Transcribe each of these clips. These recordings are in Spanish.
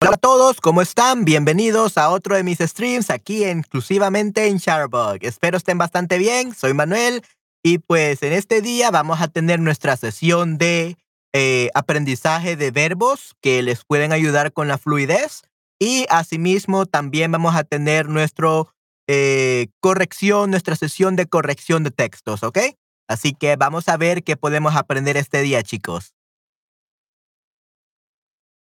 Hola a todos, ¿cómo están? Bienvenidos a otro de mis streams aquí exclusivamente en Sharbug. Espero estén bastante bien, soy Manuel y pues en este día vamos a tener nuestra sesión de eh, aprendizaje de verbos que les pueden ayudar con la fluidez y asimismo también vamos a tener nuestro eh, corrección, nuestra sesión de corrección de textos, ¿ok? Así que vamos a ver qué podemos aprender este día, chicos.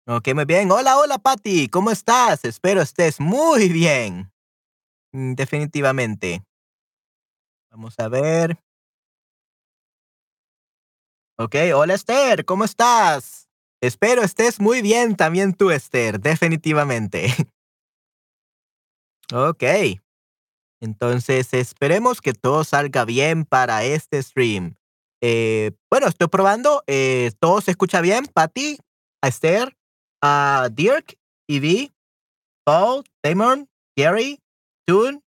Ok, muy bien. Hola, hola, Patty. ¿Cómo estás? Espero estés muy bien. Mm, definitivamente. Vamos a ver. Ok, hola, Esther. ¿Cómo estás? Espero estés muy bien también tú, Esther. Definitivamente. Ok. Entonces, esperemos que todo salga bien para este stream. Eh, bueno, estoy probando. Eh, ¿Todo se escucha bien, Patty? Esther? Uh, Dirk, Ivy, Paul, Damon, Gary, Toon.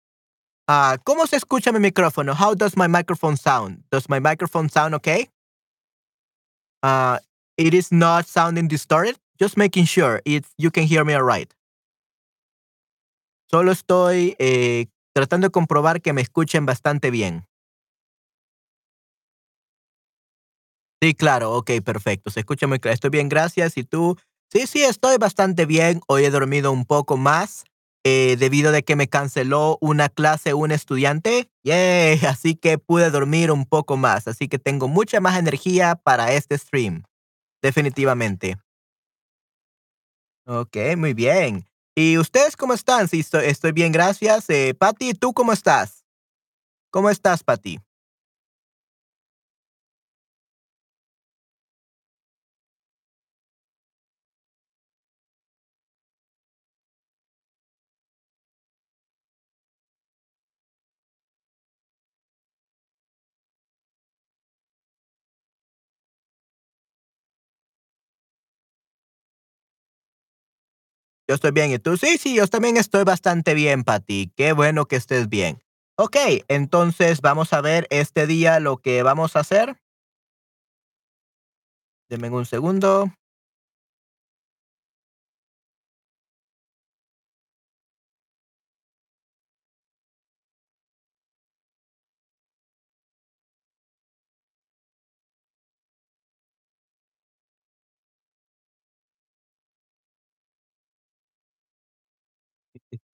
Uh, ¿Cómo se escucha mi micrófono? How does my microphone sound? Does my microphone sound okay? Uh, it is not sounding distorted. Just making sure it's, you can hear me all right. Solo estoy eh, tratando de comprobar que me escuchen bastante bien. Sí, claro, ok, perfecto. Se escucha muy claro. Estoy bien, gracias. ¿Y tú? Sí, sí, estoy bastante bien. Hoy he dormido un poco más eh, debido de que me canceló una clase un estudiante. Yay, así que pude dormir un poco más. Así que tengo mucha más energía para este stream. Definitivamente. Ok, muy bien. ¿Y ustedes cómo están? Sí, estoy, bien, gracias. Eh, Patty, ¿tú cómo estás? ¿Cómo estás, Patty? Yo estoy bien. ¿Y tú? Sí, sí, yo también estoy bastante bien, Pati. Qué bueno que estés bien. Ok, entonces vamos a ver este día lo que vamos a hacer. Denme un segundo.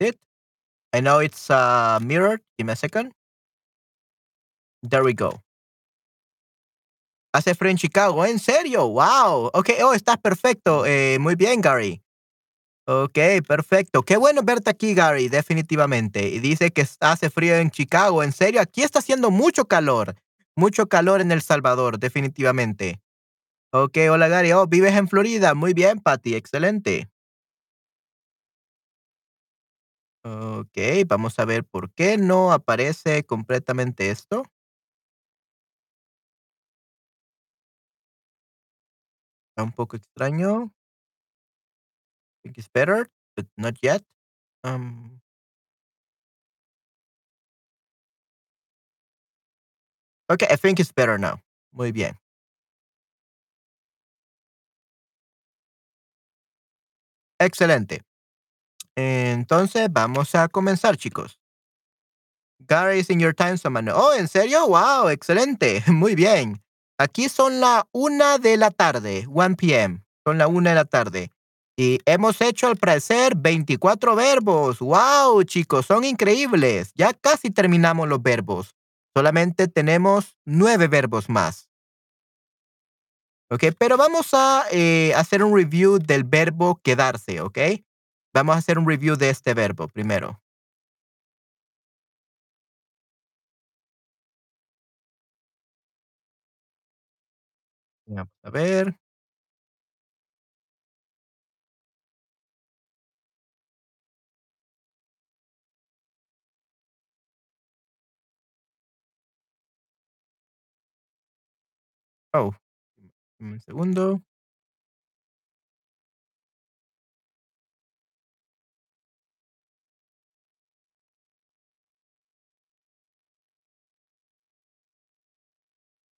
It. I know it's uh, mirrored. Give me a second. There we go. Hace frío en Chicago. ¿En serio? Wow. Ok. Oh, estás perfecto. Eh, muy bien, Gary. Ok, perfecto. Qué bueno verte aquí, Gary, definitivamente. Y dice que hace frío en Chicago. En serio, aquí está haciendo mucho calor. Mucho calor en El Salvador, definitivamente. Ok, hola, Gary. Oh, vives en Florida. Muy bien, Patty. Excelente. Ok, vamos a ver por qué no aparece completamente esto. Está un poco extraño. I think it's better, but not yet. Um, okay, I think it's better now. Muy bien. Excelente. Entonces, vamos a comenzar, chicos. Gary is in your time zone. Oh, ¿en serio? Wow, excelente. Muy bien. Aquí son la una de la tarde, 1 p.m. Son la una de la tarde. Y hemos hecho al parecer 24 verbos. ¡Wow, chicos! Son increíbles. Ya casi terminamos los verbos. Solamente tenemos nueve verbos más. ¿Ok? Pero vamos a eh, hacer un review del verbo quedarse, ¿ok? Vamos a hacer un review de este verbo primero. Vamos a ver. Oh, un segundo.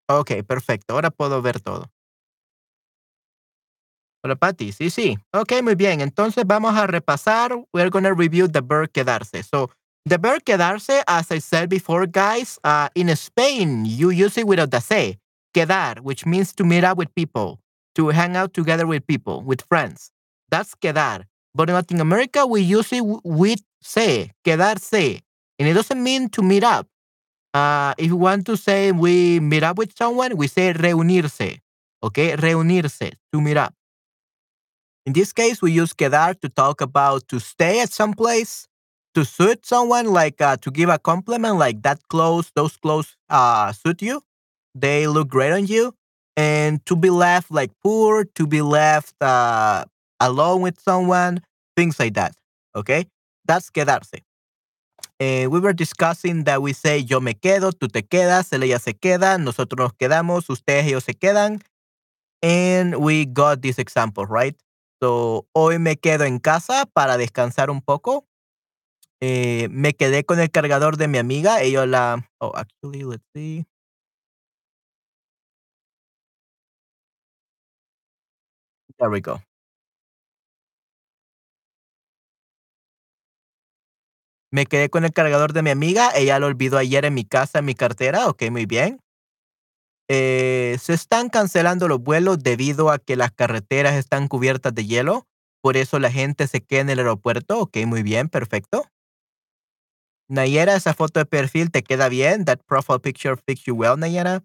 Ok, perfecto. Ahora puedo ver todo. Hola, Patty. Sí, sí. Ok, muy bien. Entonces vamos a repasar. We're going to review the verb quedarse. So, the verb quedarse, as I said before, guys, uh, in Spain, you use it without the se. Quedar, which means to meet up with people, to hang out together with people, with friends. That's quedar. But in Latin America, we use it with se, quedarse. And it doesn't mean to meet up. Uh, if you want to say we meet up with someone, we say reunirse. Okay, reunirse, to meet up. In this case, we use quedar to talk about to stay at some place, to suit someone, like uh, to give a compliment, like that clothes, those clothes uh, suit you. They look great on you. And to be left like poor, to be left uh, alone with someone, things like that. Okay? That's quedarse. Uh, we were discussing that we say yo me quedo, tú te quedas, él ella se queda, nosotros nos quedamos, ustedes ellos se quedan. And we got this example, right? So, hoy me quedo en casa para descansar un poco. Eh, me quedé con el cargador de mi amiga. Ella la. Oh, actually, let's see. There we go. Me quedé con el cargador de mi amiga. Ella lo olvidó ayer en mi casa, en mi cartera. Ok, muy bien. Eh, se están cancelando los vuelos debido a que las carreteras están cubiertas de hielo. Por eso la gente se queda en el aeropuerto. Ok, muy bien, perfecto. Nayera, esa foto de perfil te queda bien. That profile picture fits you well, Nayera.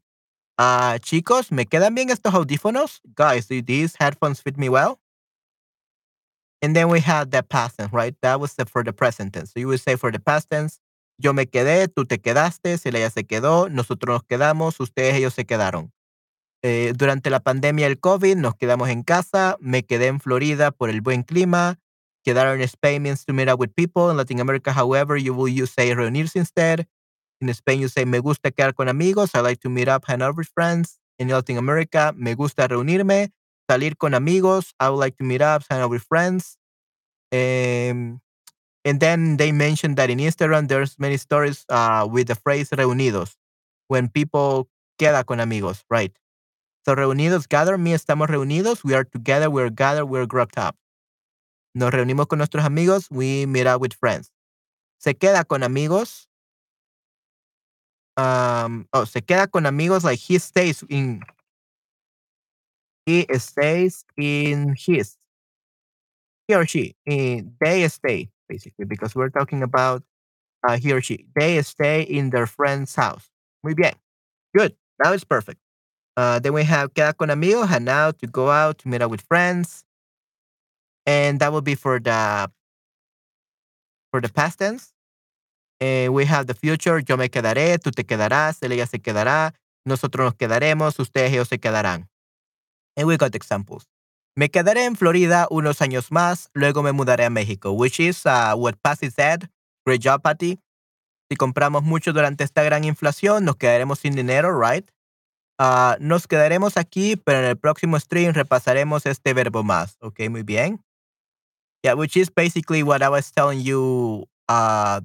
Ah, chicos, ¿me quedan bien estos audífonos? Guys, do these headphones fit me well? And then we had the past tense, right? That was for the present tense. So you would say for the past tense, yo me quedé, tú te quedaste, si ella se quedó, nosotros nos quedamos, ustedes ellos se quedaron. Eh, durante la pandemia del COVID nos quedamos en casa, me quedé en Florida por el buen clima, quedaron in Spain means to meet up with people. In Latin America, however, you will use say reunirse instead. In Spain, you say me gusta quedar con amigos. I like to meet up, hang out with friends. In Latin America, me gusta reunirme, salir con amigos. I would like to meet up, hang out with friends. Um, and then they mentioned that in Instagram, there's many stories uh, with the phrase reunidos, when people queda con amigos, right? So reunidos, gather me, estamos reunidos. We are together, we're gathered, we're grouped up. Nos reunimos con nuestros amigos. We meet up with friends. Se queda con amigos. Um, oh, se queda con amigos like he stays in. He stays in his. He or she. In, they stay basically because we're talking about uh, he or she. They stay in their friend's house. Muy bien. Good. Now it's perfect. Uh, then we have queda con amigos, hang out, to go out, to meet up with friends. And that will be for the for the past tense. And we have the future, yo me quedaré, tú te quedarás, él ella se quedará, nosotros nos quedaremos, ustedes ellos se quedarán. And we got examples. Me quedaré en Florida unos años más, luego me mudaré a México, which is uh, what Patty said. Great job, Patty. Si compramos mucho durante esta gran inflación, nos quedaremos sin dinero, right? Uh, nos quedaremos aquí, pero en el próximo stream repasaremos este verbo más. Ok, muy bien. Yeah, which is basically what I was telling you. Uh,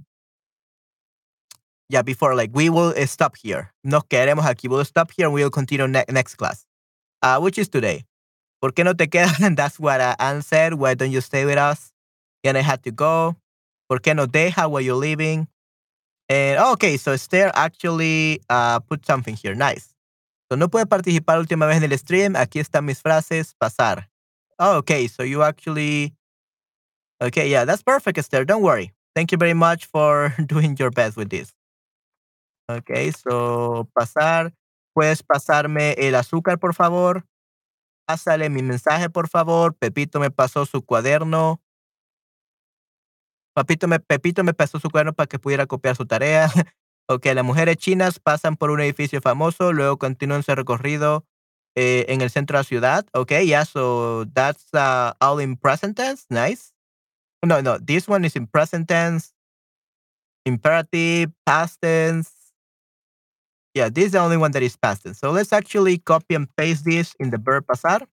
yeah, before, like we will stop here. Nos quedaremos aquí. We'll stop here and we will continue ne next class, uh, which is today. ¿Por qué no te quedas? And that's what I answered. Why don't you stay with us? And I had to go. ¿Por qué no deja? Why you leaving? And oh, okay, so Esther actually uh, put something here. Nice. So no puede participar última vez en el stream. Aquí están mis frases. Pasar. Oh, okay, so you actually Okay, yeah, that's perfect, Esther. Don't worry. Thank you very much for doing your best with this. Okay, so pasar. ¿Puedes pasarme el azúcar, por favor? Pásale mi mensaje, por favor. Pepito me pasó su cuaderno. Papito me, Pepito me pasó su cuaderno para que pudiera copiar su tarea. ok, las mujeres chinas pasan por un edificio famoso, luego continúan su recorrido eh, en el centro de la ciudad. Ok, yeah, so that's uh, all in present tense. Nice. No, no, this one is in present tense, imperative, past tense. Yeah, this is the only one that is past tense. So let's actually copy and paste this in the verb pasar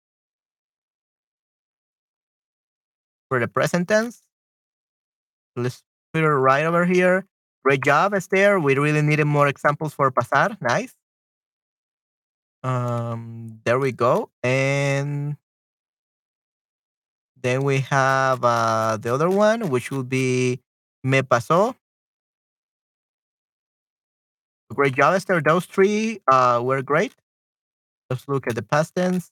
for the present tense. Let's put it right over here. Great job, Esther. We really needed more examples for pasar. Nice. Um, there we go. And Then we have uh, the other one, which will be me pasó. Great job, Esther. Those three uh, were great. Let's look at the past tense.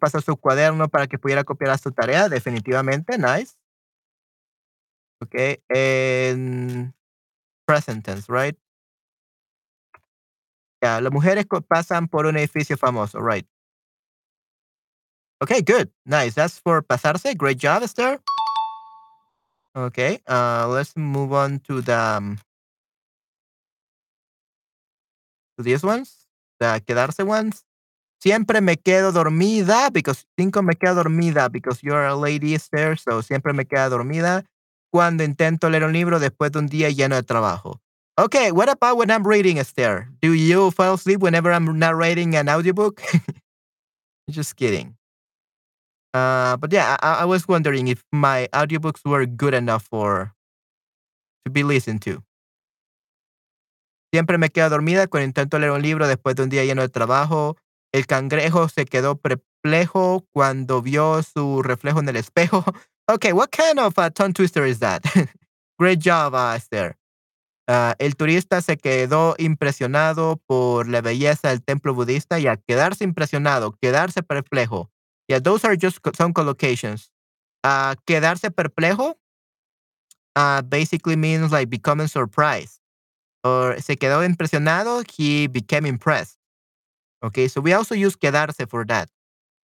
Pasa su cuaderno para que pudiera copiar su tarea. Definitivamente. Nice. Okay. En present tense, right? Yeah, las mujeres pasan por un edificio famoso, right? Okay, good. Nice. That's for pasarse. Great job, Esther. Okay, uh, let's move on to the um, to these ones, the quedarse ones. Siempre me quedo dormida because cinco me quedo dormida because you're a lady, Esther. So siempre me quedo dormida cuando intento leer un libro después de un día lleno de trabajo. Okay, what about when I'm reading, Esther? Do you fall asleep whenever I'm narrating an audiobook? Just kidding. Uh, but yeah, I, I, was wondering if my audiobooks were good enough for to be listened to. Siempre me quedo dormida cuando intento leer un libro después de un día lleno de trabajo. El cangrejo se quedó perplejo cuando vio su reflejo en el espejo. Okay, what kind of a tongue twister is that? Great job, Esther. Uh, el turista se quedó impresionado por la belleza del templo budista y al quedarse impresionado, quedarse perplejo, Yeah, those are just some collocations. Uh, quedarse perplejo uh, basically means like becoming surprised. Or se quedó impresionado, he became impressed. Okay, so we also use quedarse for that.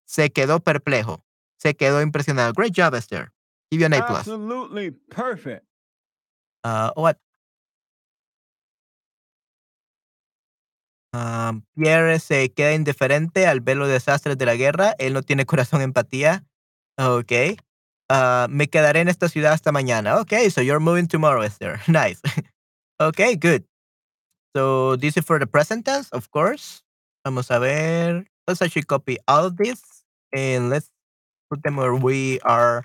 Se quedó perplejo. Se quedó impresionado. Great job, Esther. Give you an A+. plus. Absolutely perfect. Uh, what? Um, Pierre se queda indiferente al ver los desastres de la guerra. Él no tiene corazón empatía. Ok. Uh, me quedaré en esta ciudad hasta mañana. Okay, so you're moving tomorrow, Esther. nice. okay, good. So this is for the present tense, of course. Vamos a ver. Let's actually copy all of this and let's put them where we are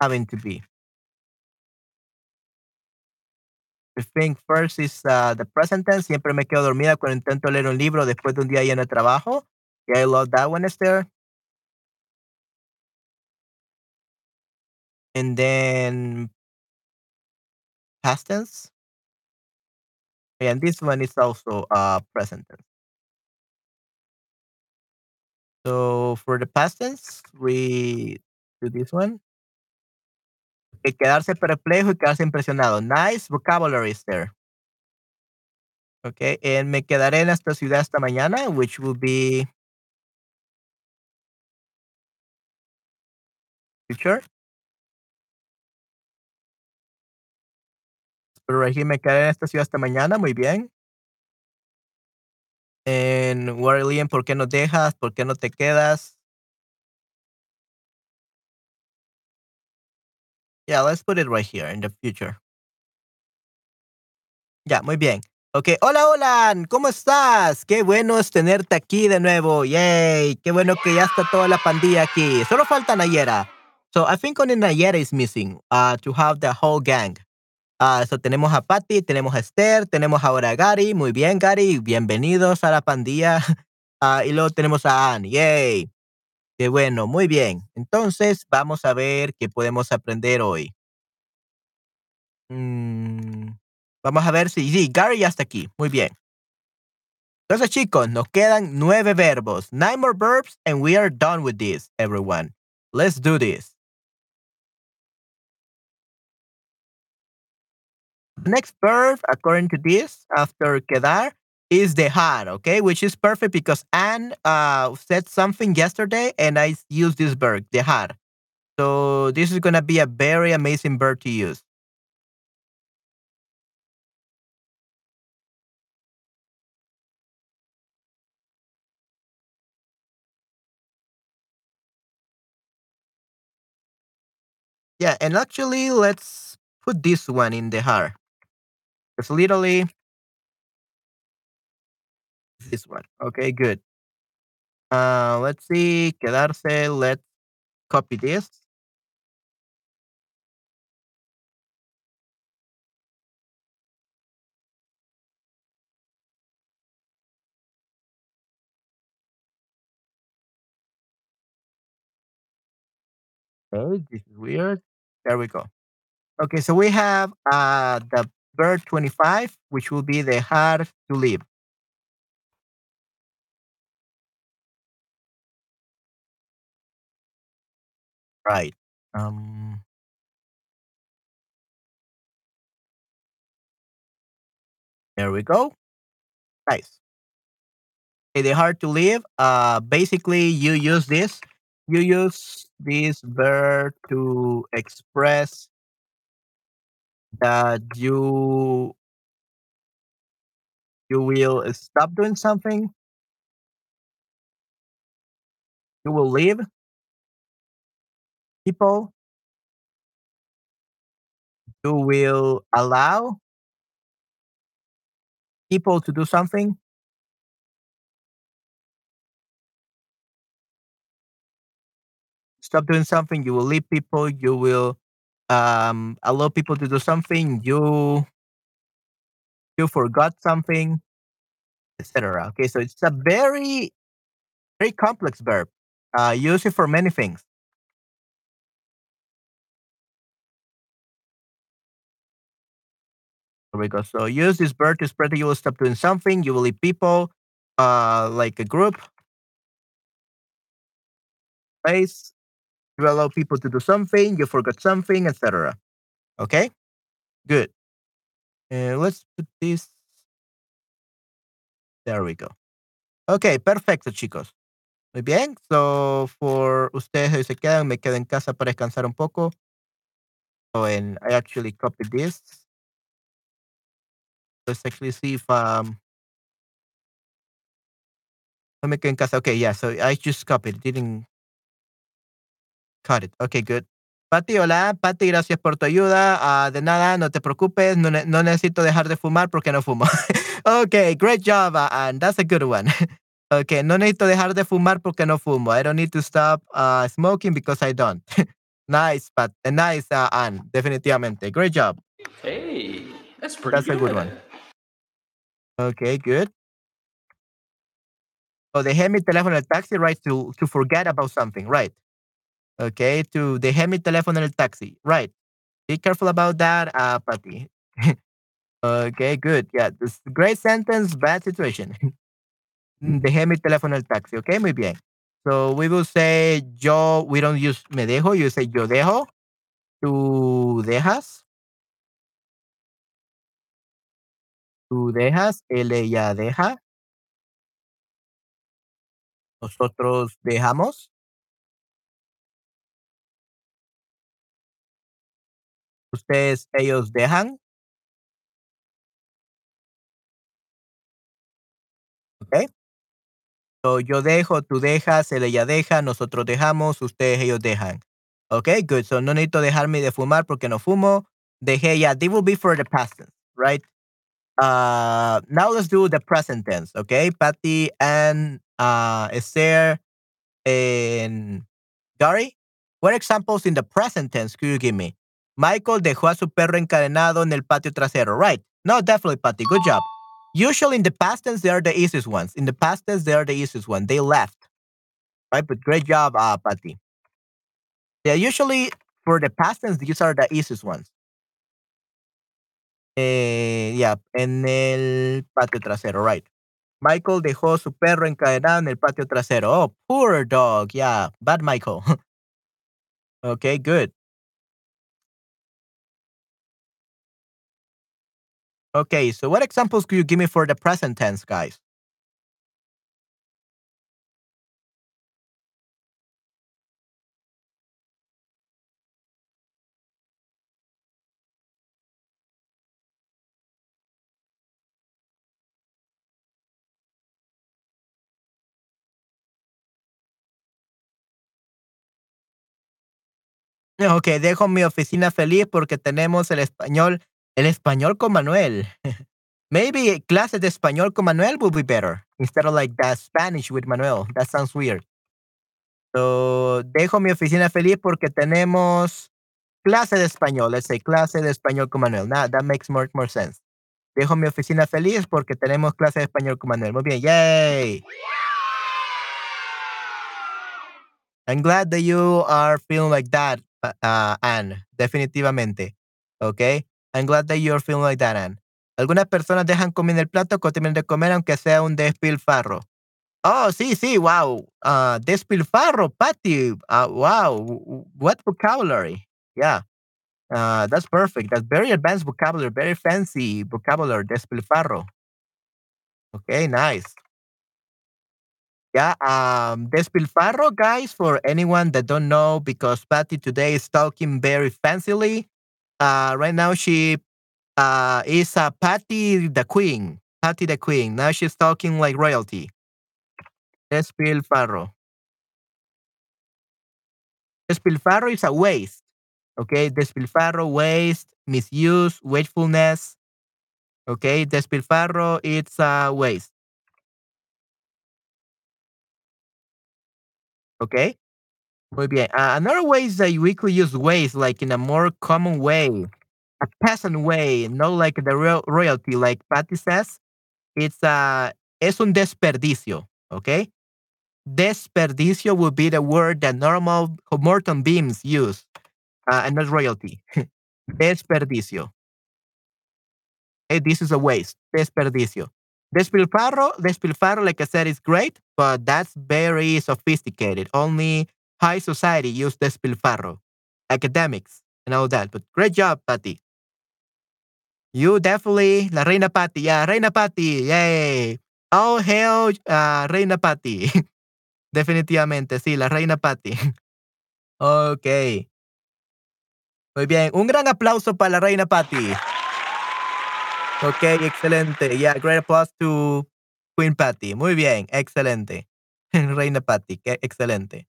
having to be. I thing first is uh, the present tense. Siempre me quedo dormida cuando intento leer un libro después de un día lleno de trabajo. Yeah, I love that one, Esther. And then past tense. And this one is also uh, present tense. So for the past tense, we do this one. Quedarse perplejo y quedarse impresionado. Nice vocabulary there. Okay, and me quedaré en esta ciudad esta mañana, which will be future. Pero aquí me quedaré en esta ciudad esta mañana, muy bien. En Warlian, ¿por qué no dejas? ¿Por qué no te quedas? Yeah, let's put it right here in the future. Ya, muy bien. Ok, hola, hola, ¿cómo estás? Qué bueno es tenerte aquí de nuevo. Yay, qué bueno que ya está toda la pandilla aquí. Solo falta Nayera. So I think only Nayera is missing uh, to have the whole gang. Uh, so tenemos a Patty, tenemos a Esther, tenemos ahora a Gary. Muy bien, Gary. Bienvenidos a la pandilla. Uh, y luego tenemos a Anne. Yay. Qué bueno, muy bien. Entonces, vamos a ver qué podemos aprender hoy. Mm, vamos a ver si, sí, Gary ya está aquí. Muy bien. Entonces, chicos, nos quedan nueve verbos. Nine more verbs and we are done with this, everyone. Let's do this. next verb, according to this, after quedar, is the dejar, okay? Which is perfect because Anne uh, said something yesterday and I used this verb, dejar. So this is going to be a very amazing verb to use. Yeah, and actually, let's put this one in dejar. Because literally, this one. Okay, good. Uh, let's see. Quedarse. Let's copy this. Okay, this is weird. There we go. Okay, so we have uh, the bird 25, which will be the hard to leave. Right. Um, there we go. Nice. Okay, hard to live. Uh, basically, you use this. You use this verb to express that you you will stop doing something. You will leave people. You will allow people to do something. Stop doing something. You will leave people. You will um, allow people to do something. You you forgot something, etc. Okay, so it's a very very complex verb. Uh, use it for many things. There we go. So use this bird to spread that you will stop doing something. You will leave people, uh, like a group, place. You allow people to do something. You forgot something, etc. Okay, good. Uh, let's put this. There we go. Ok, perfecto, chicos. Muy bien. So, for ustedes hoy se quedan, me quedo en casa para descansar un poco. So, and I actually copied this. Let's actually see if um. Me. Okay, yeah. So I just copied. It didn't cut it. Okay, good. Pati, hola. Pati, gracias por tu ayuda. Ah, de nada, no te preocupes. No, ne- no necesito dejar de fumar porque no fumo. okay, great job, uh, and that's a good one. okay, no necesito dejar de fumar porque no fumo. I don't need to stop uh, smoking because I don't. nice, but uh, nice, uh, Anne. Definitivamente. Great job. Hey, that's pretty That's a good one. Okay, good. So dejé mi teléfono en el taxi, right? To to forget about something, right? Okay, to dejé mi teléfono en el taxi, right? Be careful about that, uh, Patty. okay, good. Yeah, this great sentence, bad situation. dejé mi teléfono en el taxi. Okay, muy bien. So we will say yo. We don't use me dejo. You say yo dejo. Tú dejas. Tú dejas. Él ella deja. Nosotros dejamos. Ustedes, ellos dejan. Okay. So yo dejo, tú dejas, él ella deja, nosotros dejamos, ustedes, ellos dejan. Okay, good. So no necesito dejarme de fumar porque no fumo. Dejé ya. They will be for the past right? Uh, now let's do the present tense, okay? Patty and uh, Esther and Gary. What examples in the present tense could you give me? Michael dejó a su perro encadenado en el patio trasero, right? No, definitely, Patty. Good job. Usually in the past tense, they are the easiest ones. In the past tense, they are the easiest one. They left, right? But great job, uh, Patty. Yeah, usually for the past tense, these are the easiest ones. Eh, yeah, en el patio trasero, right. Michael dejó su perro encadenado en el patio trasero. Oh, poor dog. Yeah, bad Michael. okay, good. Okay, so what examples could you give me for the present tense, guys? Ok, dejo mi oficina feliz porque tenemos el español, el español con Manuel. Maybe clases de español con Manuel would be better instead of like that Spanish with Manuel. That sounds weird. So, dejo mi oficina feliz porque tenemos clase de español. Let's say clase de español con Manuel. Nah, that makes more, more sense. Dejo mi oficina feliz porque tenemos clase de español con Manuel. Muy bien, yay. I'm glad that you are feeling like that, uh, Anne. Definitivamente. Okay. I'm glad that you're feeling like that, Anne. Algunas personas dejan comer el plato cuando terminan de comer, aunque sea un despilfarro. Oh, sí, sí, wow. Uh, despilfarro, Patty. Uh, wow. What vocabulary? Yeah. Uh, that's perfect. That's very advanced vocabulary, very fancy vocabulary, despilfarro. Okay, nice. Yeah, um, despilfarro, guys, for anyone that don't know, because Patty today is talking very fancily. Uh, right now she uh, is a Patty the Queen. Patty the Queen. Now she's talking like royalty. Despilfarro. Despilfarro is a waste. Okay, despilfarro, waste, misuse, wastefulness. Okay, despilfarro, it's a waste. Okay, muy bien. Uh, another way is that we could use waste like in a more common way, a peasant way, not like the real royalty, like Patty says. It's a, es un desperdicio. Okay, desperdicio would be the word that normal Morton beams use, uh, and not royalty. desperdicio. Hey, this is a waste. Desperdicio. Despilfarro, despilfarro, like I said, is great, but that's very sophisticated. Only high society use despilfarro, academics and all that. But great job, Patty. You definitely, la Reina Patty, yeah, Reina Patty, yay. All hail uh, Reina Patty. Definitivamente, sí, la Reina Patty. ok. Muy bien, un gran aplauso para la Reina Patty. Ok, excelente. Yeah, great applause to Queen Patty. Muy bien, excelente. Reina Patty, excelente.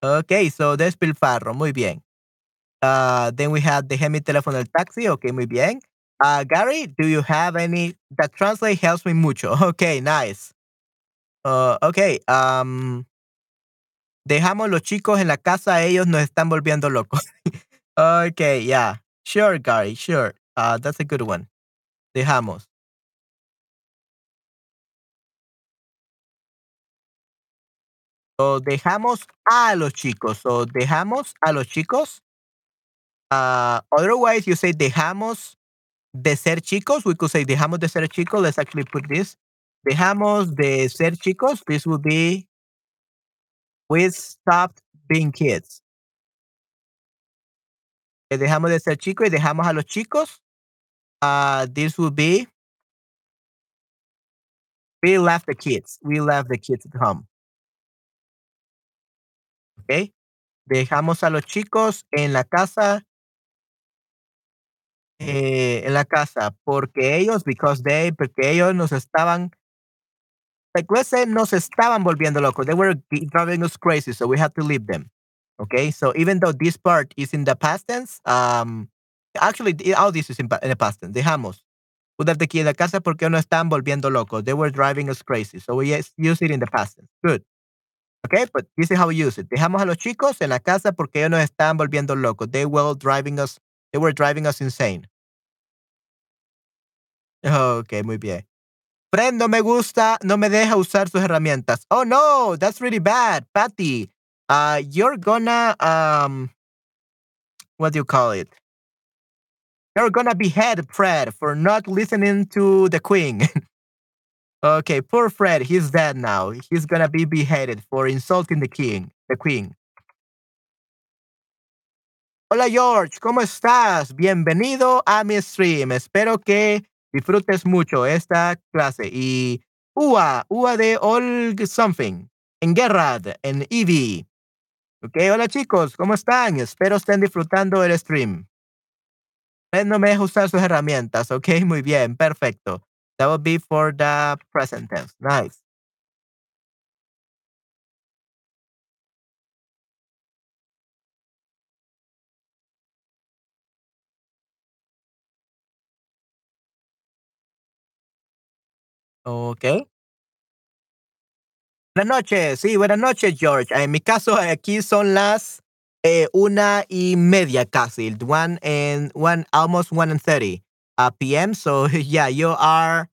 Ok, so despilfarro, muy bien. Uh, then we have the mi teléfono del taxi. Ok, muy bien. Uh, Gary, do you have any? That translate helps me mucho. Okay, nice. Uh, okay, um, dejamos los chicos en la casa, ellos nos están volviendo locos. okay, yeah. Sure, Gary, sure. Uh, that's a good one. Dejamos. So, dejamos a los chicos. So, dejamos a los chicos. Uh, otherwise, you say dejamos de ser chicos. We could say dejamos de ser chicos. Let's actually put this. Dejamos de ser chicos. This would be we stopped being kids. Dejamos de ser chicos y dejamos a los chicos. Uh, this would be we left the kids. We left the kids at home. Okay. Dejamos a los chicos en la casa. Eh, en la casa porque ellos, because they, porque ellos nos estaban, like let's say nos estaban volviendo locos. They were driving us crazy, so we had to leave them. Okay, so even though this part is in the past tense, um, actually all this is in, the past tense. Dejamos. Left the key in la casa porque nos estaban volviendo locos. They were driving us crazy, so we use it in the past tense. Good. Okay, but this is how we use it. Dejamos a los chicos en la casa porque ellos estaban volviendo locos. They were driving us, they were driving us insane. Ok, muy bien. Fred no me gusta, no me deja usar sus herramientas. Oh no, that's really bad, Patty. Uh, you're gonna um, what do you call it? You're gonna behead Fred for not listening to the Queen. okay, poor Fred, he's dead now. He's gonna be beheaded for insulting the King, the Queen. Hola George, ¿cómo estás? Bienvenido a mi stream. Espero que disfrutes mucho esta clase. Y UA, UA de All Something, en Gerard, en Eevee. Ok, hola chicos, ¿cómo están? Espero estén disfrutando el stream. No me deja usar sus herramientas, ok, muy bien, perfecto. That will be for the present tense. Nice. Ok. Buenas noches, sí, buenas noches, George. En mi caso, aquí son las eh, una y media casi, one and one, almost one and thirty uh, p.m. So yeah, you are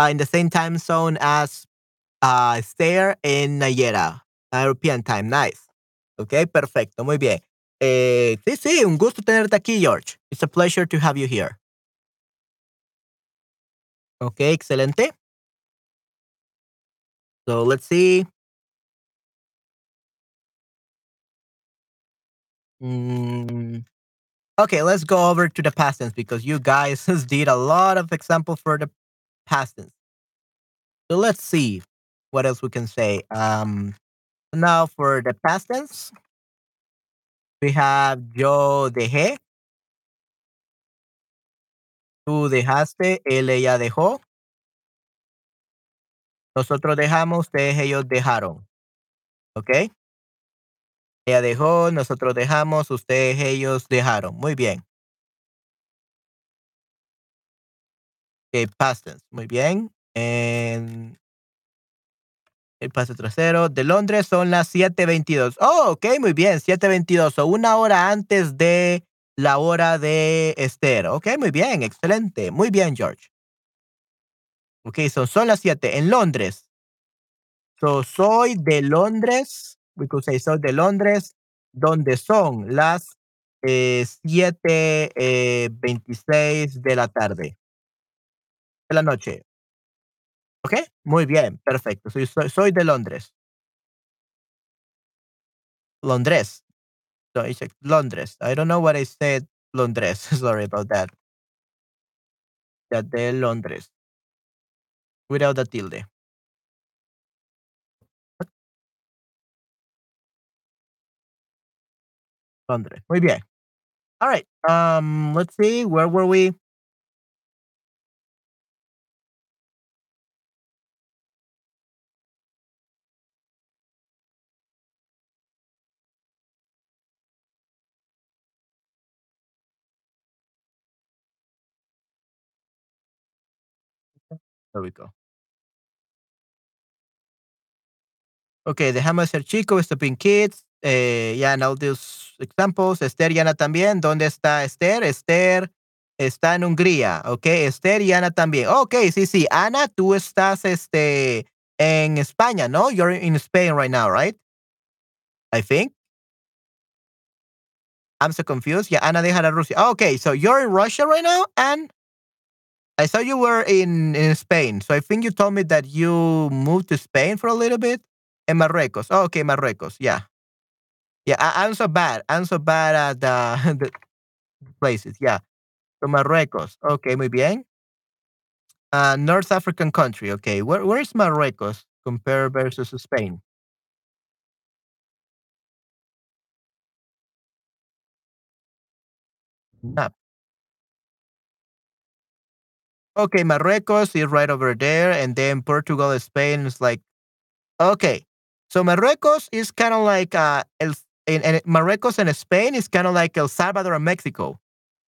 uh, in the same time zone as uh, Stair in Nayera, European time. Nice. Ok, perfecto, muy bien. Eh, sí, sí, un gusto tenerte aquí, George. It's a pleasure to have you here. Ok, excelente. So let's see. Mm, okay, let's go over to the past tense because you guys did a lot of examples for the past tense. So let's see what else we can say. Um, now for the past tense, we have yo dejé, tú dejaste, él ella dejó, nosotros dejamos, ustedes ellos dejaron. ¿Ok? Ella dejó, nosotros dejamos, ustedes ellos dejaron. Muy bien. Ok, past. Muy bien. En el paso trasero de Londres son las 7:22. Oh, ok, muy bien, 7:22. O una hora antes de la hora de Esther. Ok, muy bien, excelente. Muy bien, George. Ok, son, son las 7 en Londres. So, soy de Londres. We could say soy de Londres, donde son las eh, 7:26 eh, 26 de la tarde. De la noche. Ok, muy bien, perfecto. Soy, soy, soy de Londres. Londres. So I Londres. I don't know what I said. Londres. Sorry about that. De Londres. Without the tilde. Londres. Muy bien. All right. Um, let's see. Where were we? There we go. Okay, dejamos ser chico, Stopping Kids. Eh, yeah, all these examples. Esther y Ana también. ¿Dónde está Esther? Esther está en Hungría. Ok, Esther y Ana también. Ok, sí, sí. Ana, tú estás este, en España, ¿no? You're in Spain right now, right? I think. I'm so confused. Yeah, Ana deja la Rusia. Okay, so you're in Russia right now, and I saw you were in, in Spain. So I think you told me that you moved to Spain for a little bit. En Marruecos. Okay, Marruecos. Yeah. Yeah, I, am so bad. I'm so bad at the, the places. Yeah. So Marruecos. Okay, muy bien. Uh, North African country. Okay. Where, where is Marruecos compared versus Spain? Map. Okay, Marruecos is right over there, and then Portugal, Spain is like okay. So Marruecos is kind of like uh, El, and, and Marruecos and Spain is kind of like El Salvador and Mexico.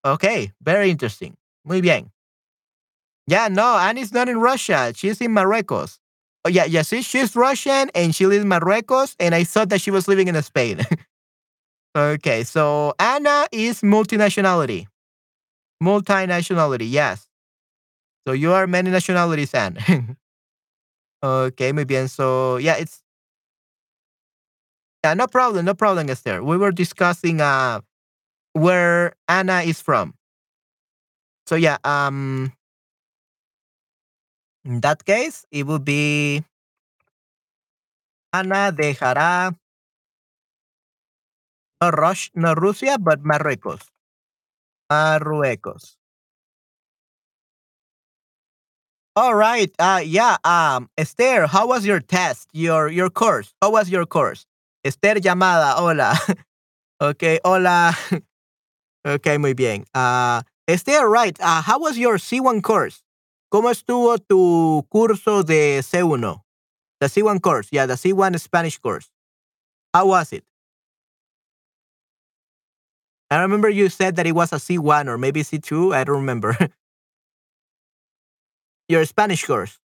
Okay, very interesting. Muy bien. Yeah, no, Annie's not in Russia. She's in Marruecos. Oh, yeah, yeah, see, she's Russian and she lives in Marruecos, and I thought that she was living in Spain. okay, so Anna is multinationality. Multinationality, yes. So you are many nationalities, Anne. okay, muy bien. So yeah, it's yeah, no problem, no problem, Esther. We were discussing uh where Anna is from. So yeah, um in that case, it would be Ana dejará no, Rush, no Rusia, but Marruecos. Marruecos. All right. Uh yeah, um Esther, how was your test? Your your course. How was your course? Esther llamada, hola. ok, hola. ok, muy bien. Uh, Esther, right. Uh, how was your C1 course? ¿Cómo estuvo tu curso de C1? The C1 course, yeah, the C1 Spanish course. How was it? I remember you said that it was a C1 or maybe C2. I don't remember. Your Spanish course.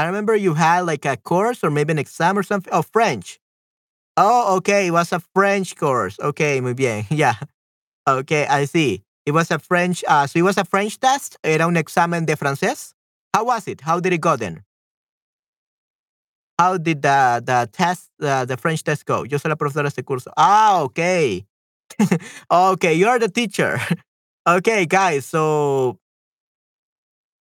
I remember you had like a course or maybe an exam or something. Oh, French. Oh, okay. It was a French course. Okay, muy bien. Yeah. Okay, I see. It was a French, uh, so it was a French test. Era un examen de francés. How was it? How did it go then? how did the, the test, uh, the French test go? Yo soy la profesora de este curso. Ah, okay. okay, you're the teacher. okay, guys. So,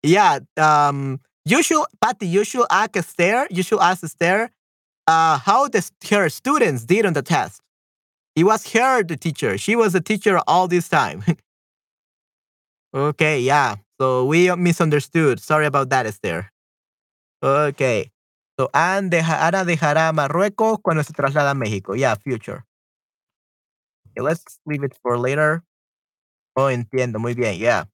yeah, um, you should, Patty, you should ask Esther, you should ask Esther uh, how the, her students did on the test. It was her, the teacher. She was the teacher all this time. okay, yeah. So we misunderstood. Sorry about that, Esther. Okay. So Anne deja, Ana dejará Marruecos cuando se traslada a México. Yeah, future. Okay, let's leave it for later. Oh, entiendo. Muy bien, yeah.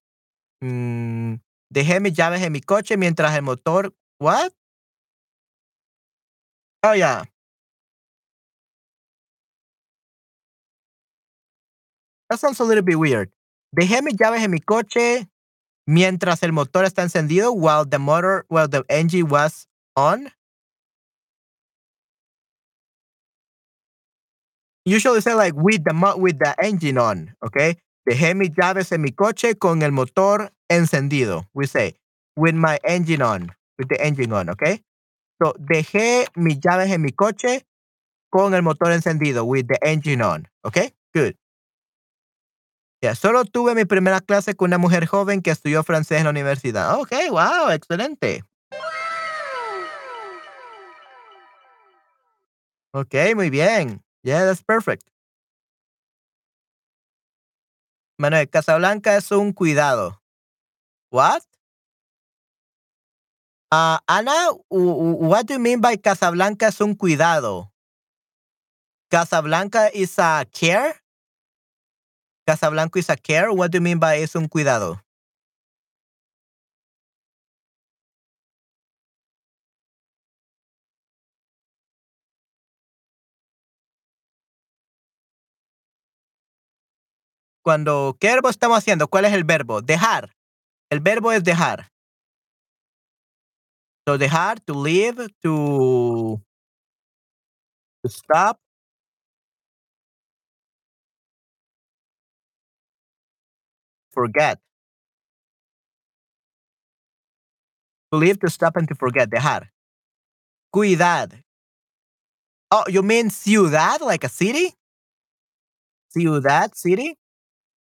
Mm, dejé mis llaves en mi coche mientras el motor. What? Oh, yeah. That sounds a little bit weird. Dejé mis llaves en mi coche mientras el motor está encendido while the motor, while the engine was on. Usually say like with the with the engine on, okay? Dejé mis llaves en mi coche con el motor encendido. We say with my engine on, with the engine on, okay? So dejé mis llaves en mi coche con el motor encendido, with the engine on, okay? Good. Ya, solo tuve mi primera clase con una mujer joven que estudió francés en la universidad. Ok, wow, excelente. Ok, muy bien. Yeah, that's perfect. Manuel, Casablanca es un cuidado. What? Uh, Ana, what do you mean by Casablanca es un cuidado? Casablanca is a care? Casablanca is a care? What do you mean by es un cuidado? Cuando, ¿qué verbo estamos haciendo? ¿Cuál es el verbo? Dejar. El verbo es dejar. So dejar, to leave, to, to stop. Forget. To leave, to stop, and to forget. Dejar. Cuidad. Oh, you mean ciudad, like a city? Ciudad, city?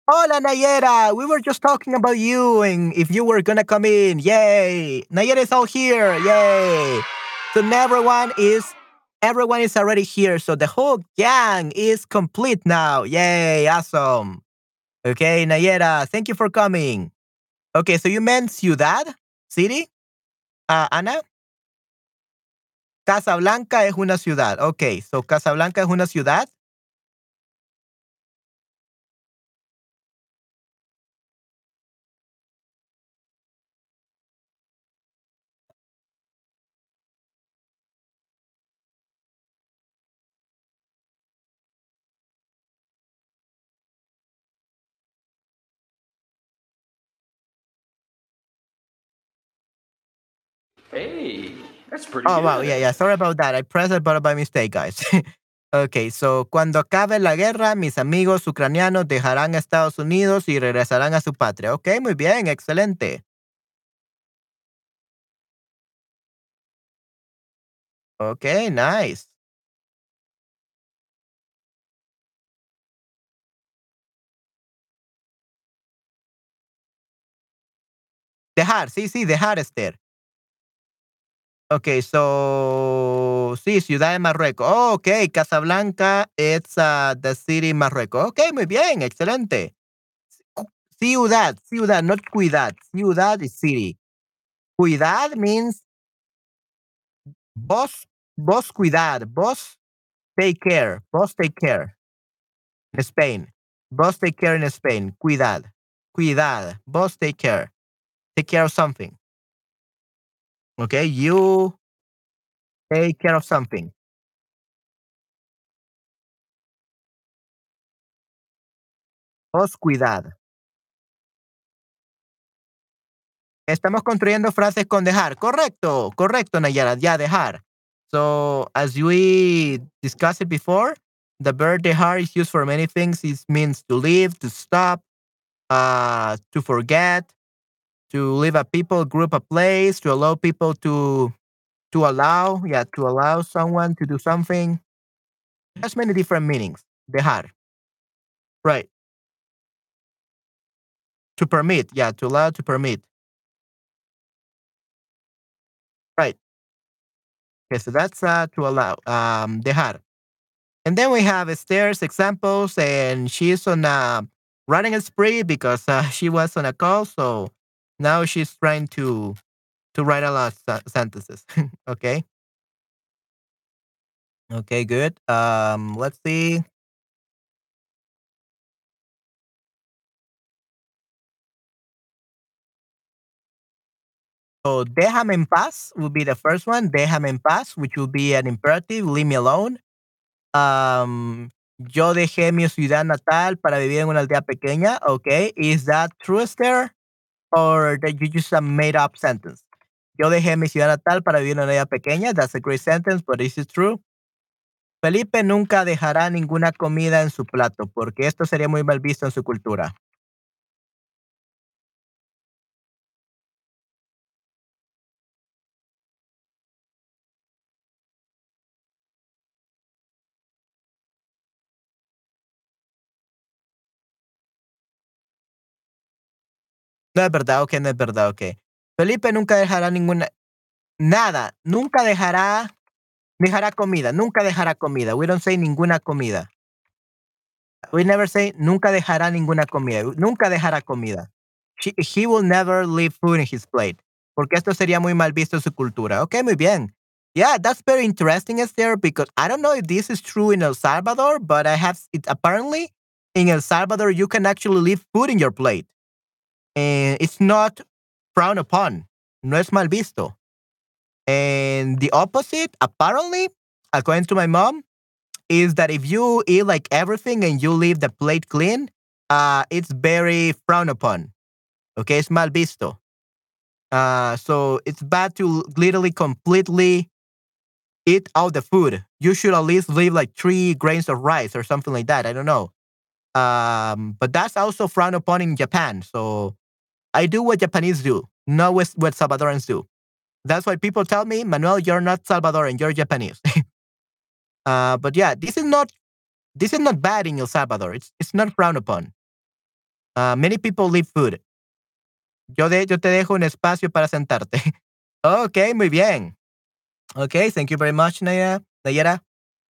Hola, Nayera. We were just talking about you and if you were gonna come in. Yay. Nayera is all here. Yay. So everyone is everyone is already here. So the whole gang is complete now. Yay. Awesome. Okay, Nayera, thank you for coming. Okay, so you meant ciudad, city? Uh, Ana? Casablanca es una ciudad. Okay, so Casablanca es una ciudad. That's pretty Oh, good. wow, yeah, yeah. Sorry about that. I pressed the button by mistake, guys. okay, so cuando acabe la guerra, mis amigos ucranianos dejarán Estados Unidos y regresarán a su patria. Ok, muy bien, excelente. Okay, nice. Dejar, sí, sí, dejar, Esther. Okay, so sí, ciudad de Marruecos. Oh, ok, Casablanca, it's uh, the city Marruecos. Ok, muy bien, excelente. Ciudad, ciudad, not cuidad. Ciudad is city. Cuidad means vos, vos cuidad, vos take care, vos take care. In Spain, vos take care in Spain. Cuidad, cuidad, vos take care. Take care of something. Okay, you take care of something. Vos cuidad. Estamos construyendo frases con dejar. Correcto, correcto, Nayara. Ya, dejar. So, as we discussed it before, the verb dejar is used for many things. It means to leave, to stop, uh, to forget, to leave a people, group, a place, to allow people to to allow, yeah, to allow someone to do something. Has many different meanings. Dejar. Right. To permit, yeah, to allow, to permit. Right. Okay, so that's uh, to allow. Um, dejar. And then we have stairs examples, and she's on a running a spree because uh, she was on a call. So now she's trying to to write a lot of sentences. okay. Okay, good. Um, let's see. So déjame en paz will be the first one. Déjame en paz, which will be an imperative. Leave me alone. Um, yo dejé mi ciudad natal para vivir en una aldea pequeña. Okay. Is that true, Esther? Or that you just a made up sentence? Yo dejé mi ciudad natal para vivir en una pequeña. That's a great sentence, but is it true? Felipe nunca dejará ninguna comida en su plato porque esto sería muy mal visto en su cultura. No es verdad, ok, no es verdad, ok. Felipe nunca dejará ninguna, nada, nunca dejará, dejará comida, nunca dejará comida. We don't say ninguna comida. We never say nunca dejará ninguna comida, nunca dejará comida. he will never leave food in his plate. Porque esto sería muy mal visto en su cultura. Ok, muy bien. Yeah, that's very interesting, Esther, because I don't know if this is true in El Salvador, but I have it apparently in El Salvador, you can actually leave food in your plate. And it's not frowned upon. No es mal visto. And the opposite, apparently, according to my mom, is that if you eat like everything and you leave the plate clean, uh, it's very frowned upon. Okay, it's mal visto. Uh, so it's bad to literally completely eat all the food. You should at least leave like three grains of rice or something like that. I don't know. Um, but that's also frowned upon in Japan. So I do what Japanese do, not what, what Salvadorans do. That's why people tell me, Manuel, you're not Salvadoran, you're Japanese. uh, but yeah, this is not this is not bad in El Salvador. It's it's not frowned upon. Uh, many people leave food. Yo, de, yo te dejo un espacio para sentarte. ok, muy bien. Ok, thank you very much, Nayara. Nayara.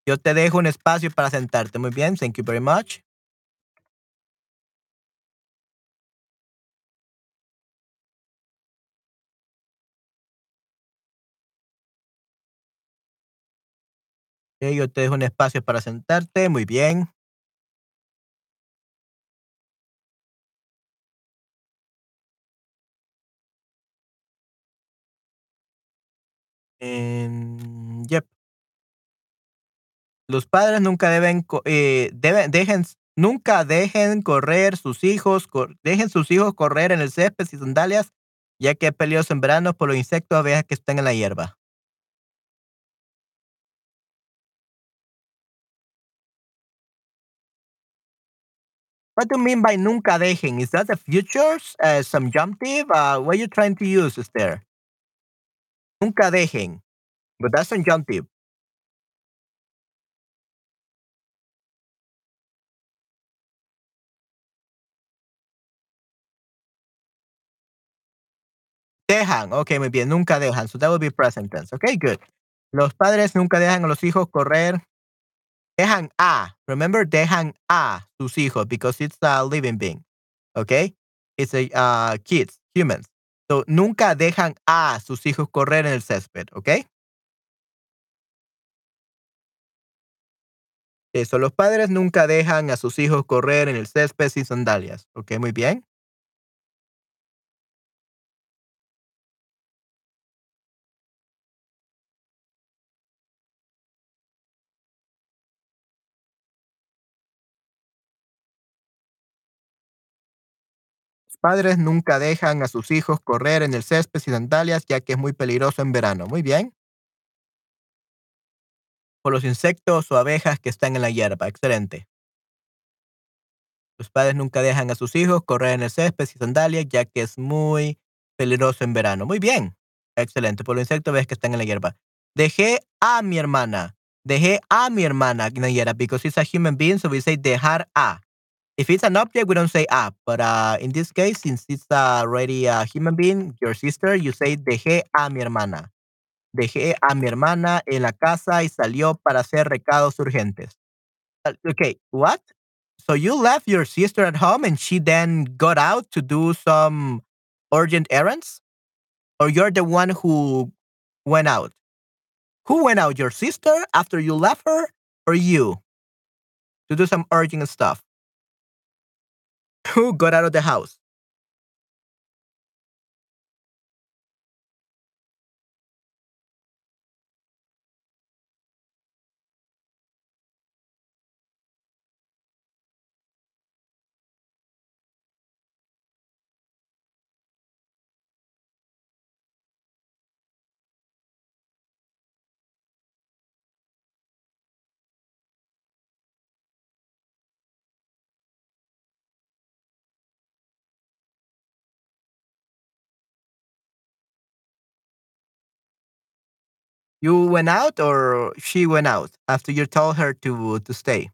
Yo te dejo un espacio para sentarte. Muy bien, thank you very much. Yo te dejo un espacio para sentarte. Muy bien. Yep. Los padres nunca deben, eh, dejen, nunca dejen correr sus hijos, dejen sus hijos correr en el césped y sandalias, ya que es peligroso en verano por los insectos abejas que están en la hierba. What do you mean by nunca dejen? Is that the future? Uh, subjunctive? Uh, what are you trying to use is there? Nunca dejen. But that's subjunctive. Dejan. Ok, muy bien. Nunca dejan. So that would be present tense. Okay, good. Los padres nunca dejan a los hijos correr dejan a, remember, dejan a sus hijos because it's a living being, okay? It's a uh, kids, humans. So, nunca dejan a sus hijos correr en el césped, okay? Eso, los padres nunca dejan a sus hijos correr en el césped sin sandalias, ok, muy bien. Padres nunca dejan a sus hijos correr en el césped sin sandalias, ya que es muy peligroso en verano. Muy bien. Por los insectos o abejas que están en la hierba. Excelente. Los padres nunca dejan a sus hijos correr en el césped sin sandalias, ya que es muy peligroso en verano. Muy bien. Excelente. Por los insectos ves que están en la hierba. Dejé a mi hermana. Dejé a mi hermana, Nayera, because it's a human being, so we say dejar a. If it's an object, we don't say a. But uh, in this case, since it's already a human being, your sister, you say dejé a mi hermana. Dejé a mi hermana en la casa y salió para hacer recados urgentes. Uh, okay, what? So you left your sister at home and she then got out to do some urgent errands? Or you're the one who went out? Who went out, your sister after you left her, or you? To do some urgent stuff. Who got out of the house? You went out or she went out after you told her to to stay?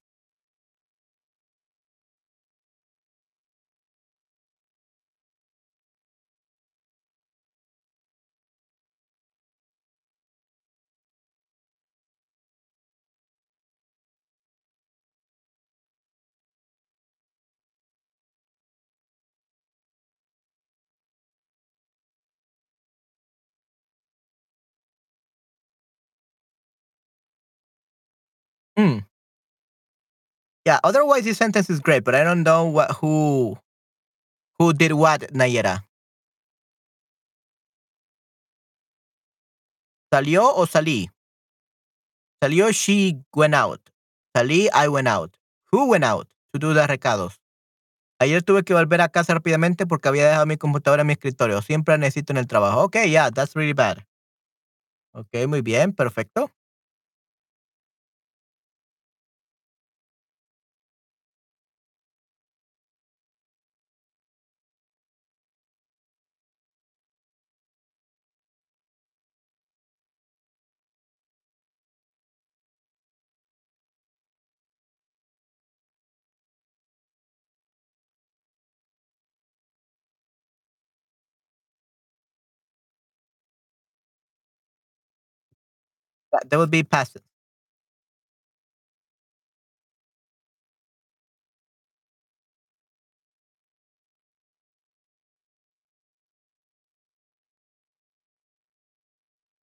Mm. Yeah, otherwise this sentence is great, but I don't know what who who did what, Nayera. ¿Salió o salí? Salió, she went out. Salí, I went out. Who went out to do the recados? Ayer tuve que volver a casa rápidamente porque había dejado mi computadora en mi escritorio. Siempre la necesito en el trabajo. Okay, yeah, that's really bad. Okay, muy bien, perfecto. That, would be passive.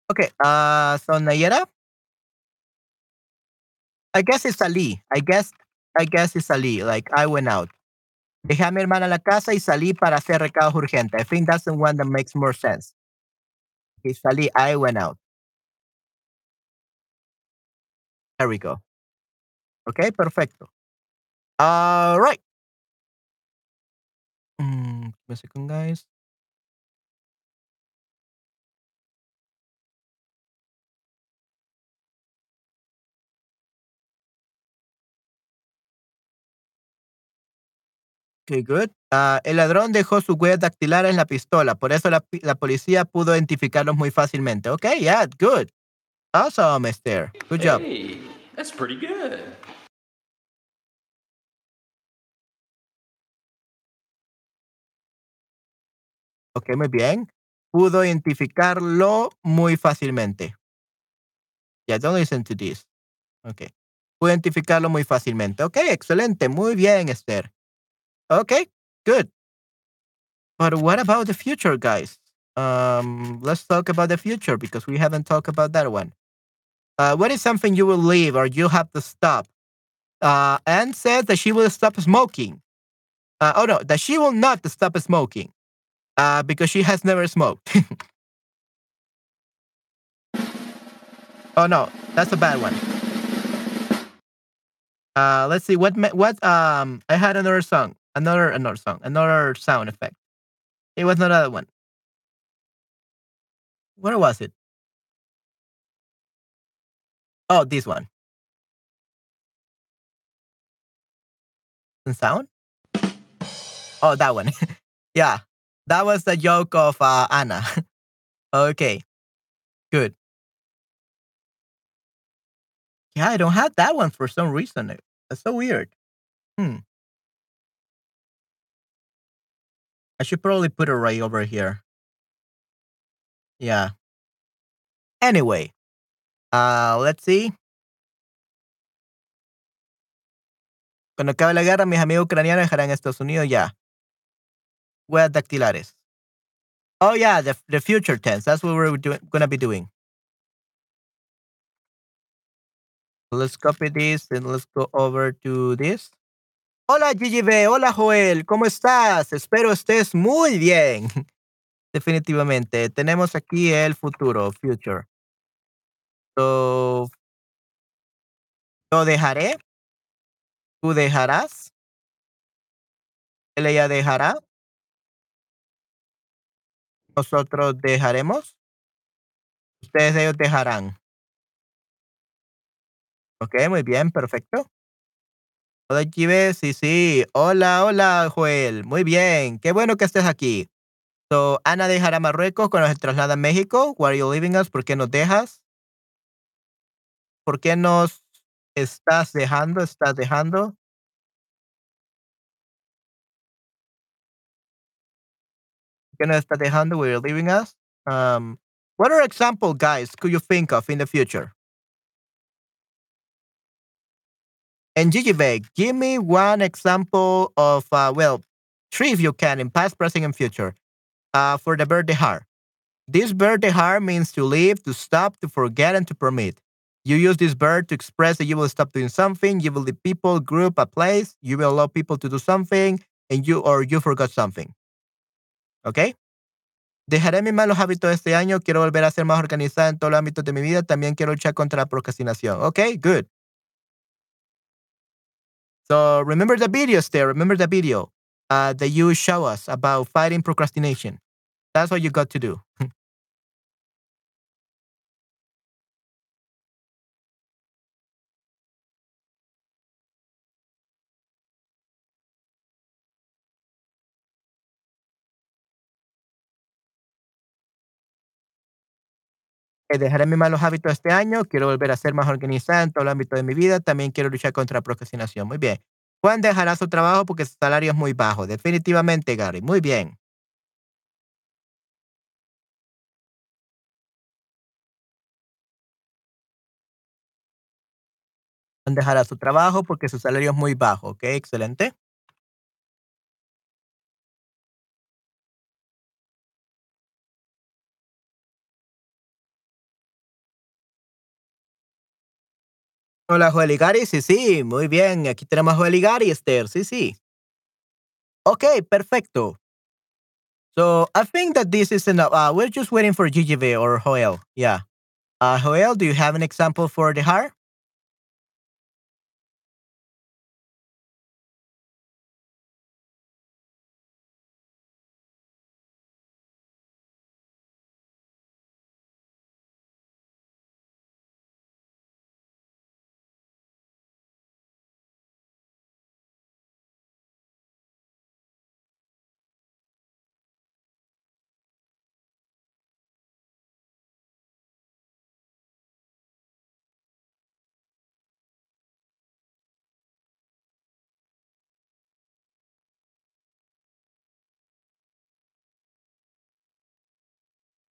Okay, uh, so Nayera? I guess it's salí. I guess, I guess it's salí. Like, I went out. Dejé a mi hermana la casa y salí para hacer recados urgentes. I think that's the one that makes more sense. Okay, salí, I went out. There we go. Okay, perfecto. All right. Mm, second, guys. Okay, good. Ah, el ladrón dejó su huella dactilar en la pistola, por eso la, la policía pudo identificarlos muy fácilmente. Okay, yeah, good. Awesome, Esther. Good job. Hey, that's pretty good. Ok, muy bien. Pudo identificarlo muy fácilmente. Yeah, don't listen to this. Ok. Pudo identificarlo muy fácilmente. Ok, excelente. Muy bien, Esther. Ok, good. But what about the future, guys? Um, let's talk about the future because we haven't talked about that one. Uh, what is something you will leave or you have to stop? Uh, Anne says that she will stop smoking. Uh, oh no, that she will not stop smoking uh, because she has never smoked. oh no, that's a bad one. Uh, let's see what what um I had another song, another another song, another sound effect. It was another one. Where was it? Oh, this one. Sound? Oh, that one. yeah, that was the joke of uh, Anna. okay, good. Yeah, I don't have that one for some reason. That's so weird. Hmm. I should probably put it right over here. Yeah. Anyway, uh, let's see. Cuando acabe la guerra, mis amigos ucranianos dejarán Estados Unidos ya. Huellas dactilares. Oh yeah, the, the future tense. That's what we're doing, gonna be doing. Let's copy this and let's go over to this. Hola GGB, hola Joel, ¿cómo estás? Espero estés muy bien. Definitivamente. Tenemos aquí el futuro, future. So, yo dejaré. Tú dejarás. Él ella dejará. Nosotros dejaremos. Ustedes ellos dejarán. Ok, muy bien, perfecto. Hola, Chive, sí, sí. Hola, hola, Joel. Muy bien, qué bueno que estés aquí. So, Ana dejará Marruecos cuando se traslada a México. Why are you leaving us? ¿Por qué nos dejas? ¿Por qué nos estás dejando? ¿Estás dejando? ¿Por qué nos estás dejando? Why are you leaving us? Um, what are example, guys, could you think of in the future? And Gigi give me one example of, uh, well, three if you can, in past, present, and future, uh, for the verb dejar. This verb dejar means to leave, to stop, to forget, and to permit. You use this verb to express that you will stop doing something, you will leave people, group, a place, you will allow people to do something, and you or you forgot something. ¿Ok? Dejaré mis malos hábitos este año, quiero volver a ser más organizada en todos los ámbitos de mi vida, también quiero luchar contra la procrastinación. ¿Ok? Good. So remember the videos there. Remember the video uh, that you show us about fighting procrastination. That's what you got to do. Eh, dejaré mis malos hábitos este año. Quiero volver a ser más organizada en todo el ámbito de mi vida. También quiero luchar contra la procrastinación. Muy bien. Juan dejará su trabajo porque su salario es muy bajo. Definitivamente, Gary. Muy bien. Juan dejará su trabajo porque su salario es muy bajo. Ok, excelente. Hola, Joel y Gary. Sí, sí, muy bien. Aquí tenemos a Joel y Gary, Esther. Sí, sí. Ok, perfecto. So I think that this is enough. Uh, we're just waiting for GGV or Joel. Yeah. Uh, Joel, do you have an example for the heart?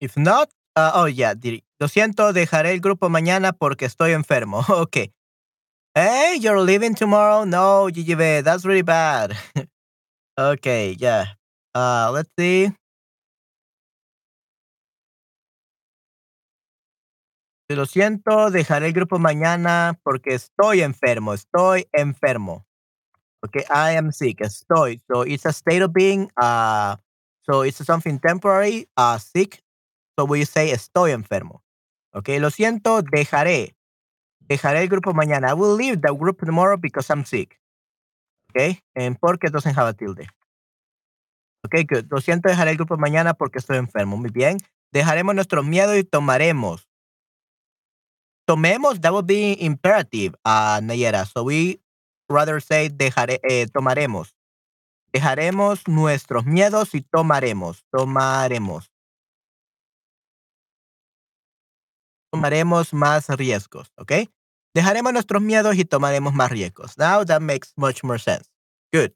If not, uh, oh yeah, lo siento, dejaré el grupo mañana porque estoy enfermo. okay. Hey, you're leaving tomorrow? No, GGB, that's really bad. okay, yeah. Uh, let's see. Lo siento, dejaré el grupo mañana porque estoy enfermo. Estoy enfermo. Okay, I am sick. Estoy. So it's a state of being. Uh, so it's something temporary. Uh, sick. So we say estoy enfermo. Okay, lo siento, dejaré. Dejaré el grupo mañana. I will leave the group tomorrow because I'm sick. Okay, and porque doesn't have a tilde. Okay, good. Lo siento, dejaré el grupo mañana porque estoy enfermo. Muy bien. Dejaremos nuestros miedos y tomaremos. Tomemos, that would be imperative, uh, Nayera. So we rather say dejaré, eh, tomaremos. Dejaremos nuestros miedos y tomaremos. Tomaremos. Tomaremos más riesgos, ¿ok? Dejaremos nuestros miedos y tomaremos más riesgos. Now that makes much more sense. Good.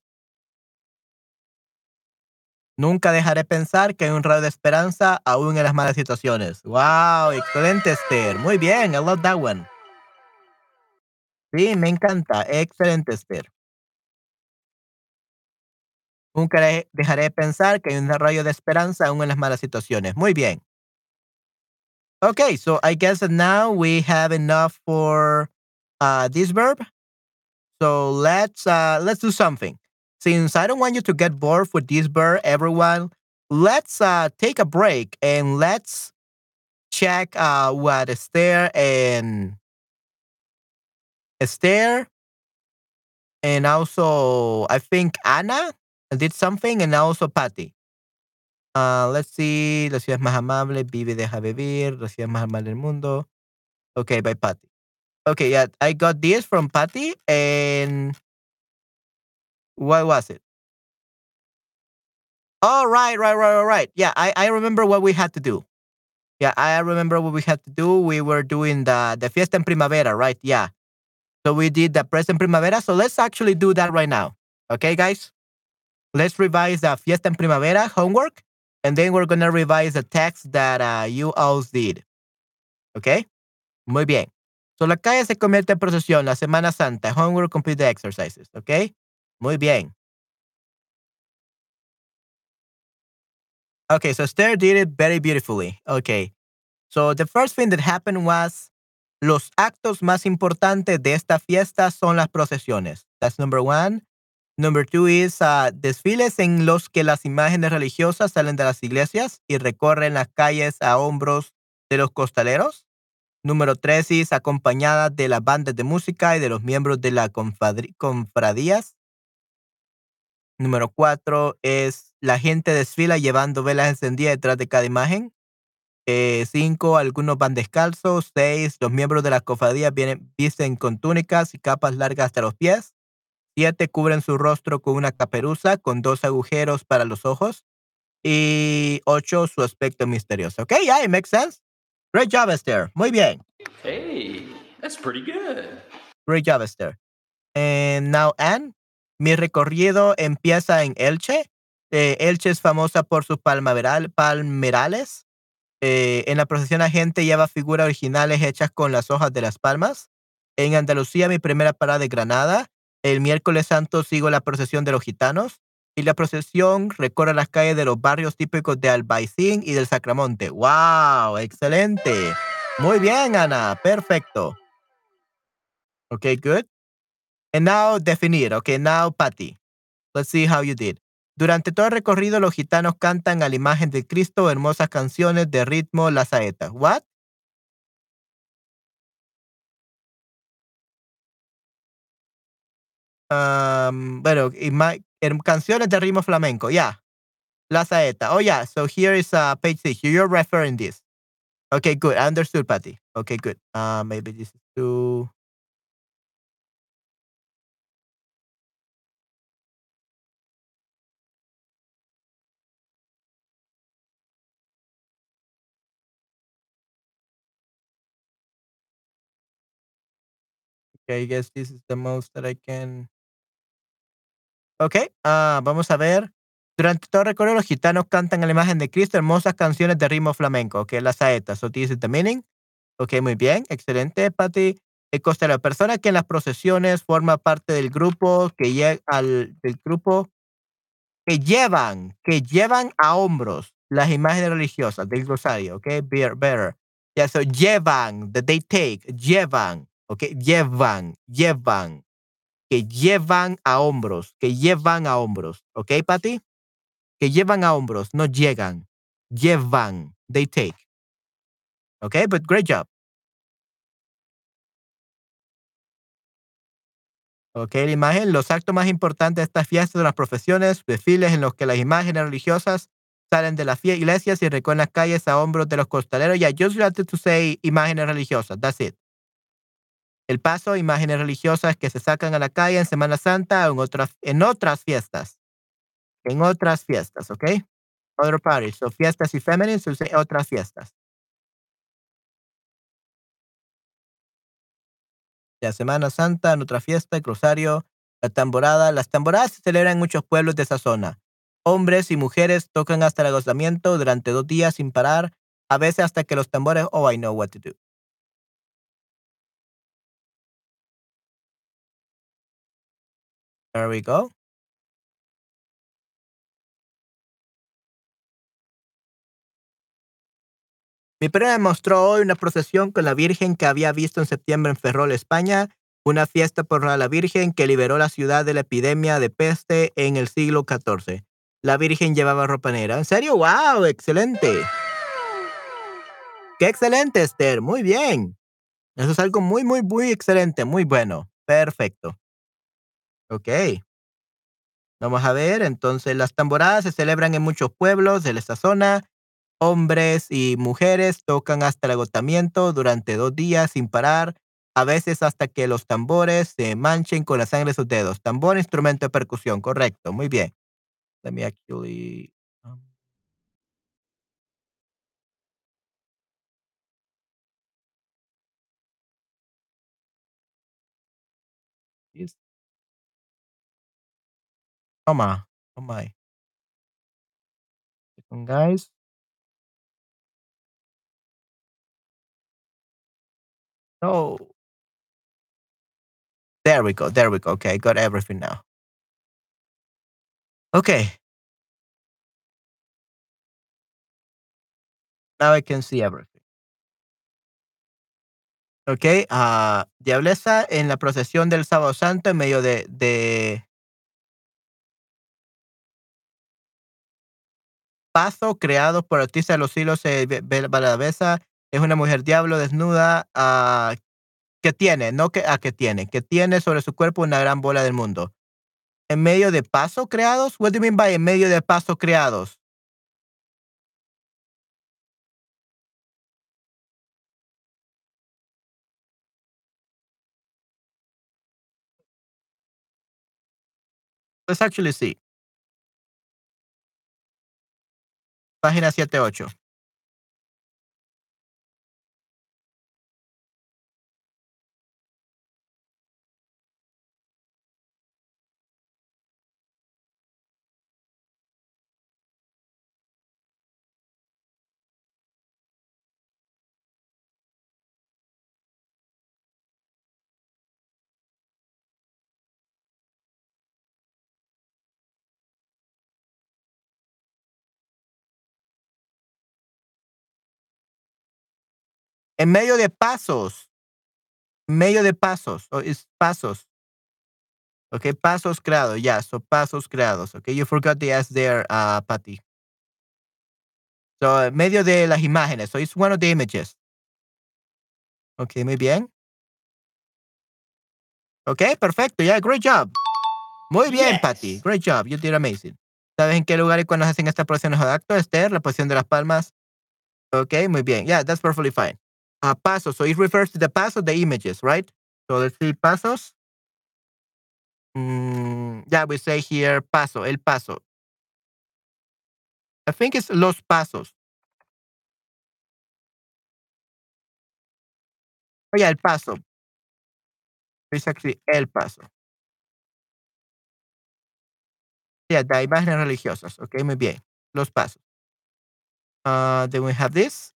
Nunca dejaré pensar que hay un rayo de esperanza aún en las malas situaciones. Wow, excelente Esther. Muy bien, I love that one. Sí, me encanta. Excelente Esther. Nunca dejaré pensar que hay un rayo de esperanza aún en las malas situaciones. Muy bien. Okay, so I guess that now we have enough for uh, this verb. So let's uh, let's do something. Since I don't want you to get bored with this verb, everyone, let's uh, take a break and let's check uh, what Esther and Esther and also I think Anna did something and also Patty. Uh, let's see, la ciudad más amable, vive, deja vivir, la ciudad más amable del mundo. Okay, by Patty. Okay, yeah, I got this from Patty and what was it? Oh, right, right, right, right, right. Yeah, I, I remember what we had to do. Yeah, I remember what we had to do. We were doing the, the fiesta en primavera, right? Yeah. So we did the present primavera. So let's actually do that right now. Okay, guys? Let's revise the fiesta en primavera homework. And then we're going to revise the text that uh, you all did. Okay? Muy bien. So la calle se convierte en procesión, la Semana Santa, homework, complete the exercises. Okay? Muy bien. Okay, so Esther did it very beautifully. Okay. So the first thing that happened was los actos más importantes de esta fiesta son las procesiones. That's number one. Number two is uh, desfiles en los que las imágenes religiosas salen de las iglesias y recorren las calles a hombros de los costaleros. Número tres es acompañada de las bandas de música y de los miembros de las confradías. Número cuatro es la gente desfila llevando velas encendidas detrás de cada imagen. Eh, cinco, algunos van descalzos. Seis, los miembros de la cofradía vienen, visten con túnicas y capas largas hasta los pies. Siete, cubren su rostro con una caperuza con dos agujeros para los ojos. Y ocho, su aspecto misterioso. Ok, yeah, it makes sense. Great job, Esther. Muy bien. Hey, that's pretty good. Great job, Esther. And now, Anne. Mi recorrido empieza en Elche. Eh, Elche es famosa por sus palmerales. Eh, en la procesión la gente lleva figuras originales hechas con las hojas de las palmas. En Andalucía, mi primera parada de Granada. El miércoles santo sigo la procesión de los gitanos. Y la procesión recorre las calles de los barrios típicos de Albaicín y del Sacramonte. ¡Wow! ¡Excelente! Muy bien, Ana. Perfecto. Ok, good. And now definir. Okay, now Patty. Let's see how you did. Durante todo el recorrido, los gitanos cantan a la imagen de Cristo hermosas canciones de ritmo la saeta. What? Um, bueno, canciones de ritmo flamenco. Yeah. La saeta. Oh, yeah. So here is uh, page six. You're referring this. Okay, good. I understood, Patty. Okay, good. Uh, maybe this is too. Okay, I guess this is the most that I can. Ok, uh, vamos a ver. Durante todo el recorrido, los gitanos cantan a la imagen de Cristo hermosas canciones de ritmo flamenco, que es la saeta. So, this is the meaning. Ok, muy bien. Excelente, Patty. El coste de la persona que en las procesiones forma parte del grupo que llega al del grupo que llevan, que llevan a hombros las imágenes religiosas del rosario, ok, better, better. Yeah, so llevan, that they take, llevan, ¿ok? Llevan, llevan, que llevan a hombros, que llevan a hombros, ¿ok, Patty? Que llevan a hombros, no llegan, llevan, they take. Okay, but great job. Ok, la imagen, los actos más importantes de estas fiestas son las profesiones, desfiles en los que las imágenes religiosas salen de las iglesias y recorren las calles a hombros de los costaleros. Yeah, just wanted to say imágenes religiosas, that's it. El paso, imágenes religiosas que se sacan a la calle en Semana Santa o en otras, en otras fiestas. En otras fiestas, ¿ok? Other parties. So fiestas y feminines, so otras fiestas. La Semana Santa, nuestra fiesta, el Rosario, la tamborada. Las tamboradas se celebran en muchos pueblos de esa zona. Hombres y mujeres tocan hasta el agotamiento durante dos días sin parar, a veces hasta que los tambores. Oh, I know what to do. There we go. Mi prima me mostró hoy una procesión con la Virgen que había visto en septiembre en Ferrol, España, una fiesta por la Virgen que liberó la ciudad de la epidemia de peste en el siglo XIV. La Virgen llevaba ropa negra. ¿En serio? ¡Wow! ¡Excelente! ¡Qué excelente, Esther! Muy bien. Eso es algo muy, muy, muy excelente, muy bueno. Perfecto. Ok. Vamos a ver, entonces las tamboradas se celebran en muchos pueblos de esta zona. Hombres y mujeres tocan hasta el agotamiento durante dos días sin parar, a veces hasta que los tambores se manchen con la sangre de sus dedos. Tambor, instrumento de percusión, correcto, muy bien. Let me actually. Oh my, oh my. Second, guys. Oh. There we go. There we go. Okay, I got everything now. Okay. Now I can see everything. Ok, ah, Diablesa en la procesión del Sábado Santo en medio de, de paso creado por artista de los hilos eh, Baladesa es una mujer diablo desnuda ah, que tiene, no que, ah, que tiene, que tiene sobre su cuerpo una gran bola del mundo. En medio de paso creados, what do you mean by en medio de paso creados? Let's actually see. Página 78. En medio de pasos. En medio de pasos. es pasos. Okay, pasos creados. Yeah, so pasos creados. Okay, you forgot the S there, uh, Patty. So, en medio de las imágenes. So, it's one of the images. Okay, muy bien. Okay, perfecto. Yeah, great job. Muy bien, Patty. Yes. Great job. You did amazing. ¿Sabes en qué lugar y cuándo hacen estas posiciones de acto, Esther? La posición de las palmas. Okay, muy bien. Yeah, that's perfectly fine. Uh, pasos. So, it refers to the pasos, the images, right? So, let's see, pasos. Mm, yeah, we say here paso, el paso. I think it's los pasos. Oh, yeah, el paso. It's actually el paso. Yeah, de imágenes religiosas. Okay, muy bien. Los pasos. Uh, then we have this.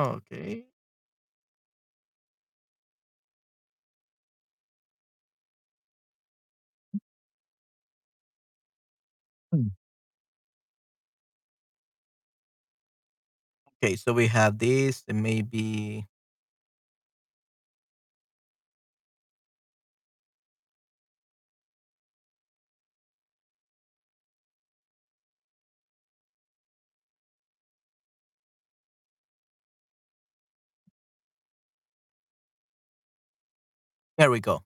Okay. Mm. Okay, so we have this, and maybe. There we go.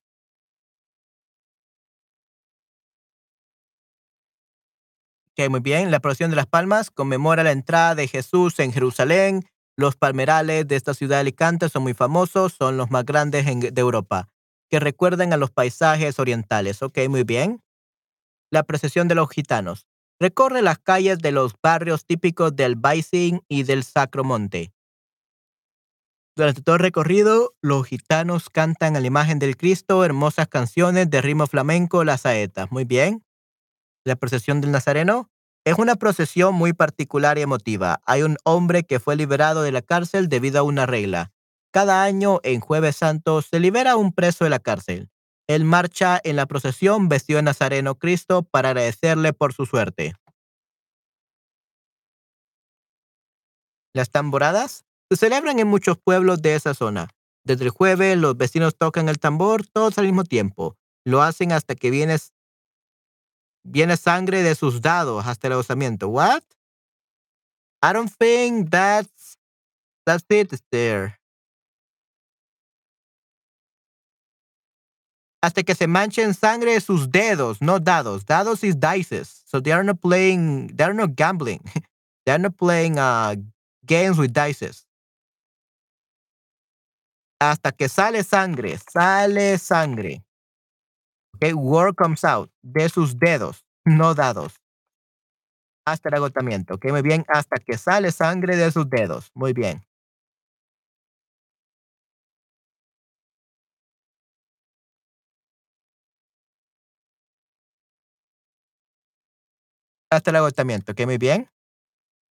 Ok, muy bien. La procesión de las palmas conmemora la entrada de Jesús en Jerusalén. Los palmerales de esta ciudad de Alicante son muy famosos, son los más grandes de Europa, que recuerdan a los paisajes orientales. Ok, muy bien. La procesión de los gitanos. Recorre las calles de los barrios típicos del Baicín y del Sacromonte. Durante todo el recorrido, los gitanos cantan a la imagen del Cristo hermosas canciones de ritmo flamenco, las saetas. Muy bien. La procesión del Nazareno es una procesión muy particular y emotiva. Hay un hombre que fue liberado de la cárcel debido a una regla. Cada año, en Jueves Santo, se libera un preso de la cárcel. Él marcha en la procesión vestido de Nazareno Cristo para agradecerle por su suerte. Las tamboradas celebran en muchos pueblos de esa zona. Desde el jueves, los vecinos tocan el tambor todos al mismo tiempo. Lo hacen hasta que viene, viene sangre de sus dados hasta el agotamiento. What? I don't think that's that's it there. Hasta que se manchen sangre de sus dedos, no dados. Dados is dices. So they are not playing, they are not gambling. they are not playing uh, games with dices hasta que sale sangre, sale sangre. Okay, word comes out de sus dedos, no dados. Hasta el agotamiento, ok, muy bien, hasta que sale sangre de sus dedos, muy bien. Hasta el agotamiento, ok, muy bien.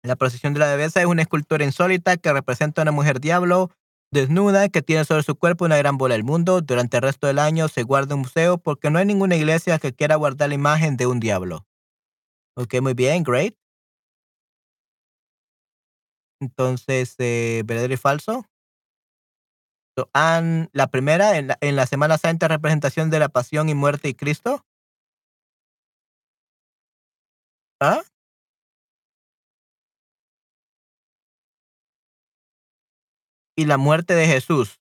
La procesión de la bebesa es una escultura insólita que representa a una mujer diablo desnuda que tiene sobre su cuerpo una gran bola del mundo. Durante el resto del año se guarda un museo porque no hay ninguna iglesia que quiera guardar la imagen de un diablo. Ok, muy bien, great. Entonces, eh, ¿verdadero y falso? la primera, en la, en la Semana Santa, representación de la pasión y muerte de Cristo. ¿Ah? Y la muerte de Jesús.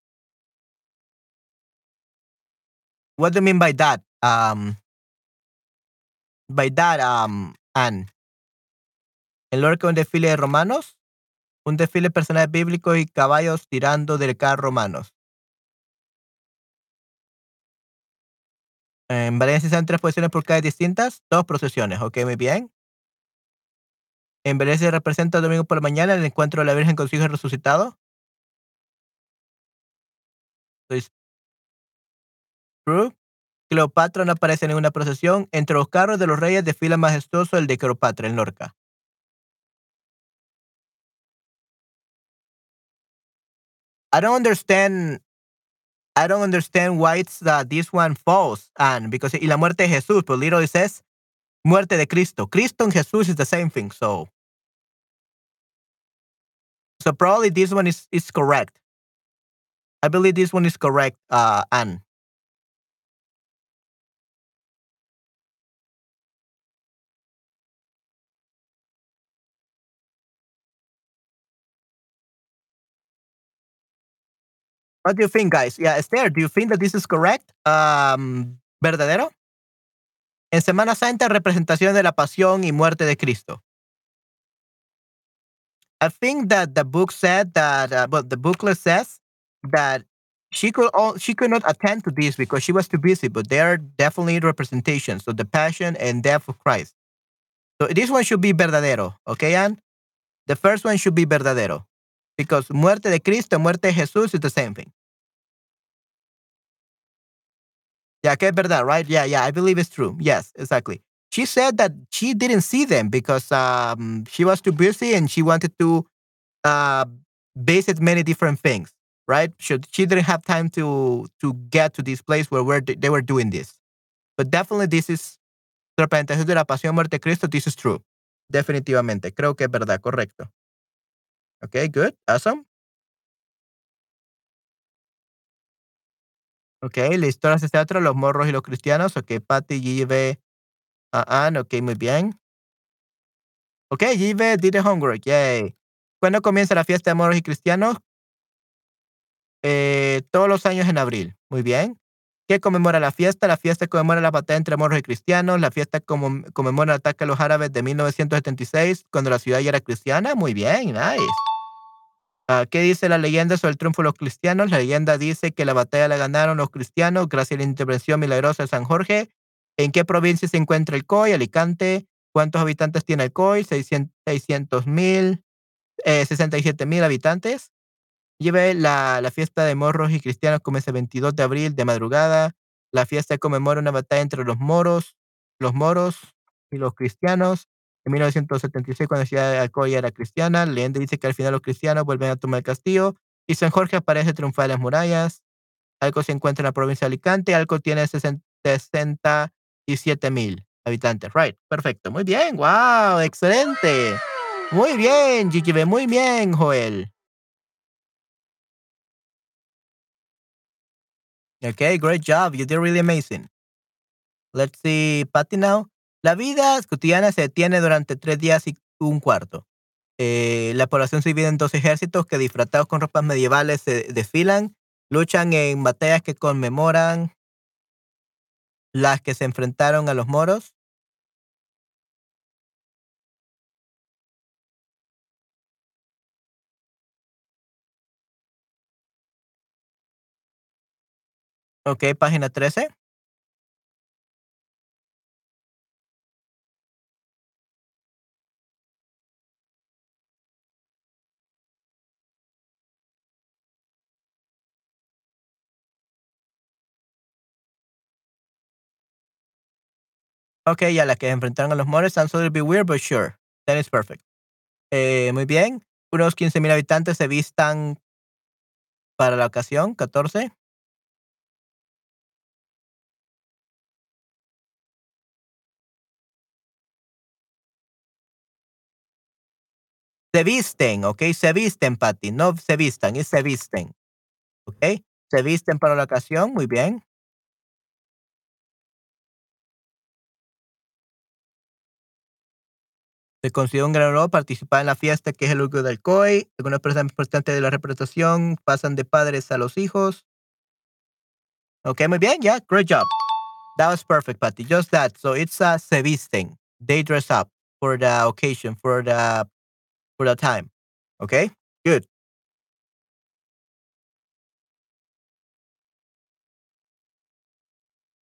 What do you mean by that? Um, by that, um, Anne. El Lorca un desfile de romanos, un desfile de personajes bíblicos y caballos tirando del carro romanos. En Valencia se dan tres posiciones por calles distintas, dos procesiones, ok, muy bien. En Valencia representa el domingo por la mañana el encuentro de la Virgen con su hijo resucitado. Cleopatra no aparece en ninguna procesión. Entre los carros de los reyes desfila majestuoso el de Cleopatra en Lorca. I don't understand. I don't understand why it's uh, this one false, and because y la muerte de Jesús, but literally says muerte de Cristo. Cristo and Jesús is the same thing, so so probably this one is is correct. I believe this one is correct, uh, Anne. What do you think, guys? Yeah, Esther, do you think that this is correct? Um, ¿Verdadero? En Semana Santa, representación de la pasión y muerte de Cristo. I think that the book said that, uh, but the booklet says that she could all she could not attend to this because she was too busy, but they are definitely representations of the passion and death of Christ. So this one should be verdadero, okay, and The first one should be verdadero. Because muerte de Cristo, muerte de Jesús is the same thing. Yeah, que verdad, right? Yeah, yeah, I believe it's true. Yes, exactly. She said that she didn't see them because um, she was too busy and she wanted to uh, visit many different things right? She, she didn't have time to to get to this place where where they were doing this. But definitely this is representación de la pasión muerte Cristo. This is true. Definitivamente. Creo que es verdad. Correcto. Okay, good. Awesome. Ok, la historia de teatro, los morros y los cristianos. Ok, Patty, Give, uh, Anne. Ok, muy bien. Ok, Give did the homework. Yay. ¿Cuándo comienza la fiesta de morros y cristianos? Eh, todos los años en abril. Muy bien. ¿Qué conmemora la fiesta? La fiesta conmemora la batalla entre moros y cristianos. La fiesta conmemora el ataque a los árabes de 1976, cuando la ciudad ya era cristiana. Muy bien, nice. Ah, ¿Qué dice la leyenda sobre el triunfo de los cristianos? La leyenda dice que la batalla la ganaron los cristianos gracias a la intervención milagrosa de San Jorge. ¿En qué provincia se encuentra el COI? Alicante. ¿Cuántos habitantes tiene el COI? 600 mil, 67 mil habitantes. Lleve la, la fiesta de morros y cristianos comienza el 22 de abril de madrugada. La fiesta conmemora una batalla entre los moros, los moros y los cristianos. En 1976, cuando la ciudad de Alcoy era cristiana, la leyenda dice que al final los cristianos vuelven a tomar el castillo y San Jorge aparece triunfal en las murallas. Alco se encuentra en la provincia de Alicante. Alco tiene 67 mil habitantes. Right, perfecto. Muy bien, wow, excelente. Muy bien, GGB, muy bien, Joel. Okay, great job. You did really amazing. Let's see, Patty now. La vida cotidiana se detiene durante tres días y un cuarto. Eh, la población se divide en dos ejércitos que disfrazados con ropas medievales se desfilan, luchan en batallas que conmemoran las que se enfrentaron a los moros. Ok, página 13. Ok, ya las que enfrentaron a los moros sounds a little bit weird, but sure. That is perfect. Eh, muy bien. Unos 15.000 habitantes se vistan para la ocasión, 14. Se visten, ok, se visten, Patty, no se vistan, es se visten. Ok, se visten para la ocasión, muy bien. Se considera un gran honor participar en la fiesta que es el orgullo del COI. Algunas personas importantes de la representación pasan de padres a los hijos. Ok, muy bien, yeah, great job. That was perfect, Patty. Just that. So it's a se visten. They dress up for the occasion, for the for time. Okay, good.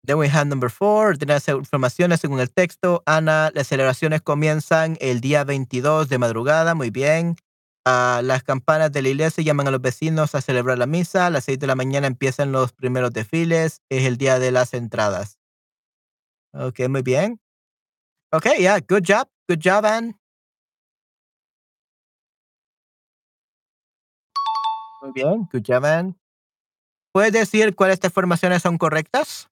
Then we have number four, de las informaciones según el texto. Ana, las celebraciones comienzan el día 22 de madrugada, muy bien. Ah, las campanas de la iglesia llaman a los vecinos a celebrar la misa. A las 6 de la mañana empiezan los primeros desfiles. Es el día de las entradas. Ok, muy bien. Ok, yeah, good job. Good job, Anne. Muy bien, Anne. ¿Puedes decir cuáles de formaciones son correctas?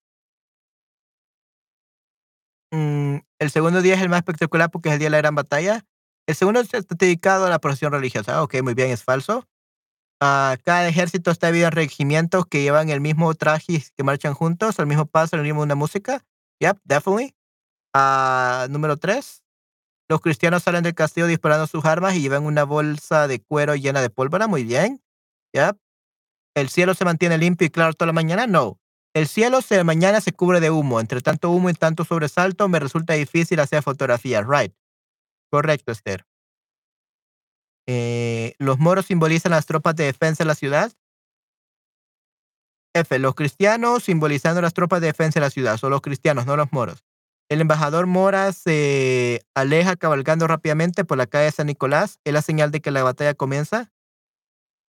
Mm, el segundo día es el más espectacular porque es el día de la gran batalla. El segundo está dedicado a la procesión religiosa. Ok, muy bien, es falso. Ah, cada ejército está dividido en regimientos que llevan el mismo traje que marchan juntos, al mismo paso, al mismo una música. Yep, definitely. Ah, número tres. Los cristianos salen del castillo disparando sus armas y llevan una bolsa de cuero llena de pólvora. Muy bien. Yep. ¿El cielo se mantiene limpio y claro toda la mañana? No. El cielo se, mañana se cubre de humo. Entre tanto humo y tanto sobresalto, me resulta difícil hacer fotografías. Right. Correcto, Esther. Eh, ¿Los moros simbolizan las tropas de defensa de la ciudad? F. Los cristianos simbolizando las tropas de defensa de la ciudad. Son los cristianos, no los moros. El embajador Mora se aleja cabalgando rápidamente por la calle de San Nicolás. Es la señal de que la batalla comienza.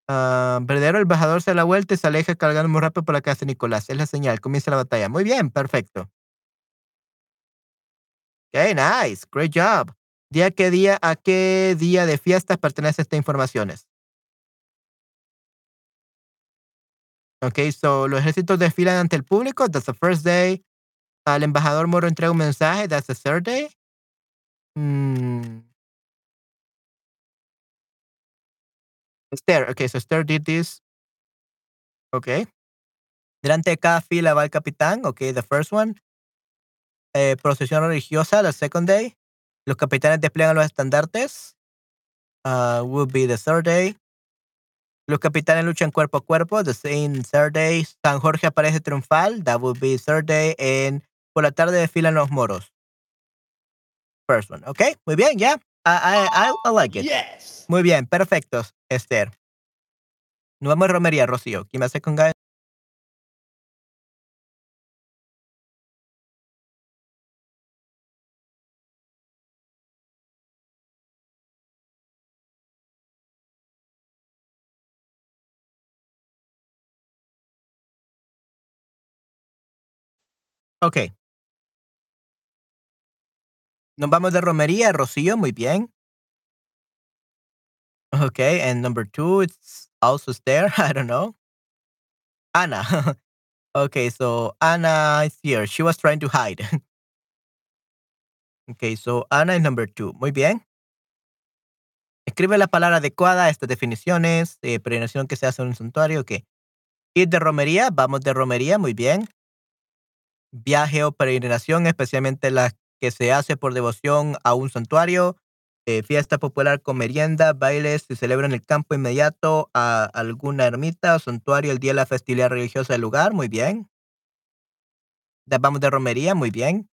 Ah, verdadero, el embajador se da la vuelta y se aleja cabalgando muy rápido por la calle de Nicolás. Es la señal. Comienza la batalla. Muy bien, perfecto. Ok, nice. Great job. ¿Día qué día, a qué día de fiestas pertenece esta informaciones? Ok, so los ejércitos desfilan ante el público. That's the first day. Al embajador Moro entrega un mensaje. That's the third day. Mm. Esther. Okay, so Esther did this. Okay. Delante de cada fila va el capitán. Okay, the first one. Eh, procesión religiosa, the second day. Los capitanes despliegan los estandartes. Uh, will be the third day. Los capitanes luchan cuerpo a cuerpo. The same third day. San Jorge aparece triunfal. That will be third day. And por la tarde desfilan los moros. First one. Ok, muy bien, ya. I, I, I like it. Yes. Muy bien, perfectos, Esther. Nos vamos romería, Rocío. ¿Quién me hace con guy? Okay, nos vamos de romería, Rocío, muy bien. Okay, and number two, it's also there. I don't know. Anna. okay, so Anna is here. She was trying to hide. okay, so Anna is number two. Muy bien. Escribe la palabra adecuada a estas definiciones. Eh, peregrinación que se hace en un santuario. Ok. Ir de romería. Vamos de romería. Muy bien. Viaje o peregrinación, especialmente la que se hace por devoción a un santuario. Eh, fiesta popular con merienda, bailes, se celebra en el campo inmediato a alguna ermita o santuario el día de la festividad religiosa del lugar. Muy bien. Vamos de romería. Muy bien.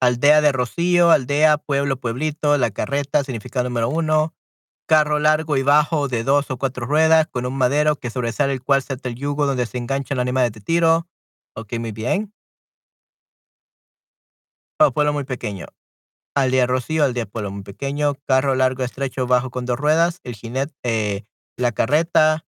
Aldea de Rocío, aldea, pueblo, pueblito, la carreta, significado número uno. Carro largo y bajo de dos o cuatro ruedas con un madero que sobresale el cual salta el yugo donde se engancha el animal de tiro. Ok, muy bien. Oh, pueblo muy pequeño. Aldea Rocío, aldea pueblo muy pequeño. Carro largo, estrecho, bajo con dos ruedas. El jinete, eh, la carreta.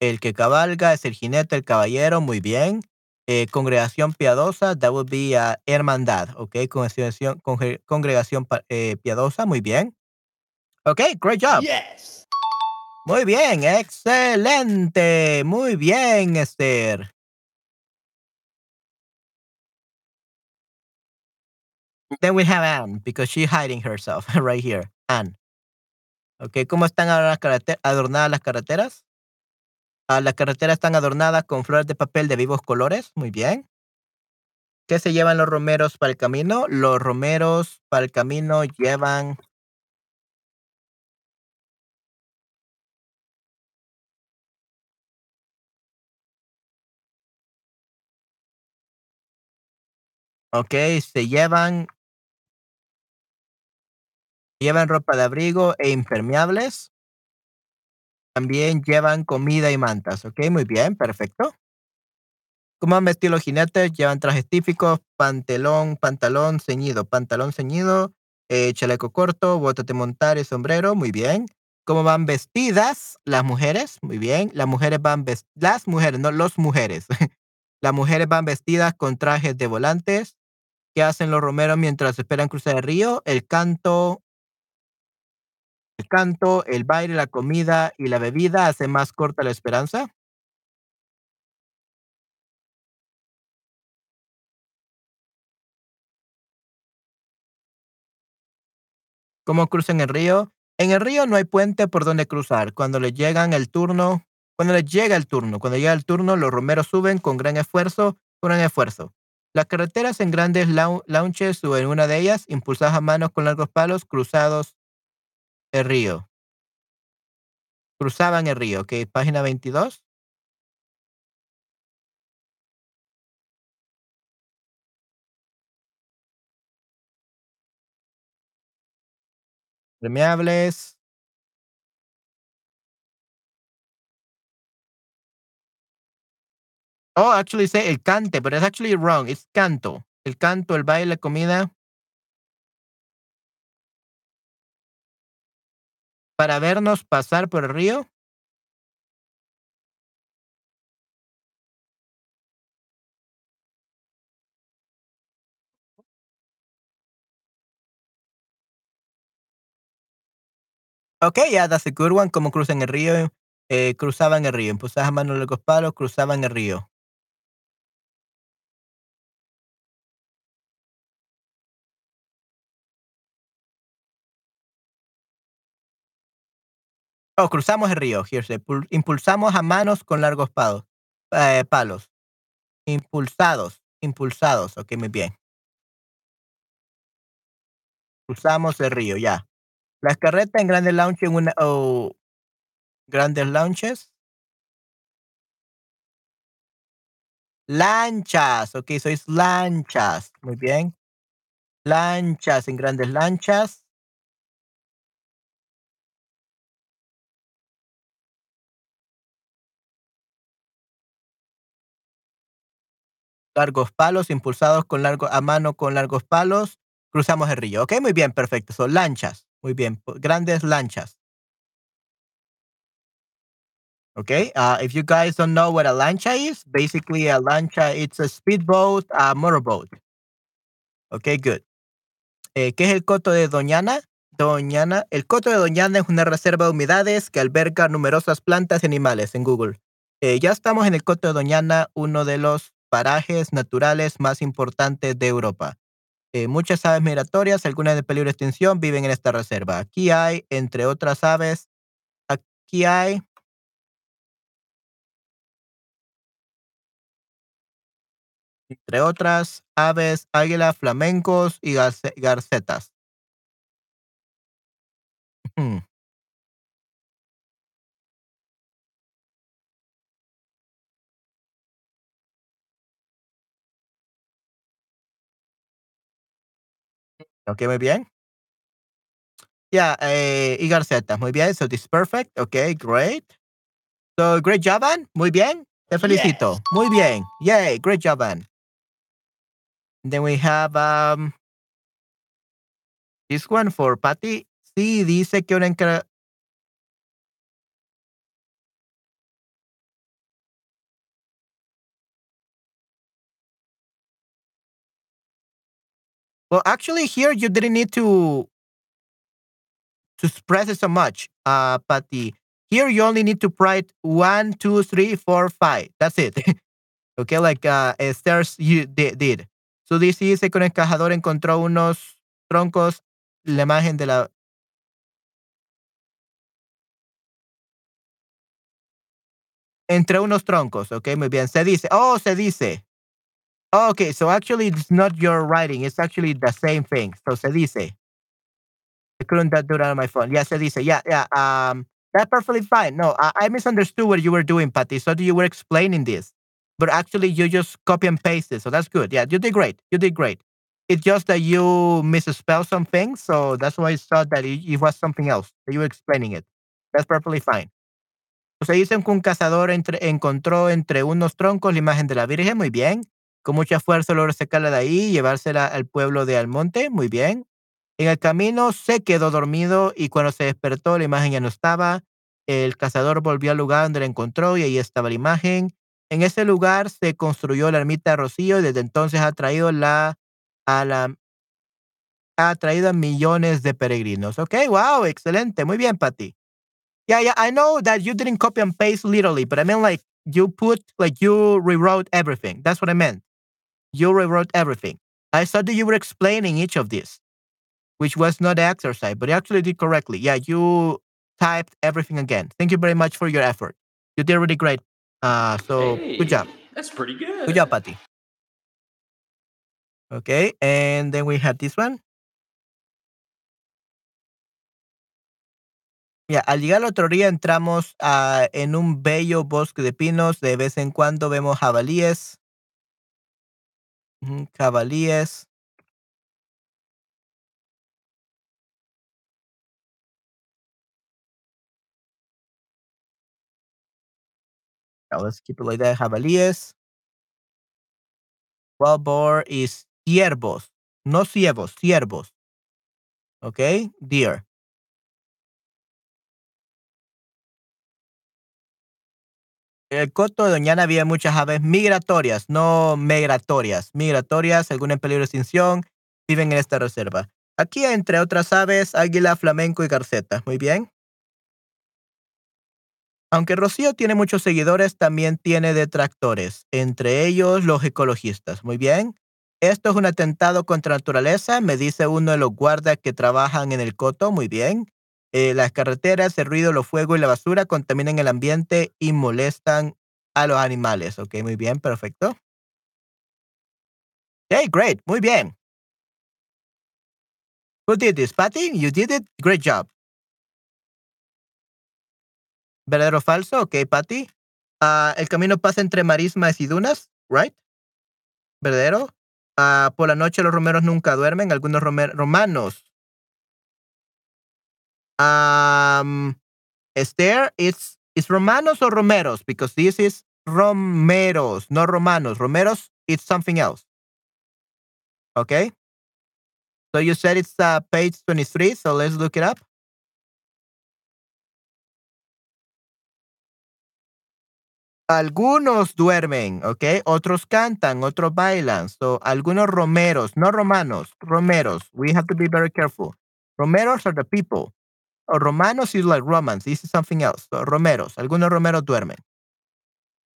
El que cabalga es el jinete, el caballero. Muy bien. Eh, congregación piadosa, that would be uh, hermandad, ok, congregación, congregación eh, piadosa, muy bien. Ok, great job. Yes. Muy bien, excelente, muy bien, Esther. Then we have Anne, because she's hiding herself right here. Anne. Ok, ¿cómo están adornadas las carreteras? Ah, las carreteras están adornadas con flores de papel de vivos colores. Muy bien. ¿Qué se llevan los romeros para el camino? Los romeros para el camino llevan Ok, se llevan llevan ropa de abrigo e impermeables. También llevan comida y mantas, ¿ok? Muy bien, perfecto. ¿Cómo van vestidos los jinetes? Llevan trajes típicos, pantalón, pantalón ceñido, pantalón ceñido, eh, chaleco corto, botas de montar y sombrero, muy bien. ¿Cómo van vestidas las mujeres? Muy bien. Las mujeres van vestidas, las mujeres, no los mujeres. las mujeres van vestidas con trajes de volantes. ¿Qué hacen los romeros mientras esperan cruzar el río? El canto, el canto, el baile, la comida y la bebida hacen más corta la esperanza. ¿Cómo cruzan el río? En el río no hay puente por donde cruzar. Cuando les llegan el turno, cuando les llega el turno, cuando llega el turno, los romeros suben con gran esfuerzo, con gran esfuerzo. Las carreteras en grandes launches suben una de ellas, impulsadas a manos con largos palos cruzados el río. Cruzaban el río, ok, página 22. Permeables. Oh, actually say el cante, but it's actually wrong. It's canto. El canto, el baile, la comida. Para vernos pasar por el río. Okay, yeah, that's a good one. Como cruzan el río, eh, cruzaban el río. Impulsaban a mano los palos, cruzaban el río. Oh, cruzamos el río. Here, impulsamos a manos con largos palos. Eh, palos. Impulsados. Impulsados. Ok, muy bien. Cruzamos el río, ya. Las carretas en grandes launches, oh, grandes launches. Lanchas, ok, sois lanchas, muy bien. Lanchas en grandes lanchas. Largos palos impulsados con largo, a mano con largos palos. Cruzamos el río. Ok, muy bien, perfecto. Son lanchas. Muy bien, grandes lanchas. Okay. Uh, if you guys don't know what a lancha is, basically a lancha it's a speedboat, a motorboat. Okay, good. Eh, ¿Qué es el coto de Doñana? Doñana. El coto de Doñana es una reserva de humedades que alberga numerosas plantas y animales en Google. Eh, ya estamos en el coto de Doñana, uno de los parajes naturales más importantes de Europa. Eh, muchas aves migratorias, algunas de peligro de extinción, viven en esta reserva. Aquí hay, entre otras aves, aquí hay entre otras aves, águila, flamencos y garce- garcetas. Ujú. Ok, muy bien. Yeah, eh, y garcetas, muy bien. So this is perfect. Okay, great. So great job, Ann. Muy bien. Te felicito. Muy bien. Yay, great job, Ann. Then we have um this one for Patty. Sí, dice que una Well, actually, here you didn't need to to express it so much, uh, Patty. Here you only need to write one, two, three, four, five. That's it. okay, like uh, Esther's you did. did. So this dice que un encajador encontró unos troncos, la imagen de la entre unos troncos. Okay, muy bien. Se dice. Oh, se dice. Oh, okay, so actually it's not your writing. It's actually the same thing. So se dice. I couldn't do that on my phone. Yeah, se dice. Yeah, yeah. Um, that's perfectly fine. No, I, I misunderstood what you were doing, Patty. So you were explaining this, but actually you just copy and paste it. So that's good. Yeah, you did great. You did great. It's just that you misspelled some things, so that's why I thought that it, it was something else. You were explaining it. That's perfectly fine. Se dice que un cazador entre- encontró entre unos troncos la imagen de la Virgen, muy bien. Con mucha fuerza logró sacarla de ahí y llevársela al pueblo de Almonte, muy bien. En el camino se quedó dormido y cuando se despertó la imagen ya no estaba. El cazador volvió al lugar donde la encontró y ahí estaba la imagen. En ese lugar se construyó la ermita de Rocío y desde entonces ha traído la a la ha traído a millones de peregrinos. Ok, wow, excelente, muy bien, Patty. Yeah, yeah, I know that you didn't copy and paste literally, but I mean like you put like you rewrote everything. That's what I meant. You rewrote everything. I thought that you were explaining each of these, which was not the exercise, but you actually did correctly. Yeah, you typed everything again. Thank you very much for your effort. You did really great. Uh, so good job. That's pretty good. Good job, Patty. Okay, and then we had this one. Ya, al llegar a la orilla entramos ah, en un bello bosque de pinos. De vez en cuando vemos jabalíes. Now let's keep it like that. Jabalíes. Wild boar is ciervos. No ciervos, ciervos. Okay, deer. El coto de Doñana había muchas aves migratorias, no migratorias. Migratorias, algunas en peligro de extinción, viven en esta reserva. Aquí, entre otras aves, águila, flamenco y garceta. Muy bien. Aunque Rocío tiene muchos seguidores, también tiene detractores, entre ellos los ecologistas. Muy bien. Esto es un atentado contra la naturaleza, me dice uno de los guardas que trabajan en el coto. Muy bien. Eh, las carreteras, el ruido, los fuegos y la basura contaminan el ambiente y molestan a los animales. Ok, muy bien, perfecto. Hey, great, muy bien. Who did this, Patty? You did it. Great job. ¿Verdadero o falso? Ok, Patty. Ah, el camino pasa entre marismas y dunas, right? ¿Verdadero? Ah, por la noche los romeros nunca duermen, algunos romanos. Um, Esther, it's, it's romanos or romeros? Because this is romeros, not romanos. Romeros, it's something else. Okay? So you said it's uh, page 23, so let's look it up. Algunos duermen, ¿ok? Otros cantan, otros bailan. So, algunos romeros, no romanos, romeros. We have to be very careful. Romeros are the people. Or romanos is like Romans. This is something else. So, romeros. Algunos romeros duermen.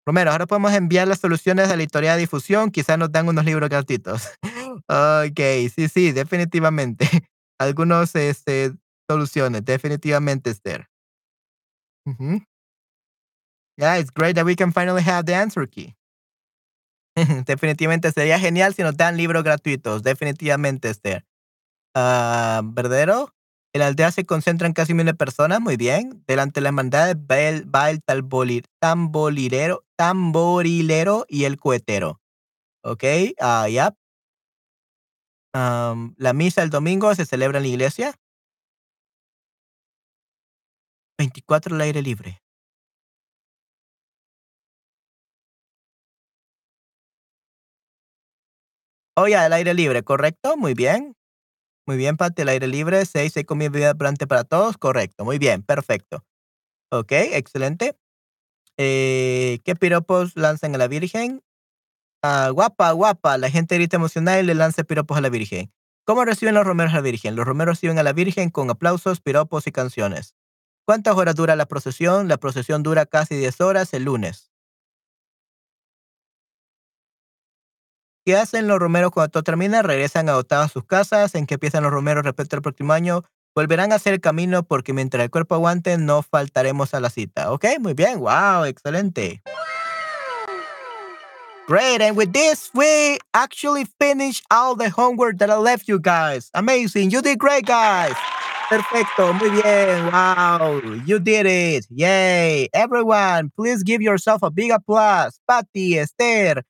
Romero, ahora podemos enviar las soluciones a la historia de difusión. Quizás nos dan unos libros gratuitos. ok, sí, sí, definitivamente. Algunos este, soluciones, definitivamente, Esther. Ujú. Yeah, it's great that we can finally have the answer key. definitivamente sería genial si nos dan libros gratuitos. Definitivamente, Esther. Ah, ¿Verdadero? En la aldea se concentran casi mil personas, muy bien. Delante de la hermandad va el, va el tamborilero y el cohetero. ¿Ok? Ah, ya. La misa el domingo se celebra en la iglesia. 24 al aire libre. Oh, ya, el aire libre, correcto, muy bien. Muy bien, Pati, el aire libre, 6, hay comida y bebida durante para todos, correcto, muy bien, perfecto. Ok, excelente. Eh, ¿Qué piropos lanzan a la Virgen? Ah, guapa, guapa, la gente grita emocionada y le lanza piropos a la Virgen. ¿Cómo reciben los romeros a la Virgen? Los romeros reciben a la Virgen con aplausos, piropos y canciones. ¿Cuántas horas dura la procesión? La procesión dura casi 10 horas el lunes. ¿Qué hacen los romeros cuando todo termina? Regresan agotados a sus casas. ¿En qué empiezan los romeros respecto al próximo año? Volverán a hacer el camino porque mientras el cuerpo aguante no faltaremos a la cita. Ok, muy bien. Wow, excelente. Great. And with this, we actually finished all the homework that I left you guys. Amazing. You did great, guys. Perfecto. Muy bien. Wow. You did it. Yay. Everyone, please give yourself a big applause. Patty, Esther,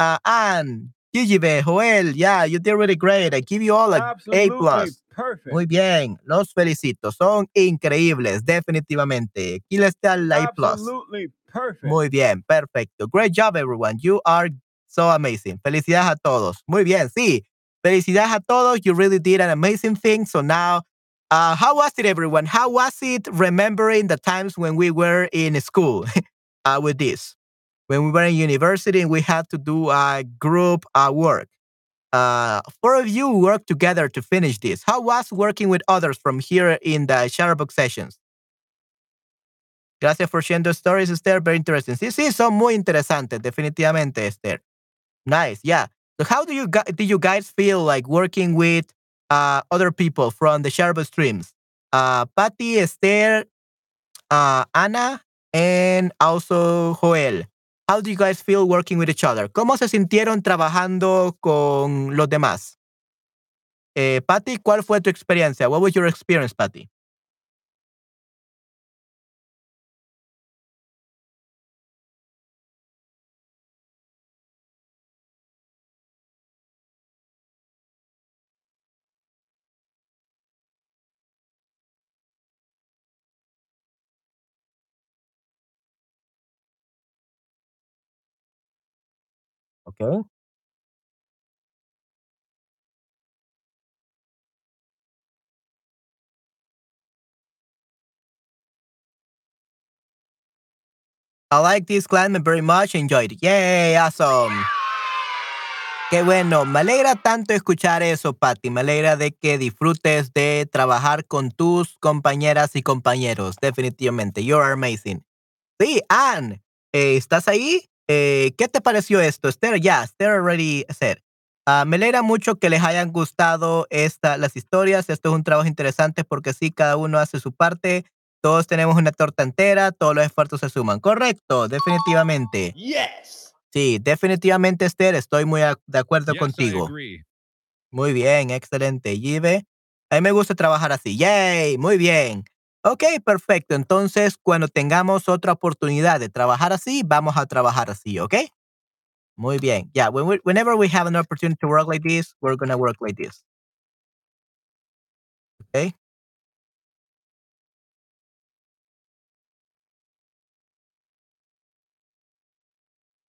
uh, Anne, Gigibe, Joel. Yeah, you did really great. I give you all a A plus. perfect. Muy bien. Los felicito. Son increíbles. Definitivamente. Aquí les está el A plus. Absolutely perfect. Muy bien, perfecto. Great job, everyone. You are so amazing. Felicidades a todos. Muy bien, sí. Felicidades a todos. You really did an amazing thing. So now, uh, how was it, everyone? How was it remembering the times when we were in school uh, with this? When we were in university and we had to do a group uh, work. Uh, four of you worked together to finish this. How was working with others from here in the Shutterbook sessions? Gracias por sharing stories, Esther. Very interesting. Sí, sí, son muy interesantes, definitivamente, Esther. Nice, yeah. So how do you do you guys feel like working with uh, other people from the Sharbo streams? Uh, Patty, Esther, uh, Ana, and also Joel. How do you guys feel working with each other? ¿Cómo se sintieron trabajando con los demás? Eh, Patty, ¿cuál fue tu experiencia? What was your experience, Patty? Okay. I like this climate very much. Enjoyed it. Yay, awesome. Qué bueno. Me alegra tanto escuchar eso, Patty. Me alegra de que disfrutes de trabajar con tus compañeras y compañeros. Definitivamente. You are amazing. Sí, Anne, eh, ¿estás ahí? Eh, ¿Qué te pareció esto? Esther, ya, Esther already said. Ah, me alegra mucho que les hayan gustado esta, las historias. Esto es un trabajo interesante porque sí, cada uno hace su parte. Todos tenemos una torta entera, todos los esfuerzos se suman. Correcto, definitivamente. Yes. Sí, definitivamente, Esther, estoy muy a- de acuerdo Yes, I contigo. Muy bien, excelente. Yive, a mí me gusta trabajar así. Yay, muy bien. Ok, perfecto. Entonces, cuando tengamos otra oportunidad de trabajar así, vamos a trabajar así, ¿ok? Muy bien. Yeah, whenever we have an opportunity to work like this, we're going to work like this. Okay?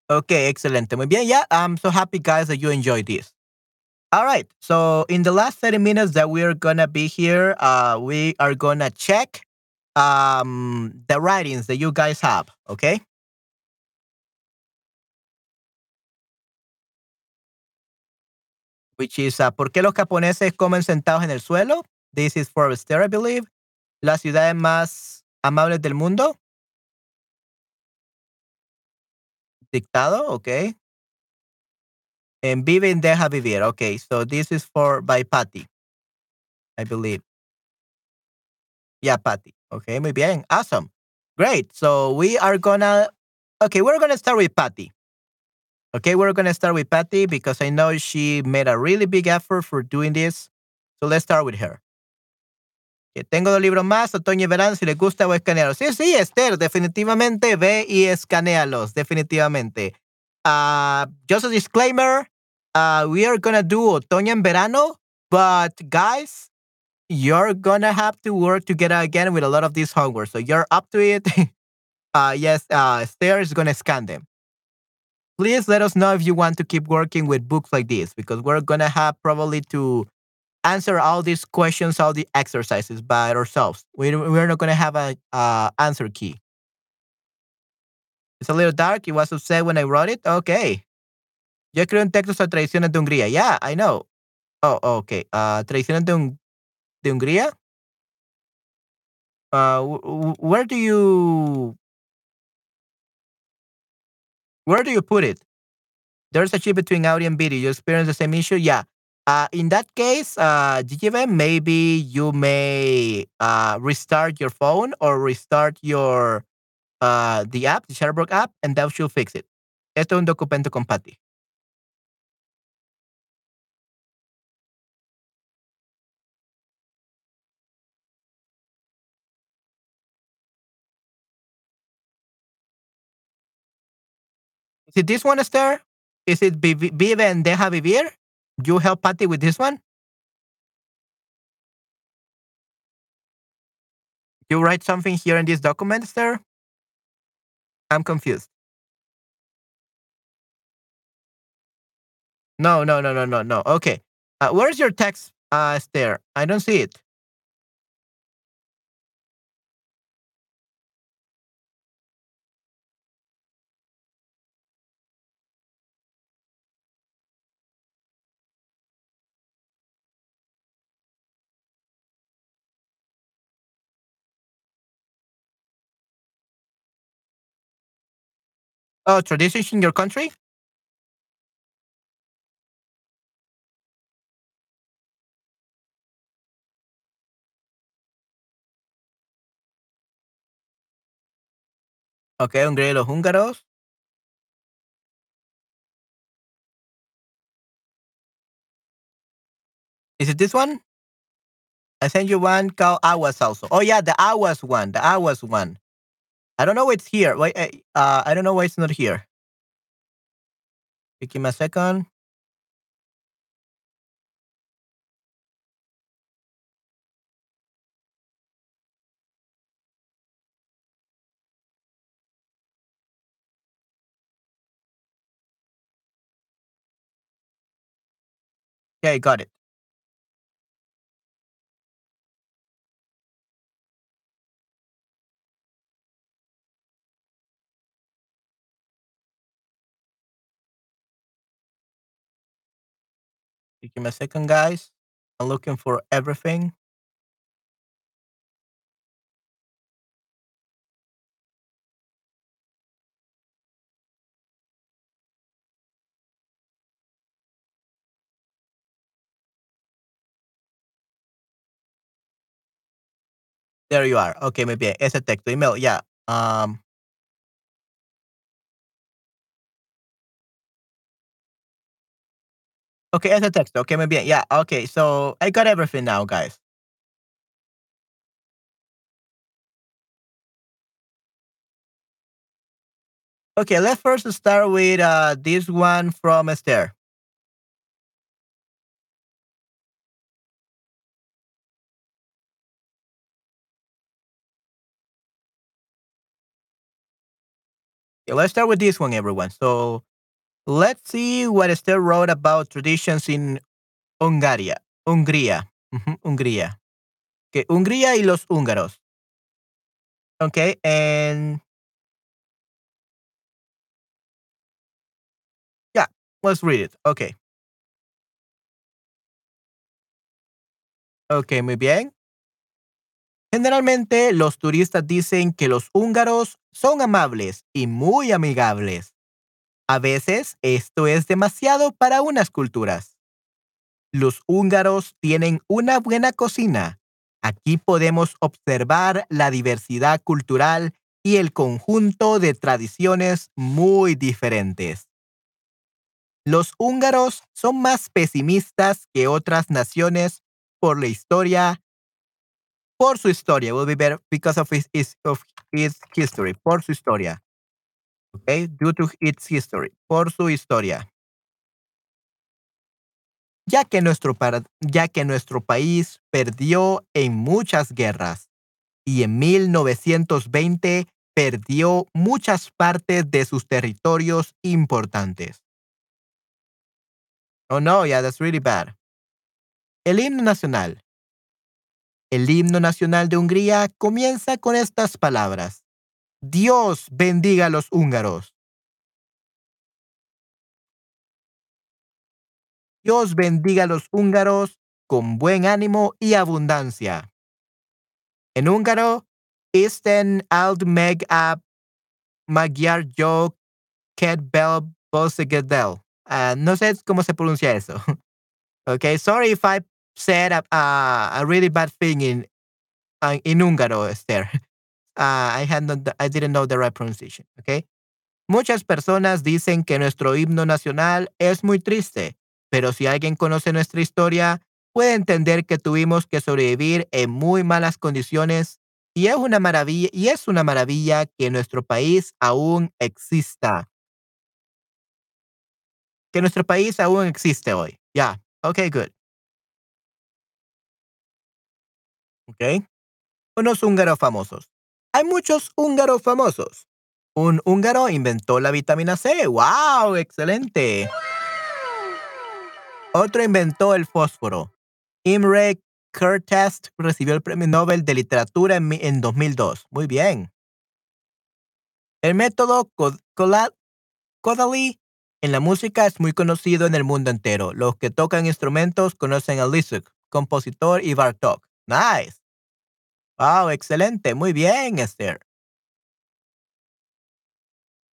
Okay, excelente. Muy bien. Yeah, I'm so happy, guys, that you enjoyed this. All right. So, in the last 30 minutes that we're going to be here, uh, we are going to check um, the writings that you guys have, okay? Which is, uh, ¿por qué los japoneses comen sentados en el suelo? This is for Esther, I believe. Las ciudades más amables del mundo. Dictado, okay. And viven, deja vivir. Okay, so this is for by Patty, I believe. Yeah, Patty. Okay, muy bien. Awesome. Great. So we are gonna, okay, we're gonna start with Patty. Okay, we're gonna start with Patty because I know she made a really big effort for doing this. So let's start with her. Tengo dos libros más, otoño y verano, si les gusta voy a escanearlos. Sí, sí, Esther, definitivamente ve y escanealos, definitivamente. Uh, just a disclaimer, uh, we are gonna do otoño and verano, but guys, you're gonna have to work together again with a lot of this homework. So you're up to it. uh, yes, uh, Esther is gonna scan them. Please let us know if you want to keep working with books like this because we're gonna have probably to answer all these questions, all the exercises by ourselves. We, we're not to have a uh, answer key. It's a little dark. It was upset when I wrote it. Okay. Yo escribo un texto sobre tradiciones de Hungría. Yeah, I know. Oh, okay. Uh, tradiciones de, un, de Hungría. Uh, where do you where do you put it? There's a chip between audio and video. You experience the same issue? Yeah. Uh, in that case, uh, maybe you may uh, restart your phone or restart your uh, the app, the Shutterbrook app, and that should fix it. Esto es un documento con Patty. Is it this one, Esther? Is it Vive and Deja Vivir? You help Patty with this one? You write something here in this document, sir? I'm confused. No, no, no, no, no, no. Okay. Uh, where's your text, uh, Esther? I don't see it. Uh, oh, traditions in your country? Okay, Hungría los húngaros. Is it this one? I sent you one called Aguas also. Oh yeah, the Aguas one, the Aguas one. I don't know why it's here. Why? Eh, uh, I don't know why it's not here. Give me a second. Okay, got it. Give me a second, guys. I'm looking for everything. There you are. Okay, muy bien. Ese texto, email, yeah. Um, Okay, as a text. Okay, muy bien. Yeah, okay. So I got everything now, guys. Okay, let's first start with uh, this one from Esther. Okay, let's start with this one, everyone. So Let's see what Esther wrote about traditions in Hungría. Hungría. Hungría. Okay, Hungría y los húngaros. Okay, and yeah, let's read it. Okay. Ok, muy bien. Generalmente los turistas dicen que los húngaros son amables y muy amigables. A veces esto es demasiado para unas culturas. Los húngaros tienen una buena cocina. Aquí podemos observar la diversidad cultural y el conjunto de tradiciones muy diferentes. Los húngaros son más pesimistas que otras naciones por la historia, por su historia. Will be better because of his, his- of its history, por su historia. Okay, due to its history, por su historia. Ya que nuestro, ya que nuestro país perdió en muchas guerras y en 1920 perdió muchas partes de sus territorios importantes. Oh no, yeah, that's really bad. El himno nacional. El himno nacional de Hungría comienza con estas palabras. Dios bendiga a los húngaros. Dios bendiga a los húngaros con buen ánimo y abundancia. En húngaro, Isten meg a magyar bosegedel. Ah, no sé cómo se pronuncia eso. Okay, sorry if I said a, a, a really bad thing in in húngaro, Esther. Uh, I had not, I didn't know the right pronunciation. Okay. Muchas personas dicen que nuestro himno nacional es muy triste, pero si alguien conoce nuestra historia, puede entender que tuvimos que sobrevivir en muy malas condiciones y es una maravilla y es una maravilla que nuestro país aún exista. Que nuestro país aún existe hoy. Ya. Okay, good. Ok. Unos húngaros famosos. Hay muchos húngaros famosos. Un húngaro inventó la vitamina C. ¡Wow! ¡Excelente! Otro inventó el fósforo. Imre Kertész recibió el Premio Nobel de Literatura en, en 2002. Muy bien. El método Kod- Kola- Kodaly en la música es muy conocido en el mundo entero. Los que tocan instrumentos conocen a Lisuk, compositor y Bartók. Nice. Wow, excelente. Muy bien, Esther.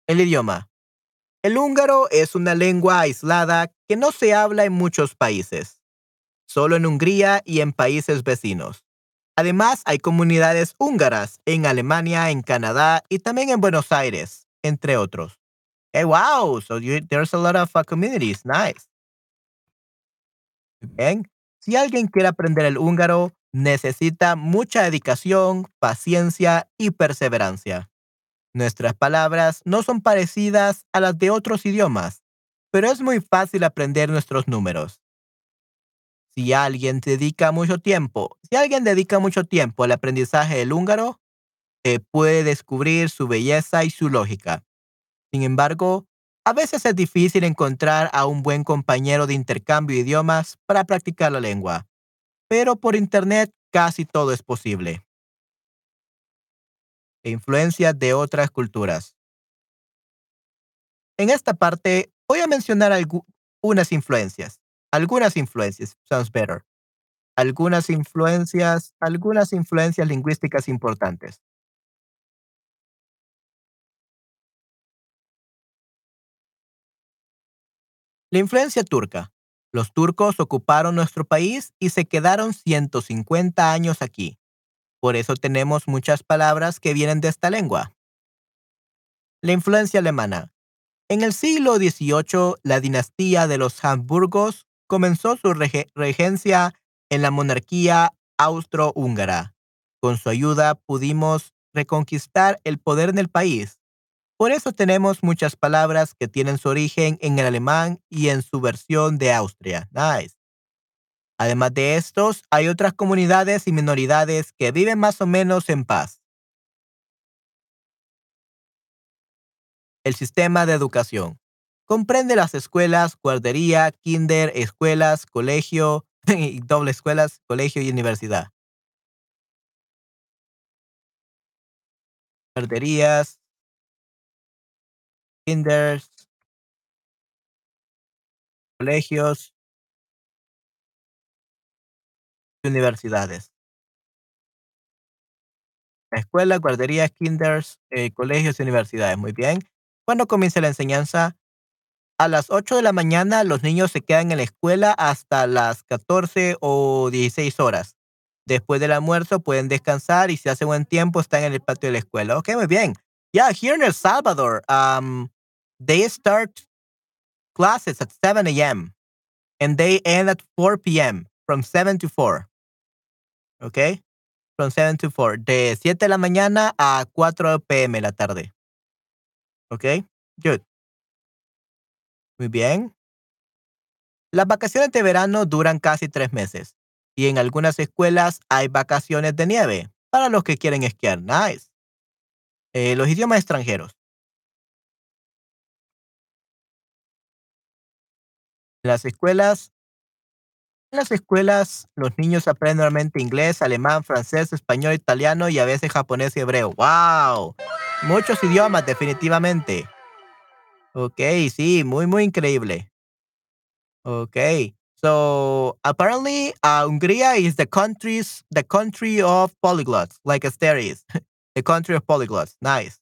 El idioma. El húngaro es una lengua aislada que no se habla en muchos países, solo en Hungría y en países vecinos. Además, hay comunidades húngaras en Alemania, en Canadá y también en Buenos Aires, entre otros. Hey, wow, so there's a lot of uh, communities. Nice. Bien. Si alguien quiere aprender el húngaro, necesita mucha dedicación, paciencia y perseverancia. Nuestras palabras no son parecidas a las de otros idiomas, pero es muy fácil aprender nuestros números. Si alguien dedica mucho tiempo, si alguien dedica mucho tiempo al aprendizaje del húngaro, eh, puede descubrir su belleza y su lógica. Sin embargo, a veces es difícil encontrar a un buen compañero de intercambio de idiomas para practicar la lengua, pero por Internet casi todo es posible. E influencias de otras culturas. En esta parte voy a mencionar algu- unas influencias. Algunas influencias, sounds better. Algunas influencias, algunas influencias lingüísticas importantes. La influencia turca. Los turcos ocuparon nuestro país y se quedaron 150 años aquí. Por eso tenemos muchas palabras que vienen de esta lengua. La influencia alemana. En el siglo XVIII, la dinastía de los Habsburgos comenzó su rege- regencia en la monarquía austro-húngara. Con su ayuda pudimos reconquistar el poder en el país. Por eso tenemos muchas palabras que tienen su origen en el alemán y en su versión de Austria. Nice. Además de estos, hay otras comunidades y minoridades que viven más o menos en paz. El sistema de educación. Comprende las escuelas, guardería, kinder, escuelas, colegio, y doble escuelas, colegio y universidad. Guarderías, kinders, colegios, universidades. Escuelas, guarderías, kinders, eh, colegios y universidades. Muy bien. ¿Cuándo comienza la enseñanza? A las 8 de la mañana los niños se quedan en la escuela hasta las 14 o 16 horas. Después del almuerzo pueden descansar y si hace buen tiempo están en el patio de la escuela. Ok, muy bien. Yeah, here in El Salvador, um, they start classes at 7 a.m. and they end at 4 p.m. from 7 to 4. Okay? From 7 to 4. De 7 de la mañana a 4 p.m. la tarde. Okay? Good. Muy bien. Las vacaciones de verano duran casi tres meses y en algunas escuelas hay vacaciones de nieve para los que quieren esquiar. Nice. Eh, los idiomas extranjeros. Las escuelas, en las escuelas los niños aprenden normalmente inglés, alemán, francés, español, italiano y a veces japonés y hebreo. ¡Wow! Muchos idiomas, definitivamente. Ok, sí, muy, muy increíble. Ok. So apparently, uh, Hungría is the country's the country of polyglots, like Asteris, the country of polyglots. Nice.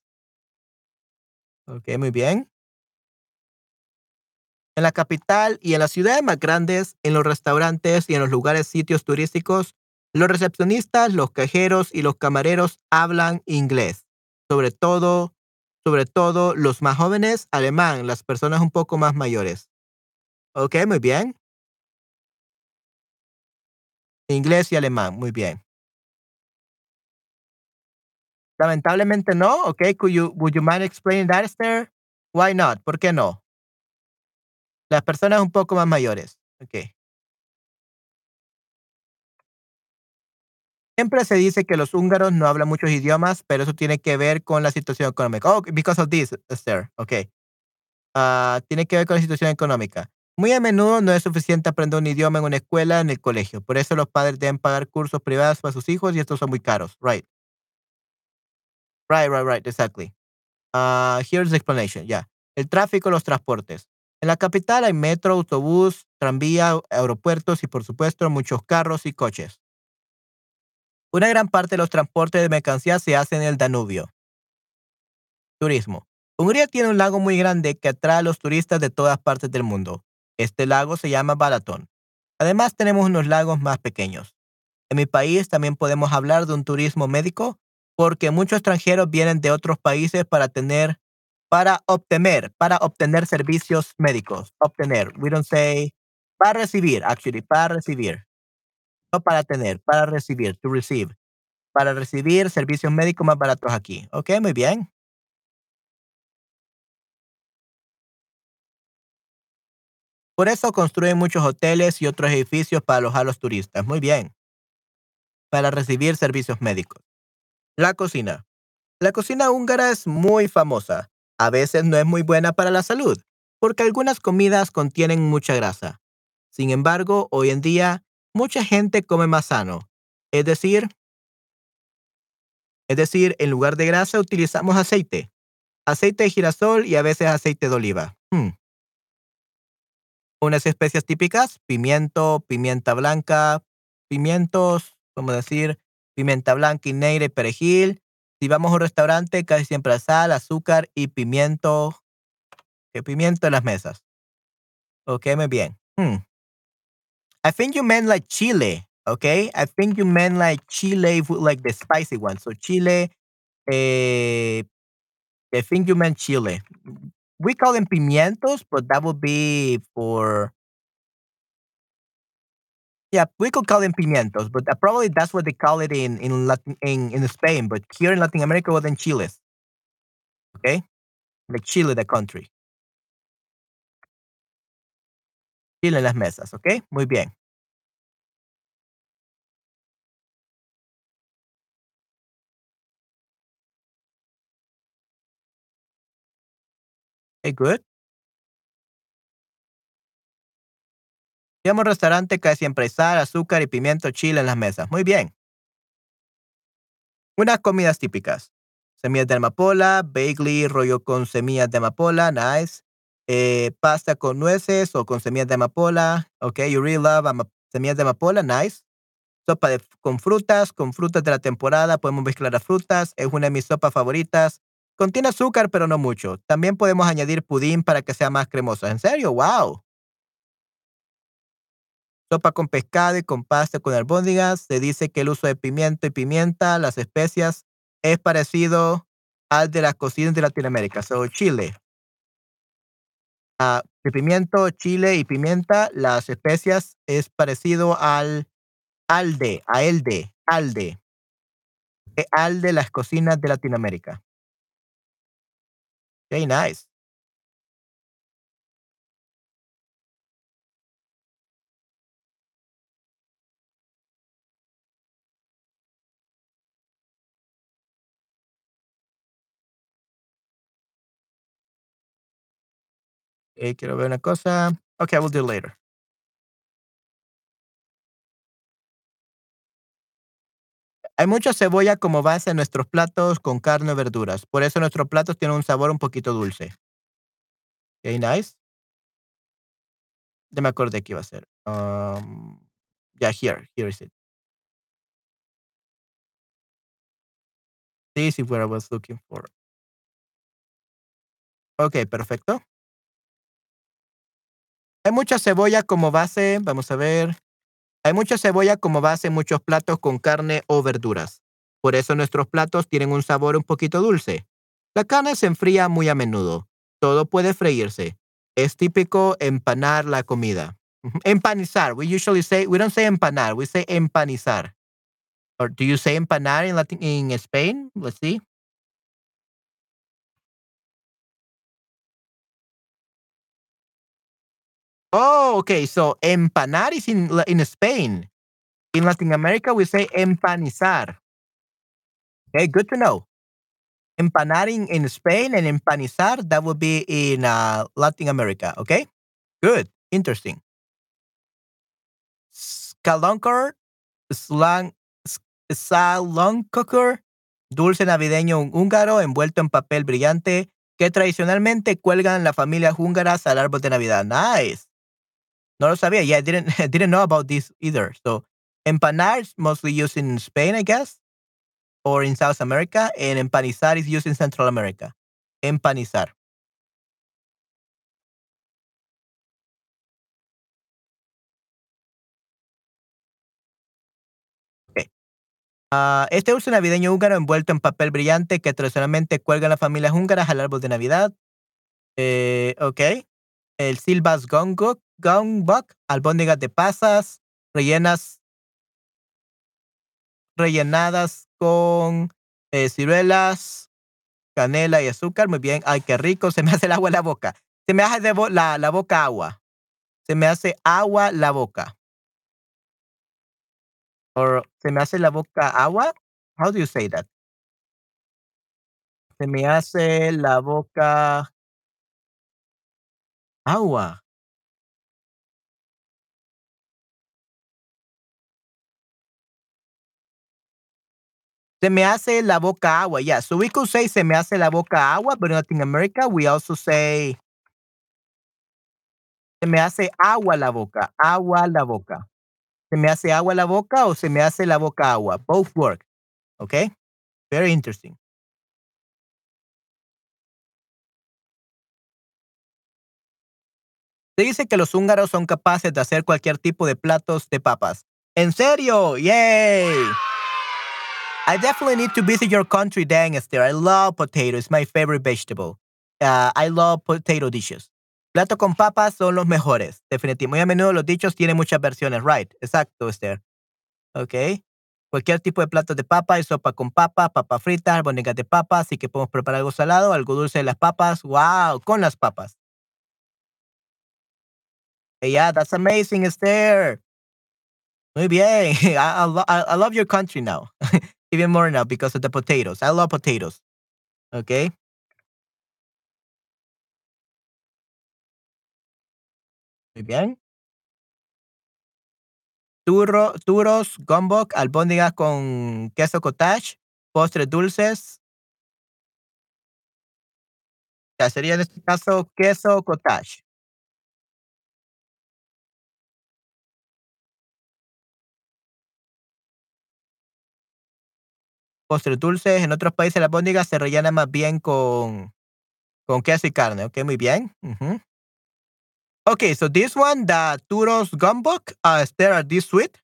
Ok, muy bien. En la capital y en las ciudades más grandes, en los restaurantes y en los lugares sitios turísticos, los recepcionistas, los cajeros y los camareros hablan inglés. Sobre todo, sobre todo los más jóvenes, alemán, las personas un poco más mayores. Ok, muy bien. Inglés y alemán, muy bien. Lamentablemente no. Ok, could you, would you mind explaining that, Esther? Why not? ¿Por qué no? Las personas un poco más mayores. Ok. Siempre se dice que los húngaros no hablan muchos idiomas, pero eso tiene que ver con la situación económica. Oh, because of this, Esther. Ok. Ah, tiene que ver con la situación económica. Muy a menudo no es suficiente aprender un idioma en una escuela en el colegio. Por eso los padres deben pagar cursos privados para sus hijos y estos son muy caros. Right. Right, right, right. Exactly. Uh, here's the explanation. Yeah. El tráfico, los transportes. En la capital hay metro, autobús, tranvía, aeropuertos y por supuesto muchos carros y coches. Una gran parte de los transportes de mercancías se hace en el Danubio. Turismo. Hungría tiene un lago muy grande que atrae a los turistas de todas partes del mundo. Este lago se llama Balaton. Además tenemos unos lagos más pequeños. En mi país también podemos hablar de un turismo médico porque muchos extranjeros vienen de otros países para tener para obtener, para obtener servicios médicos. Obtener. We don't say para recibir, actually, para recibir. No para tener, para recibir, to receive. Para recibir servicios médicos más baratos aquí. Ok, muy bien. Por eso construyen muchos hoteles y otros edificios para alojar a los turistas. Muy bien. Para recibir servicios médicos. La cocina. La cocina húngara es muy famosa a veces no es muy buena para la salud, porque algunas comidas contienen mucha grasa. Sin embargo, hoy en día, mucha gente come más sano. Es decir, es decir, en lugar de grasa utilizamos aceite. Aceite de girasol y a veces aceite de oliva. Hmm. Unas especias típicas, pimiento, pimienta blanca, pimientos, como decir, pimienta blanca y negra perejil, si vamos a un restaurante, casi siempre sal, azúcar y pimiento. ¿Qué pimiento en las mesas? Ok, muy bien. Hmm. I think you meant like chile, okay? I think you meant like chile, like the spicy one. So chile, eh, I think you meant chile. We call them pimientos, but that would be for yeah, we could call them pimientos, but uh, probably that's what they call it in in Latin in, in Spain. But here in Latin America, well, then chiles. Okay, like Chile, the country. Chile en las mesas, okay? Muy bien. Okay, good. Llamo restaurante que siempre sal, azúcar y pimiento chile en las mesas. Muy bien. Unas comidas típicas. Semillas de amapola, bagel, rollo con semillas de amapola, nice. Eh, pasta con nueces o con semillas de amapola. Ok, you really love semillas de amapola, nice. Sopa de, con frutas, con frutas de la temporada, podemos mezclar las frutas, es una de mis sopas favoritas. Contiene azúcar, pero no mucho. También podemos añadir pudín para que sea más cremoso. ¿En serio? ¡Wow! Sopa con pescado y con pasta con albóndigas. Se dice que el uso de pimiento y pimienta, las especias, es parecido al de las cocinas de Latinoamérica. So, Chile. Ah, de pimiento, chile y pimienta, las especias es parecido al alde, a elde, alde. Eh, alde las cocinas de Latinoamérica. Very nice. Eh, quiero ver una cosa. Okay, we'll do it later. Hay mucha cebolla como base en nuestros platos con carne o verduras. Por eso nuestros platos tienen un sabor un poquito dulce. Okay, nice. Ya me acordé que iba a ser. Um, yeah, here. Here is it. This is what I was looking for. Okay, perfecto. Hay mucha cebolla como base. Vamos a ver. Hay mucha cebolla como base en muchos platos con carne o verduras. Por eso nuestros platos tienen un sabor un poquito dulce. La carne se enfría muy a menudo. Todo puede freírse. Es típico empanar la comida. Empanizar. We usually say, we don't say empanar, we say empanizar. Or do you say empanar in Latin, in Spain? Let's see. Oh, okay. So empanar is in in Spain. In Latin America, we say empanizar. Okay, good to know. Empanar in, in Spain and empanizar, that would be in uh, Latin America. Okay, good. Interesting. Scalonker, slang, saloncocker, dulce navideño húngaro envuelto en papel brillante que tradicionalmente cuelgan las familias húngaras al árbol de Navidad. Nice. No lo sabía. Yeah, I didn't I didn't know about this either. So, empanar is mostly used in Spain, I guess, or in South America, and empanizar is used in Central America. Empanizar. Ah, este dulce navideño húngaro envuelto en papel brillante que tradicionalmente cuelgan las familias húngaras al árbol de Navidad. Eh, ok. El Silvas Gongok, Gongbok, albóndigas de pasas, rellenas, rellenadas con eh, ciruelas, canela y azúcar. Muy bien. Ay, qué rico. Se me hace el agua en la boca. Se me hace la, la boca agua. Se me hace agua la boca. Or se me hace la boca agua. How do you say that? Se me hace la boca agua. Se me hace la boca agua. Yeah. So we could say se me hace la boca agua, but in Latin America we also say se me hace agua la boca. Agua la boca. Se me hace agua la boca o se me hace la boca agua. Both work. Okay. Very interesting. Se dice que los húngaros son capaces de hacer cualquier tipo de platos de papas. ¿En serio? Yay! I definitely need to visit your country, dang Esther. I love potato. It's my favorite vegetable. Uh, I love potato dishes. Plato con papas son los mejores, definitivamente. Muy a menudo los dichos tienen muchas versiones, right? Exacto, Esther. Ok. Cualquier tipo de plato de papa y sopa con papa, papa frita, albóndigas de papa, así que podemos preparar algo salado, algo dulce de las papas. Wow, con las papas. Yeah, that's amazing, Esther. Muy bien. I, I love your country now. Even more now because of the potatoes. I love potatoes. Okay. Muy bien. Turro, turos, gombok, albóndigas con queso cottage, postres dulces. Ya sería en este caso queso cottage. Postres dulces. En otros países la albóndiga se rellena más bien con, con queso y carne. Ok, muy bien. Ujú. Okay, so this one, the Turos Gumbok, uh, there are sweet?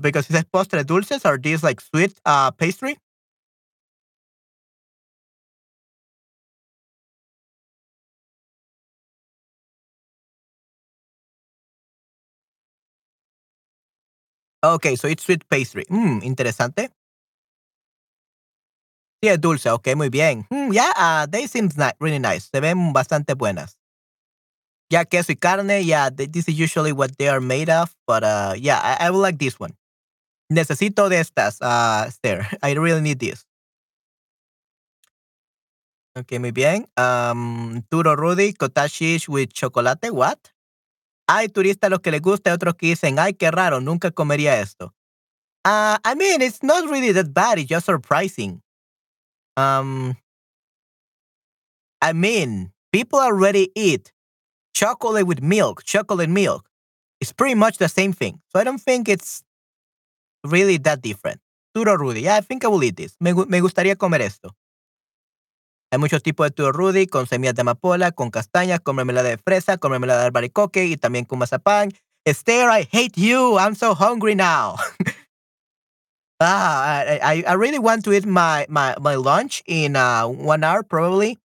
Because it says postres dulces, are these like sweet uh, pastry? Okay, so it's sweet pastry. Mm, interesante. Sí, es dulce. Ok, muy bien. Mm, yeah, uh, they seem really nice. Se ven bastante buenas. Yeah, queso y carne. Yeah, th- this is usually what they are made of. But uh, yeah, I, I would like this one. Necesito de estas, uh, Esther. I really need this. Ok, muy bien. Um, Turo Rudy, cottage with chocolate. What? Hay turistas a los que les gusta y otros que dicen, ay, qué raro, nunca comería esto. Uh, I mean, it's not really that bad. It's just surprising. Um, I mean, people already eat chocolate with milk, chocolate milk. It's pretty much the same thing. So I don't think it's really that different. Turo Rudy, yeah, I think I will eat this. Me, me gustaría comer esto. Hay muchos tipos de turo Rudy, con semillas de amapola, con castañas, con mermelada de fresa, con mermelada de albaricoque y también con mazapán. Esther, I hate you. I'm so hungry now. ah, I, I, I really want to eat my, my, my lunch in uh, one hour, probably.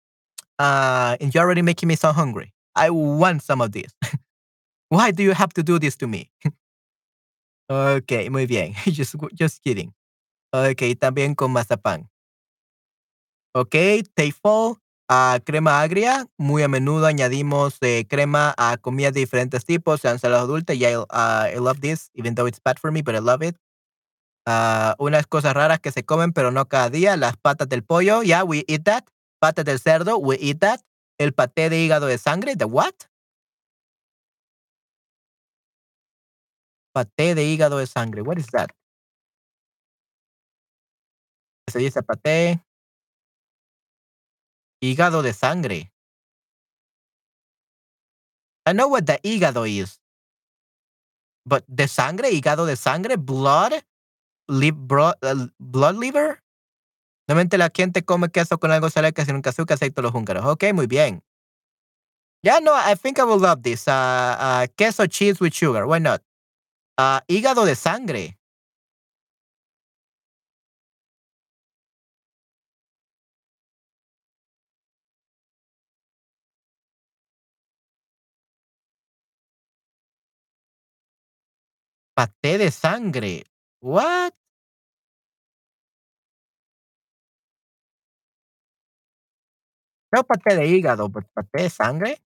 Uh, and you're already making me so hungry. I want some of this. Why do you have to do this to me? okay, muy bien. just, just kidding. Okay, también con mazapán. Ok, Tafel, ah, crema agria. Muy a menudo añadimos eh, crema a comidas de diferentes tipos, sean salados dulces. Yeah, ah, I love this, even though it's bad for me, but I love it. Ah, unas cosas raras que se comen, pero no cada día. Las patas del pollo. Yeah, we eat that. Patas del cerdo, we eat that. El paté de hígado de sangre, the what? Paté de hígado de sangre. What is that? Se dice paté. Hígado de sangre. I know what the hígado is. But de sangre, hígado de sangre, blood, li- bro- uh, blood liver. Normalmente la gente come queso con algo que sin azúcar, aceite los húngaros. Ok, muy bien. Yeah, no, I think I will love this. Uh, queso cheese with sugar. Why not? Uh, hígado de sangre. Paté de sangre. What? No paté de hígado, but paté de sangre.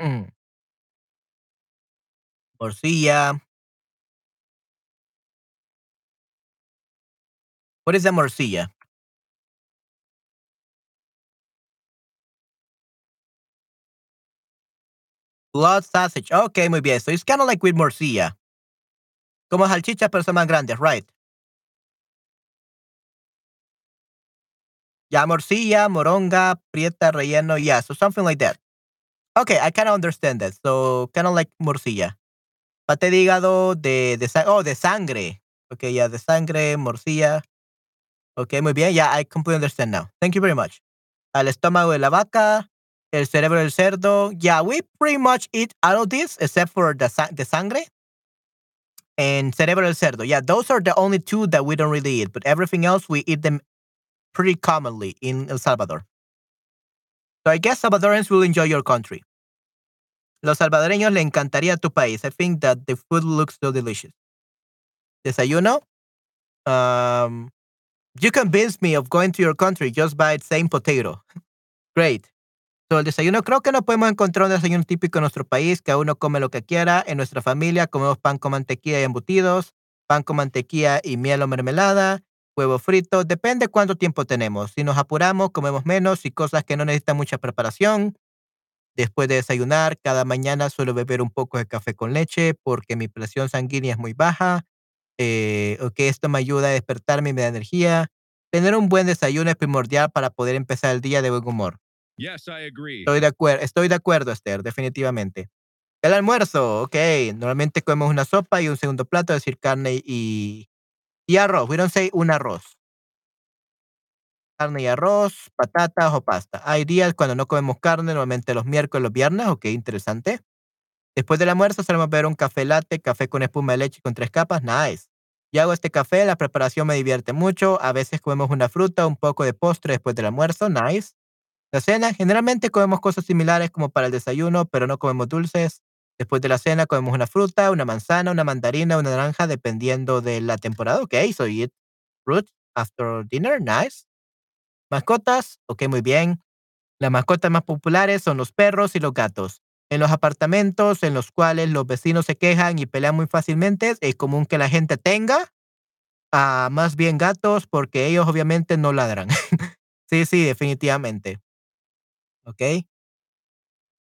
Mm. Morcilla. What is a morcilla? Blood sausage. Ok, muy bien. So it's kind of like with morcilla. Como salchicha, pero son más grandes, right? Ya, morcilla, moronga, prieta, relleno. Yeah, so something like that. Okay, I kind of understand that. So kind of like morcilla. Paté de hígado, de, de oh, de sangre. Okay, yeah, de sangre, morcilla. Okay, muy bien. Yeah, I completely understand now. Thank you very much. Al estómago de la vaca, el cerebro del cerdo. Yeah, we pretty much eat all of this except for the, sa- the sangre and cerebro del cerdo. Yeah, those are the only two that we don't really eat, but everything else we eat them pretty commonly in El Salvador. So I guess Salvadorans will enjoy your country. Los salvadoreños le encantaría tu país. I think that the food looks so delicious. Desayuno. Um, you convinced me of going to your country just by saying potato. Great. So el desayuno, creo que no podemos encontrar un desayuno típico en nuestro país, que uno come lo que quiera. En nuestra familia comemos pan con mantequilla y embutidos, pan con mantequilla y miel o mermelada, huevo frito. Depende cuánto tiempo tenemos. Si nos apuramos, comemos menos y cosas que no necesitan mucha preparación. Después de desayunar, cada mañana suelo beber un poco de café con leche porque mi presión sanguínea es muy baja. Eh, ok, esto me ayuda a despertarme y me da energía. Tener un buen desayuno es primordial para poder empezar el día de buen humor. Estoy de, acuer estoy de acuerdo, Esther, definitivamente. El almuerzo, ok. Normalmente comemos una sopa y un segundo plato, es decir, carne y, y arroz. We don't say un arroz. Carne y arroz, patatas o pasta. Hay días cuando no comemos carne, normalmente los miércoles, los viernes, ok, interesante. Después del almuerzo solemos beber un café latte, café con espuma de leche con tres capas, nice. Yo hago este café, la preparación me divierte mucho, a veces comemos una fruta, un poco de postre después del almuerzo, nice. La cena, generalmente comemos cosas similares como para el desayuno, pero no comemos dulces. Después de la cena comemos una fruta, una manzana, una mandarina, una naranja, dependiendo de la temporada. Ok, so eat fruit after dinner, nice. Mascotas, ok, muy bien. Las mascotas más populares son los perros y los gatos. En los apartamentos en los cuales los vecinos se quejan y pelean muy fácilmente, es común que la gente tenga uh, más bien gatos porque ellos obviamente no ladran. sí, sí, definitivamente. ¿Ok?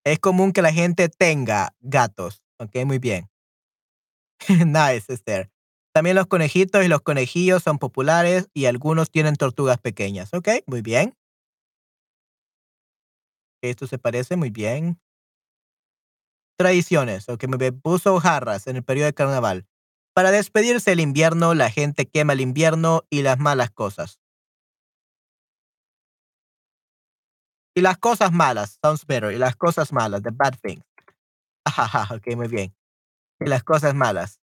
Es común que la gente tenga gatos. ¿Ok? Muy bien. nice, Esther. También los conejitos y los conejillos son populares y algunos tienen tortugas pequeñas. ¿Ok? Muy bien. Esto se parece muy bien. Tradiciones, o que me puso jarras en el periodo de carnaval. Para despedirse del invierno, la gente quema el invierno y las malas cosas. Y las cosas malas, sounds better. Y las cosas malas, the bad things. Ajá, ok, muy bien. Y las cosas malas.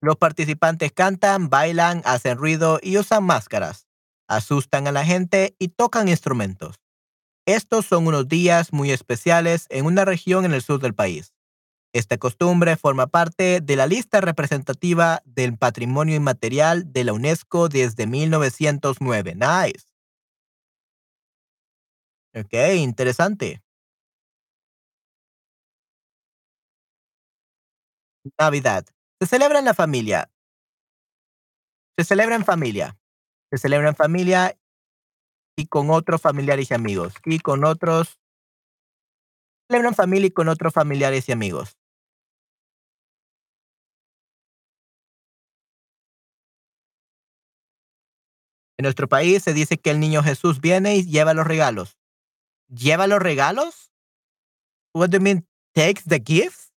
Los participantes cantan, bailan, hacen ruido y usan máscaras. Asustan a la gente y tocan instrumentos. Estos son unos días muy especiales en una región en el sur del país. Esta costumbre forma parte de la lista representativa del patrimonio inmaterial de la UNESCO desde 1909. Nice. Ok, interesante. Navidad. Se celebra en la familia. Se celebra en familia. Se celebra en familia y con otros familiares y amigos. Y con otros. Se celebra en familia y con otros familiares y amigos. En nuestro país se dice que el niño Jesús viene y lleva los regalos. ¿Lleva los regalos? What do you mean takes the gifts?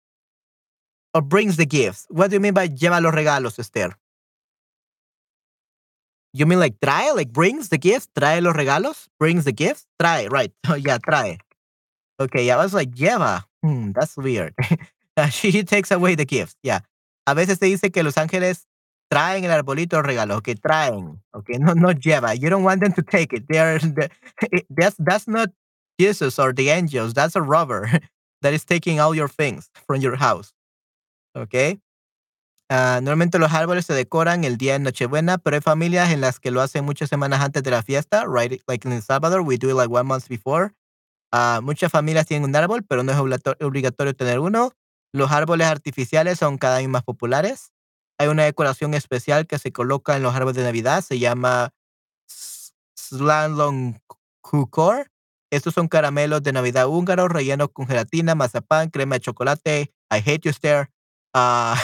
Or brings the gifts? What do you mean by lleva los regalos, Esther? You mean like trae, like brings the gifts? Trae los regalos? Brings the gifts? Trae, right. Oh, yeah, trae. Okay, I was like, lleva. Hmm, that's weird. she takes away the gifts. Yeah. A veces se dice que los ángeles traen el arbolito de regalos, que traen, okay, no, no lleva. You don't want them to take it. That's, that's not Jesus or the angels. That's a robber that is taking all your things from your house. Okay. Uh, normalmente los árboles se decoran el día de Nochebuena, pero hay familias en las que lo hacen muchas semanas antes de la fiesta, right? Like in El Salvador, we do it like one month before. Uh, muchas familias tienen un árbol, pero no es obligatorio tener uno. Los árboles artificiales son cada vez más populares. Hay una decoración especial que se coloca en los árboles de Navidad, se llama Slalom Kukor. Estos son caramelos de Navidad húngaros rellenos con gelatina, mazapán, crema de chocolate. I hate you, Stare. Uh,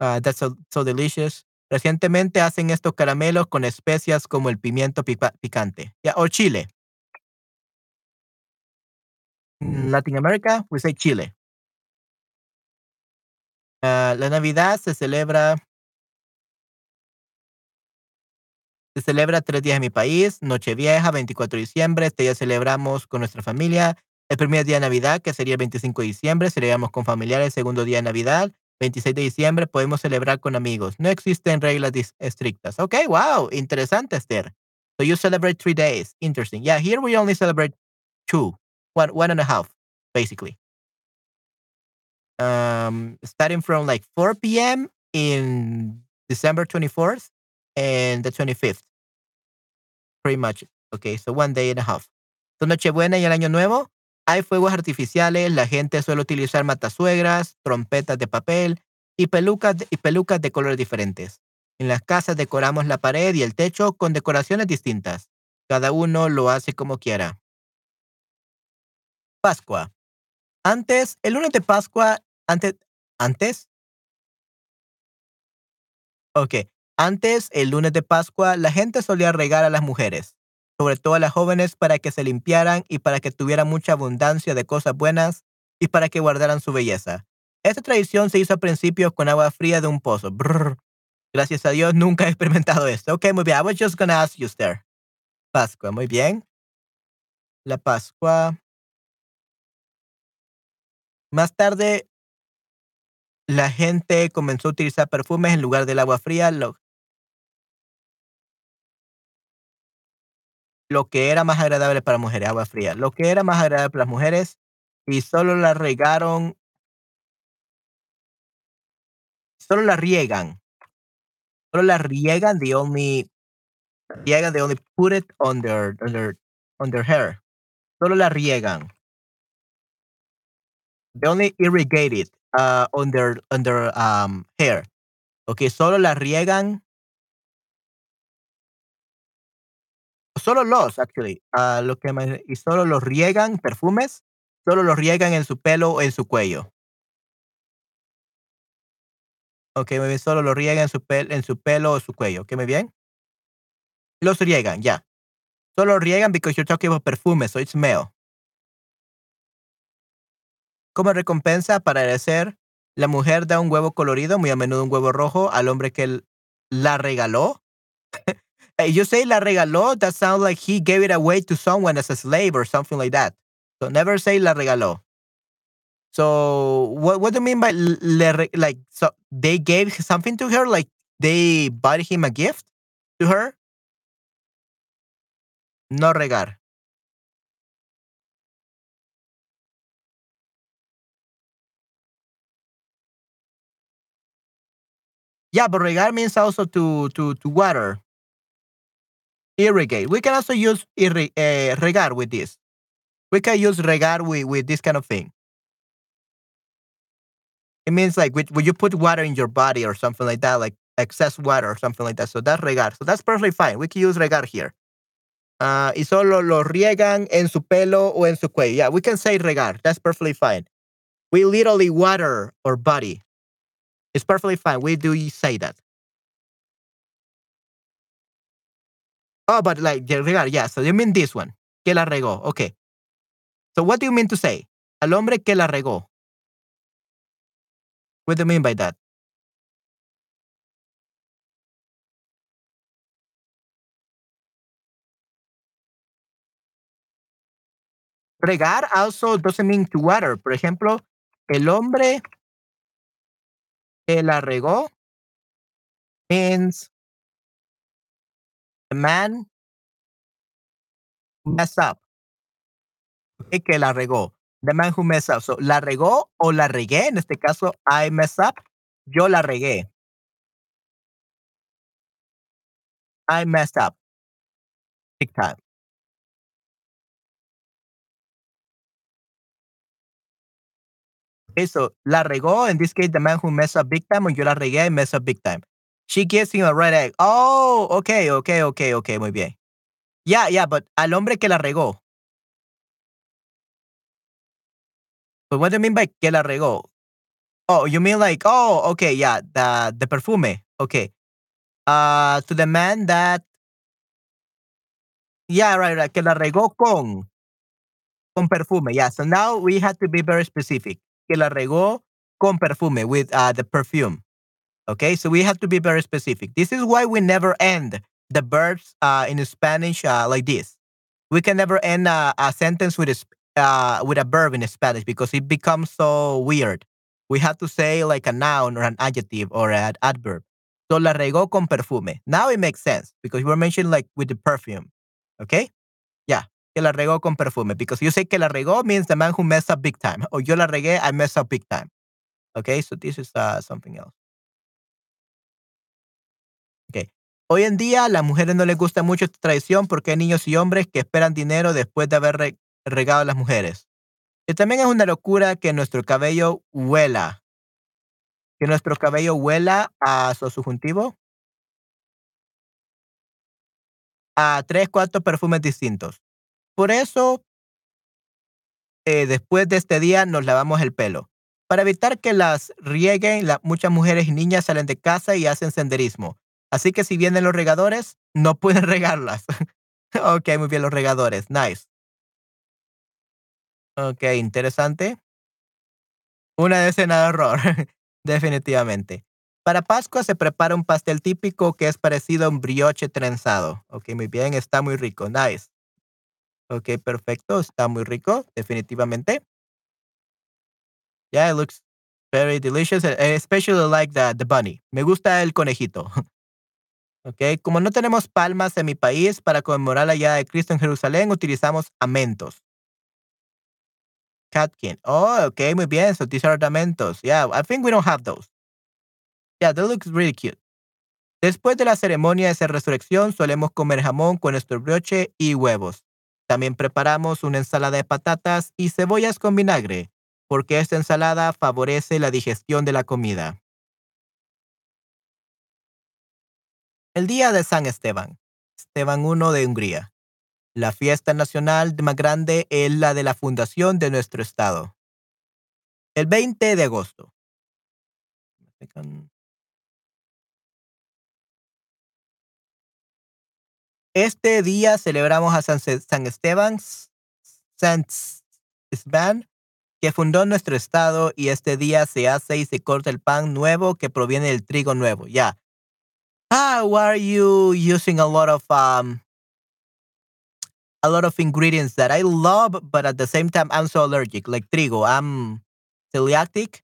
uh, that's so, so, delicious. Recientemente hacen estos caramelos con especias como el pimiento pica picante yeah, o chile. In Latin America, we say chile. Uh, la Navidad se celebra se celebra tres días en mi país, Nochevieja, 24 de diciembre, este día celebramos con nuestra familia, el primer día de Navidad, que sería el 25 de diciembre, celebramos con familiares, el segundo día de Navidad, 26 de diciembre, podemos celebrar con amigos. No existen reglas estrictas. Ok, wow, interesante, Esther. So you celebrate three days. Interesting. Yeah, here we only celebrate two, one, one and a half, basically. um, starting from like 4 p.m. in December 24th and the 25th. Pretty much. Okay, so one day and a half. So Nochebuena y el Año Nuevo, hay fuegos artificiales, la gente suele utilizar matasuegras, trompetas de papel y pelucas de, y pelucas de colores diferentes. En las casas decoramos la pared y el techo con decoraciones distintas. Cada uno lo hace como quiera. Pascua. Antes, el lunes de Pascua antes, antes. Ok. Antes, el lunes de Pascua, la gente solía regar a las mujeres. sobre todo a las jóvenes, para que se limpiaran y para que tuvieran mucha abundancia de cosas buenas y para que guardaran su belleza. Esta tradición se hizo a principios con agua fría de un pozo. Gracias a Dios nunca he experimentado esto. Ok, muy bien. I was just gonna ask you there. Pascua, muy bien. La Pascua. Más tarde, la gente comenzó a utilizar perfumes en lugar del agua fría, lo que era más agradable para mujeres, agua fría, lo que era más agradable para las mujeres y solo la regaron, solo la riegan, solo la riegan, they only, riegan, they only put it on their, on on their hair, solo la riegan. They only irrigate it uh, on their, on um, hair. Okay, solo la riegan solo los, actually, uh, lo que me- y solo los riegan perfumes, solo los riegan en su pelo o en su cuello. Ok, muy bien, solo los riegan en su, pel- en su pelo o su cuello. Ok, muy bien. Los riegan, ya. Solo riegan because you're talking about perfumes, so it's male. Como recompensa para agradecer, la mujer da un huevo colorido, muy a menudo un huevo rojo, al hombre que la regaló. Hey, you say la regaló, that sounds like he gave it away to someone as a slave or something like that. So never say la regaló. So what what do you mean by le like so they gave something to her like they bought him a gift to her? No regar. Yeah, but regar means also to to to water. Irrigate. We can also use irri- uh, regar with this. We can use regar with, with this kind of thing. It means like when you put water in your body or something like that, like excess water or something like that. So that's regar. So that's perfectly fine. We can use regar here. Ah, y solo lo riegan en su pelo o en su cuello. Yeah, we can say regar. That's perfectly fine. We literally water our body. It's perfectly fine. We do say that. Oh, but like yeah. So you mean this one. Que la regó. Okay. So what do you mean to say? Al hombre que la regó. What do you mean by that? Regar also doesn't mean to water. Por ejemplo, el hombre que la regó means man who messed up. Okay, que la regó. The man who messed up. So, la regó o la regué. En este caso, I messed up. Yo la regué. I messed up. Big time. Okay, so la regó. In this case, the man who messed up big time. O yo la regué, I messed up big time. She gives him a red egg. Oh, okay, okay, okay, okay. Muy bien. Yeah, yeah, but al hombre que la regó. But what do you mean by que la regó? Oh, you mean like, oh, okay, yeah, the, the perfume. Okay. Uh, to the man that, yeah, right, right, que la regó con, con perfume. Yeah, so now we have to be very specific. Que la regó con perfume, with uh, the perfume. Okay, so we have to be very specific. This is why we never end the verbs uh, in Spanish uh, like this. We can never end a, a sentence with a, uh, with a verb in Spanish because it becomes so weird. We have to say like a noun or an adjective or an adverb. So la regó con perfume. Now it makes sense because you were mentioning like with the perfume. Okay? Yeah. Que la regó con perfume. Because you say que la regó means the man who messed up big time. Or yo la regué, I messed up big time. Okay? So this is uh, something else. Hoy en día a las mujeres no les gusta mucho esta tradición porque hay niños y hombres que esperan dinero después de haber re- regado a las mujeres. Y también es una locura que nuestro cabello huela. Que nuestro cabello huela a su subjuntivo. A tres, cuatro perfumes distintos. Por eso, eh, después de este día nos lavamos el pelo. Para evitar que las rieguen, la- muchas mujeres y niñas salen de casa y hacen senderismo. Así que si vienen los regadores, no pueden regarlas. Ok, muy bien, los regadores. Nice. Ok, interesante. Una decena de error, definitivamente. Para Pascua se prepara un pastel típico que es parecido a un brioche trenzado. Ok, muy bien, está muy rico. Nice. Ok, perfecto, está muy rico, definitivamente. Yeah, it looks very delicious. I especially like the bunny. Me gusta el conejito. Ok, como no tenemos palmas en mi país para conmemorar la llegada de Cristo en Jerusalén, utilizamos amentos. Catkin. Oh, okay, muy bien. So these are ornamentos. Yeah, I think we don't have those. Yeah, that looks really cute. Después de la ceremonia de resurrección, solemos comer jamón con nuestro broche y huevos. También preparamos una ensalada de patatas y cebollas con vinagre, porque esta ensalada favorece la digestión de la comida. El día de San Esteban, Esteban I de Hungría. La fiesta nacional más grande es la de la fundación de nuestro estado. El 20 de agosto. Este día celebramos a San, San Esteban, que fundó nuestro estado y este día se hace y se corta el pan nuevo que proviene del trigo nuevo. Ya. Why are you using a lot of um a lot of ingredients that I love, but at the same time I'm so allergic. Like trigo, I'm celiac.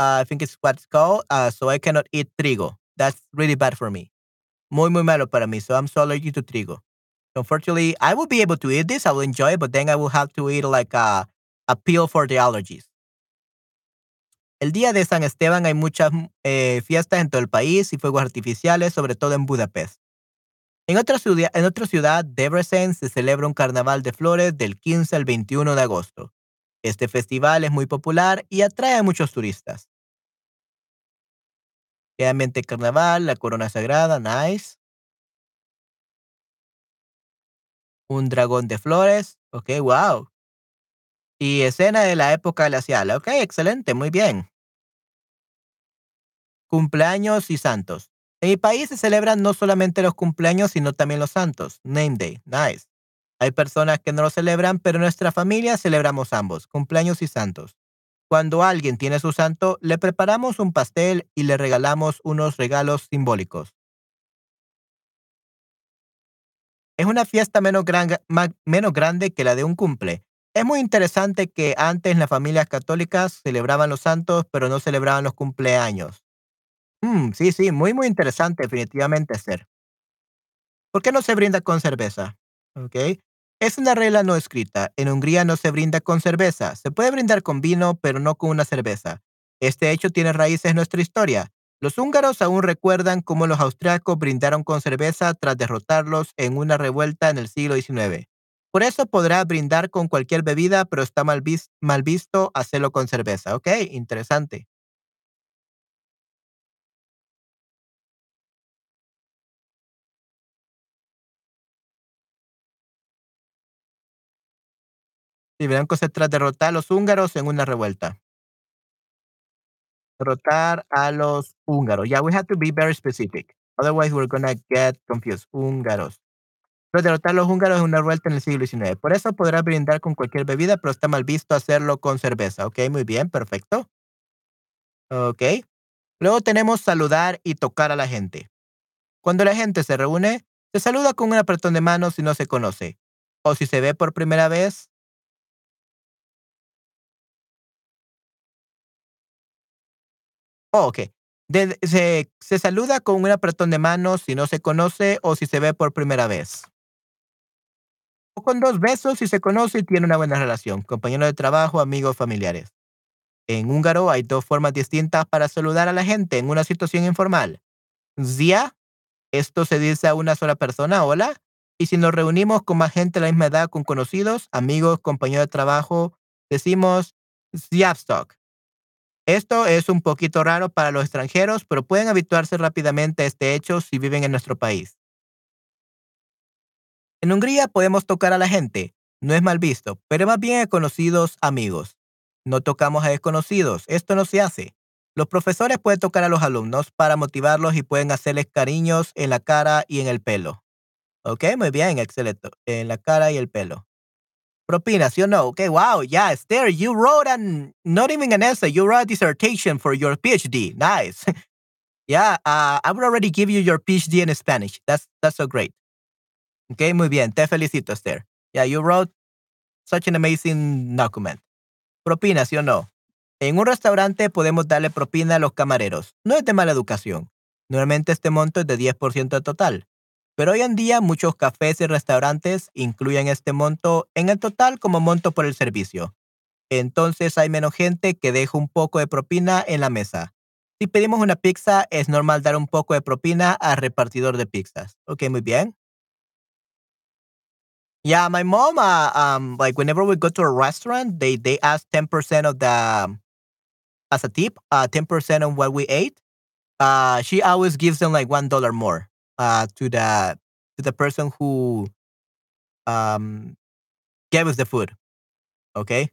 Uh, I think it's what it's called. Uh, so I cannot eat trigo. That's really bad for me. Muy muy malo para mí. So I'm so allergic to trigo. Unfortunately, I will be able to eat this. I will enjoy it, but then I will have to eat like a, a pill for the allergies. El día de San Esteban hay muchas eh, fiestas en todo el país y fuegos artificiales, sobre todo en Budapest. En otra, ciudad, en otra ciudad, Debrecen, se celebra un carnaval de flores del 15 al 21 de agosto. Este festival es muy popular y atrae a muchos turistas. Obviamente carnaval, la corona sagrada, nice. Un dragón de flores, ok, wow. Y escena de la época glacial, ok, excelente, muy bien. Cumpleaños y santos. En mi país se celebran no solamente los cumpleaños, sino también los santos. Name Day. Nice. Hay personas que no lo celebran, pero en nuestra familia celebramos ambos, cumpleaños y santos. Cuando alguien tiene su santo, le preparamos un pastel y le regalamos unos regalos simbólicos. Es una fiesta menos, menos grande que la de un cumple. Es muy interesante que antes las familias católicas celebraban los santos, pero no celebraban los cumpleaños. Mm, sí, sí, muy, muy interesante, definitivamente ser. ¿Por qué no se brinda con cerveza? ¿Ok? Es una regla no escrita. En Hungría no se brinda con cerveza. Se puede brindar con vino, pero no con una cerveza. Este hecho tiene raíces en nuestra historia. Los húngaros aún recuerdan cómo los austriacos brindaron con cerveza tras derrotarlos en una revuelta en el siglo XIX. Por eso podrá brindar con cualquier bebida, pero está mal, mal visto hacerlo con cerveza. ¿Ok? Interesante. Sí, blancos tras derrotar a los húngaros en una revuelta. Derrotar a los húngaros. Yeah, we have to be very specific. Otherwise, we're gonna get confused. Húngaros. Pero derrotar a los húngaros en una revuelta en el siglo XIX. Por eso podrá brindar con cualquier bebida, pero está mal visto hacerlo con cerveza. Ok, muy bien, perfecto. Ok. Luego tenemos saludar y tocar a la gente. Cuando la gente se reúne, se saluda con un apretón de manos si no se conoce. O si se ve por primera vez, Oh, ok. se, se saluda con un apretón de manos si no se conoce o si se ve por primera vez. Con dos besos si se conoce y tiene una buena relación, compañero de trabajo, amigos, familiares. En húngaro hay dos formas distintas para saludar a la gente en una situación informal. Zia, esto se dice a una sola persona, hola, y si nos reunimos con más gente de la misma edad, con conocidos, amigos, compañeros de trabajo, decimos Ziavstok. Esto es un poquito raro para los extranjeros, pero pueden habituarse rápidamente a este hecho si viven en nuestro país. En Hungría podemos tocar a la gente, no es mal visto, pero más bien a conocidos amigos. No tocamos a desconocidos, esto no se hace. Los profesores pueden tocar a los alumnos para motivarlos y pueden hacerles cariños en la cara y en el pelo. Ok, muy bien, excelente. En la cara y el pelo. Propina, ¿sí o no? Okay, wow, yeah, Esther, you wrote an, not even an essay, you wrote a dissertation for your PhD. Nice. yeah, I would already give you your PhD in Spanish. That's, that's so great. Okay, muy bien. Te felicito, Esther. Yeah, you wrote such an amazing document. Propina, ¿sí o no? En un restaurante podemos darle propina a los camareros. No es de mala educación. Normalmente este monto es de 10% total. Pero hoy en día muchos cafés y restaurantes incluyen este monto en el total como monto por el servicio. Entonces hay menos gente que deja un poco de propina en la mesa. Si pedimos una pizza, es normal dar un poco de propina al repartidor de pizzas. Ok, muy bien. Yeah, my mom, uh, um, like whenever we go to a restaurant, they they ask ten percent of the as a tip, uh, ten percent of what we ate. Uh, she always gives them like one dollar more uh, to the to the person who um, gave us the food. Okay,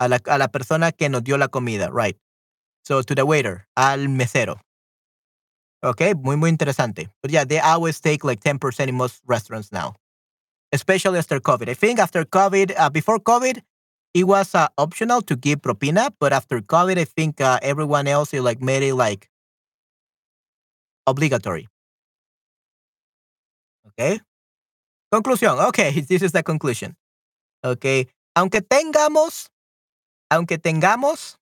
a la, a la persona que nos dio la comida, right? So to the waiter, al mesero. Okay, muy muy interesante. But yeah, they always take like ten percent in most restaurants now, especially after COVID. I think after COVID, uh, before COVID, it was uh, optional to give propina, but after COVID, I think uh, everyone else is like made it like obligatory. Okay. Conclusión. Okay, this is the conclusion. Okay. Aunque tengamos, aunque tengamos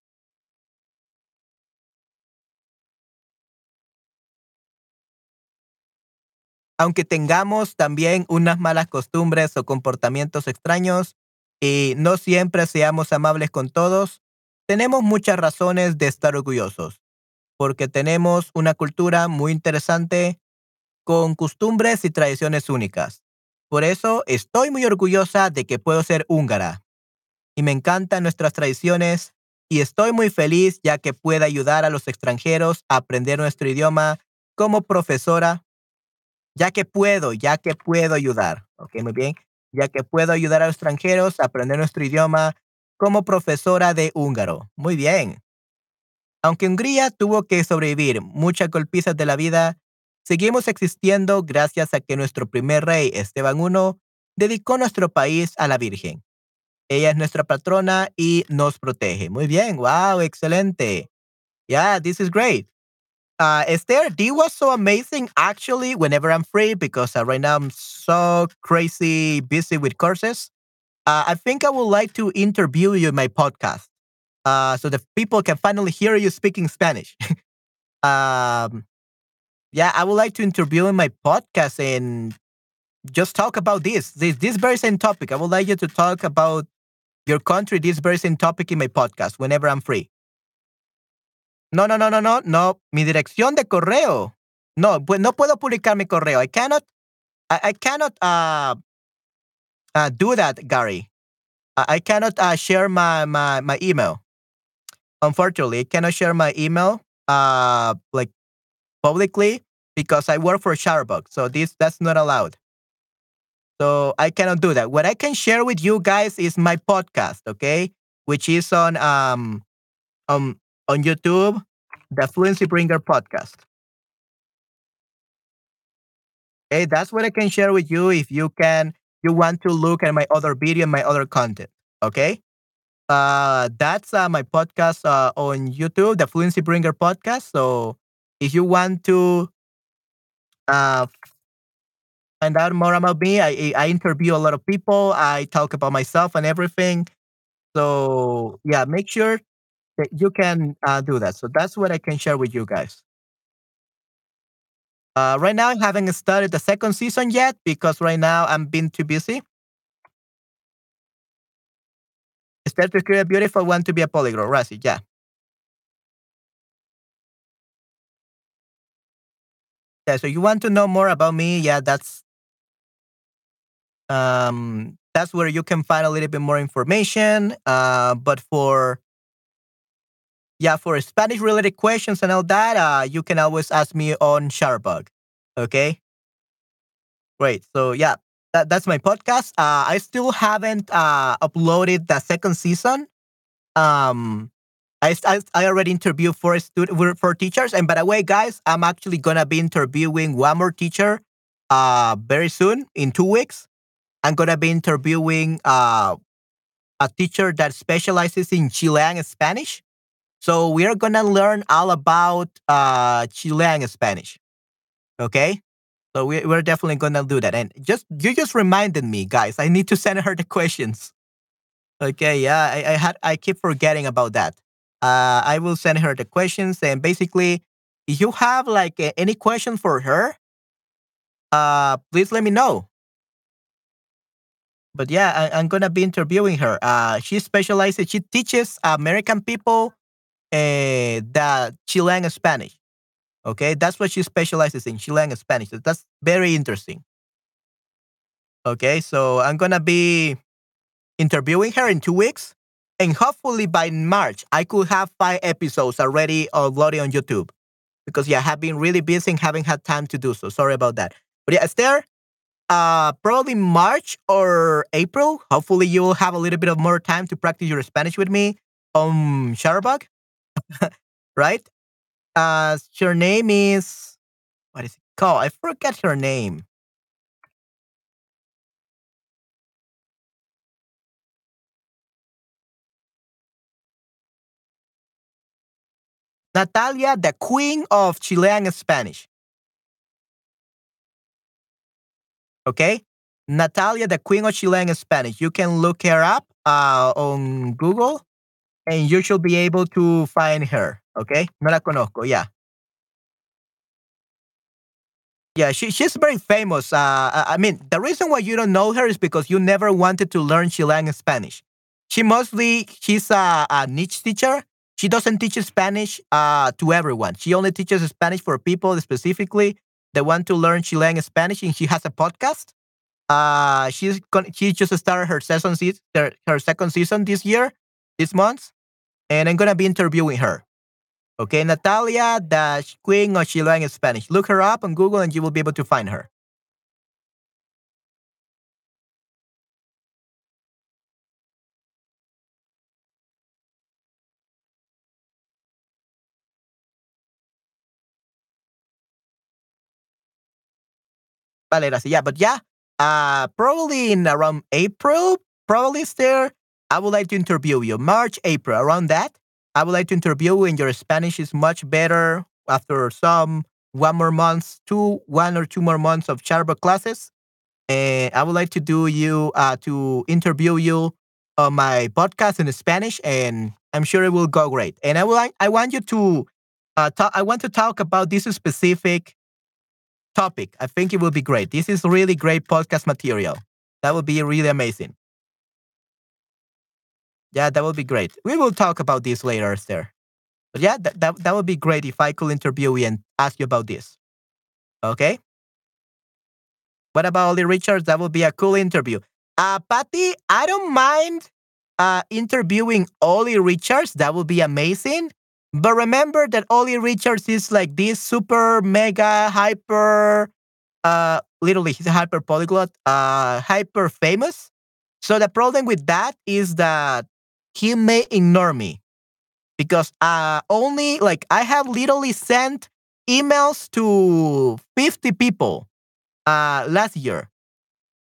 aunque tengamos también unas malas costumbres o comportamientos extraños y no siempre seamos amables con todos, tenemos muchas razones de estar orgullosos, porque tenemos una cultura muy interesante con costumbres y tradiciones únicas. Por eso estoy muy orgullosa de que puedo ser húngara. Y me encantan nuestras tradiciones y estoy muy feliz ya que puedo ayudar a los extranjeros a aprender nuestro idioma como profesora, ya que puedo, ya que puedo ayudar. Ok, muy bien. Ya que puedo ayudar a los extranjeros a aprender nuestro idioma como profesora de húngaro. Muy bien. Aunque Hungría tuvo que sobrevivir muchas golpizas de la vida, seguimos existiendo gracias a que nuestro primer rey, Esteban I, dedicó nuestro país a la Virgen. Ella es nuestra patrona y nos protege. Muy bien, wow, excelente. Yeah, this is great. Uh, Esther, D was so amazing actually whenever I'm free because uh, right now I'm so crazy busy with courses. Uh, I think I would like to interview you in my podcast uh, so the people can finally hear you speaking Spanish. um, yeah, I would like to interview in my podcast and just talk about this, this, this very same topic. I would like you to talk about your country, this very same topic in my podcast whenever I'm free. No, no, no, no, no, no. Mi dirección de correo. No, pues no puedo publicar mi correo. I cannot, I, I cannot uh, uh, do that, Gary. I, I cannot uh, share my, my, my email. Unfortunately, I cannot share my email uh, like publicly because I work for Starbucks. So this that's not allowed. So I cannot do that. What I can share with you guys is my podcast, okay? Which is on um um on YouTube, the Fluency Bringer podcast. Okay, that's what I can share with you if you can you want to look at my other video my other content. Okay. Uh that's uh, my podcast uh, on YouTube, the Fluency Bringer podcast. So if you want to uh find out more about me, I I interview a lot of people. I talk about myself and everything. So yeah, make sure you can uh, do that. So that's what I can share with you guys. Uh, right now, I haven't started the second season yet because right now I'm being too busy. Instead to create a beautiful one to be a polyglot, Rasi, yeah. Yeah, so you want to know more about me? Yeah, that's um that's where you can find a little bit more information. Uh, but for yeah, for Spanish related questions and all that, uh, you can always ask me on Sharbug. Okay. Great. So yeah, that, that's my podcast. Uh, I still haven't uh, uploaded the second season. Um, I, I, I already interviewed four student four teachers, and by the way, guys, I'm actually gonna be interviewing one more teacher uh, very soon in two weeks. I'm gonna be interviewing uh, a teacher that specializes in Chilean Spanish. So we are gonna learn all about uh, Chilean Spanish. Okay, so we, we're definitely gonna do that. And just you just reminded me, guys. I need to send her the questions. Okay, yeah, I, I had I keep forgetting about that. Uh, I will send her the questions, and basically, if you have like a, any question for her, uh, please let me know. But yeah, I, am gonna be interviewing her. Uh, she specializes. She teaches American people uh, the Chilean Spanish. Okay, that's what she specializes in Chilean Spanish. That's very interesting. Okay, so I'm gonna be interviewing her in two weeks. And hopefully by March, I could have five episodes already uploaded on YouTube. Because yeah, I have been really busy and haven't had time to do so. Sorry about that. But yeah, Esther, uh, probably March or April. Hopefully you will have a little bit of more time to practice your Spanish with me on Shutterbug. right? Uh, her name is, what is it called? I forget her name. Natalia, the queen of Chilean Spanish. Okay? Natalia, the queen of Chilean Spanish. You can look her up uh, on Google and you should be able to find her. Okay? No la conozco, yeah. Yeah, she, she's very famous. Uh, I mean, the reason why you don't know her is because you never wanted to learn Chilean Spanish. She mostly, she's a, a niche teacher she doesn't teach Spanish uh, to everyone. She only teaches Spanish for people specifically that want to learn Chilean Spanish, and she has a podcast. Uh, she's she just started her season her, her second season this year, this month, and I'm gonna be interviewing her. Okay, Natalia, the queen of Chilean Spanish. Look her up on Google, and you will be able to find her. Valeras. Yeah, but yeah, uh, probably in around April, probably is there. I would like to interview you. March, April, around that. I would like to interview you, and your Spanish is much better after some one more months, two, one or two more months of Charba classes. And I would like to do you uh, to interview you on my podcast in Spanish, and I'm sure it will go great. And I would like, I want you to uh, talk. I want to talk about this specific topic. I think it will be great. This is really great podcast material. That would be really amazing. Yeah, that would be great. We will talk about this later, sir. But yeah, that, that, that would be great if I could interview you and ask you about this. Okay? What about Ollie Richards? That would be a cool interview. Uh, Patty, I don't mind uh, interviewing Ollie Richards. That would be amazing. But remember that Ollie Richards is like this super mega hyper uh literally he's a hyper polyglot, uh hyper famous. So the problem with that is that he may ignore me because uh only like I have literally sent emails to 50 people uh last year.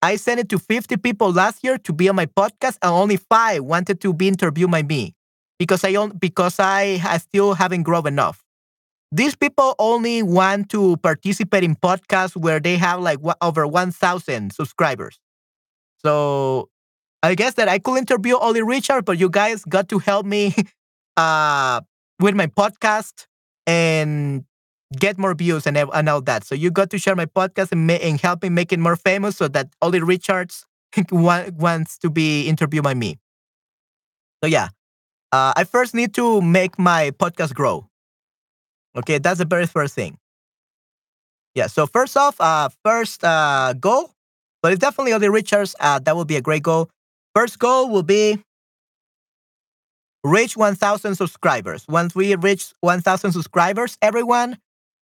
I sent it to 50 people last year to be on my podcast and only 5 wanted to be interviewed by me because I on, because I, I still haven't grown enough. These people only want to participate in podcasts where they have like over 1,000 subscribers. So I guess that I could interview Ollie Richard, but you guys got to help me uh, with my podcast and get more views and, and all that. So you got to share my podcast and, and help me make it more famous so that Ollie Richards wants to be interviewed by me. So yeah, uh, I first need to make my podcast grow. Okay, that's the very first thing. Yeah. So first off, uh, first uh, goal, but it's definitely Ollie Richards. Uh, that will be a great goal. First goal will be reach 1,000 subscribers. Once we reach 1,000 subscribers, everyone,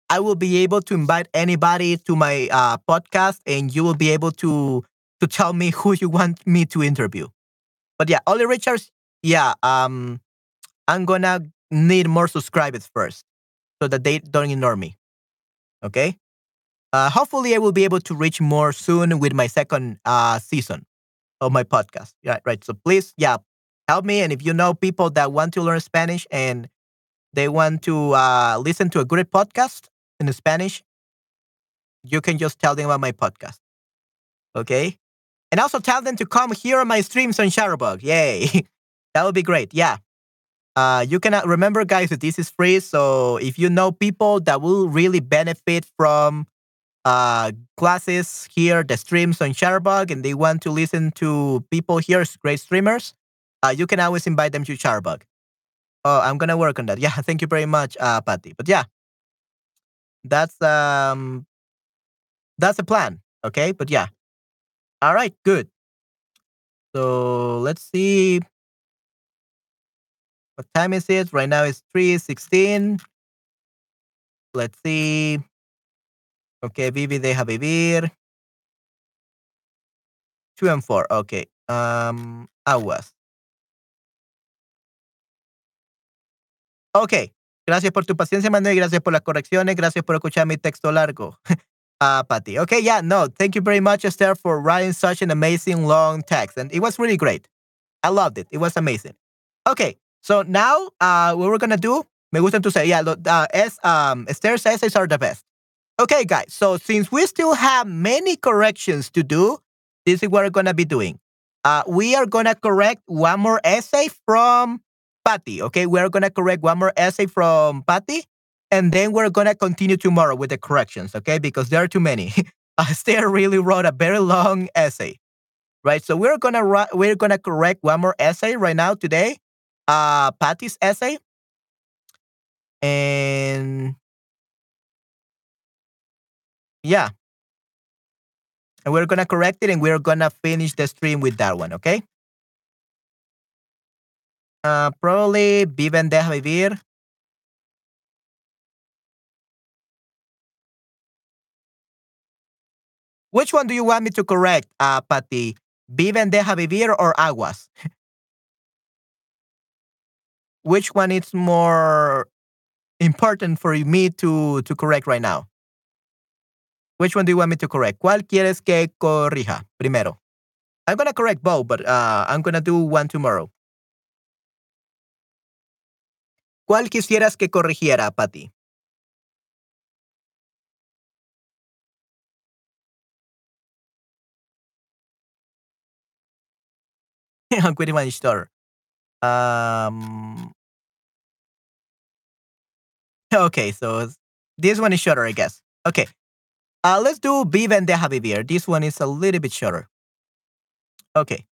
I will be able to invite anybody to my uh, podcast, and you will be able to to tell me who you want me to interview. But yeah, Ollie Richards, yeah, um, I'm gonna need more subscribers first so that they don't ignore me. Okay. Uh, hopefully, I will be able to reach more soon with my second uh, season of my podcast. Right, right. So please, yeah, help me. And if you know people that want to learn Spanish and they want to uh, listen to a great podcast in Spanish, you can just tell them about my podcast. Okay. And also tell them to come here on my streams on Shutterbug. Yay. that would be great. Yeah. Uh, you can remember, guys, that this is free. So if you know people that will really benefit from uh, classes here, the streams on Shutterbug, and they want to listen to people here, great streamers, uh, you can always invite them to Shutterbug. Oh, I'm gonna work on that. Yeah, thank you very much, uh, Patty. But yeah, that's um, that's a plan. Okay, but yeah. All right, good. So let's see. What time is it? Right now it's 3.16. Let's see. Okay, Vivi deja vivir. Two and four. Okay. Um, aguas. Ok. Gracias por tu paciencia, Manuel. Gracias por las correcciones. Gracias por escuchar mi texto largo. uh, Patty. Okay, yeah, no. Thank you very much, Esther, for writing such an amazing long text. And it was really great. I loved it. It was amazing. Okay, so now uh, what we're going to do, me gusta to say, yeah, uh, es, um, Esther's essays are the best. Okay, guys, so since we still have many corrections to do, this is what we're going to be doing. Uh, we are going to correct one more essay from Patty. Okay, we're going to correct one more essay from Patty, and then we're going to continue tomorrow with the corrections. Okay, because there are too many. Esther really wrote a very long essay, right? So we're gonna we're gonna correct one more essay right now today, uh, Patty's essay, and yeah, and we're gonna correct it, and we're gonna finish the stream with that one. Okay. Uh, probably Viven Deja Vivir. Which one do you want me to correct, uh, Patty? Viven Deja Vivir or Aguas? Which one is more important for me to, to correct right now? Which one do you want me to correct? ¿Cuál quieres que corrija primero? I'm going to correct both, but uh, I'm going to do one tomorrow. ¿Cuál quisieras que corrigiera, Patty? I'm quitting my store. Um. Okay, so this one is shorter, I guess. Okay. Uh, let's do Vive and Deja Vivir. This one is a little bit shorter. Okay.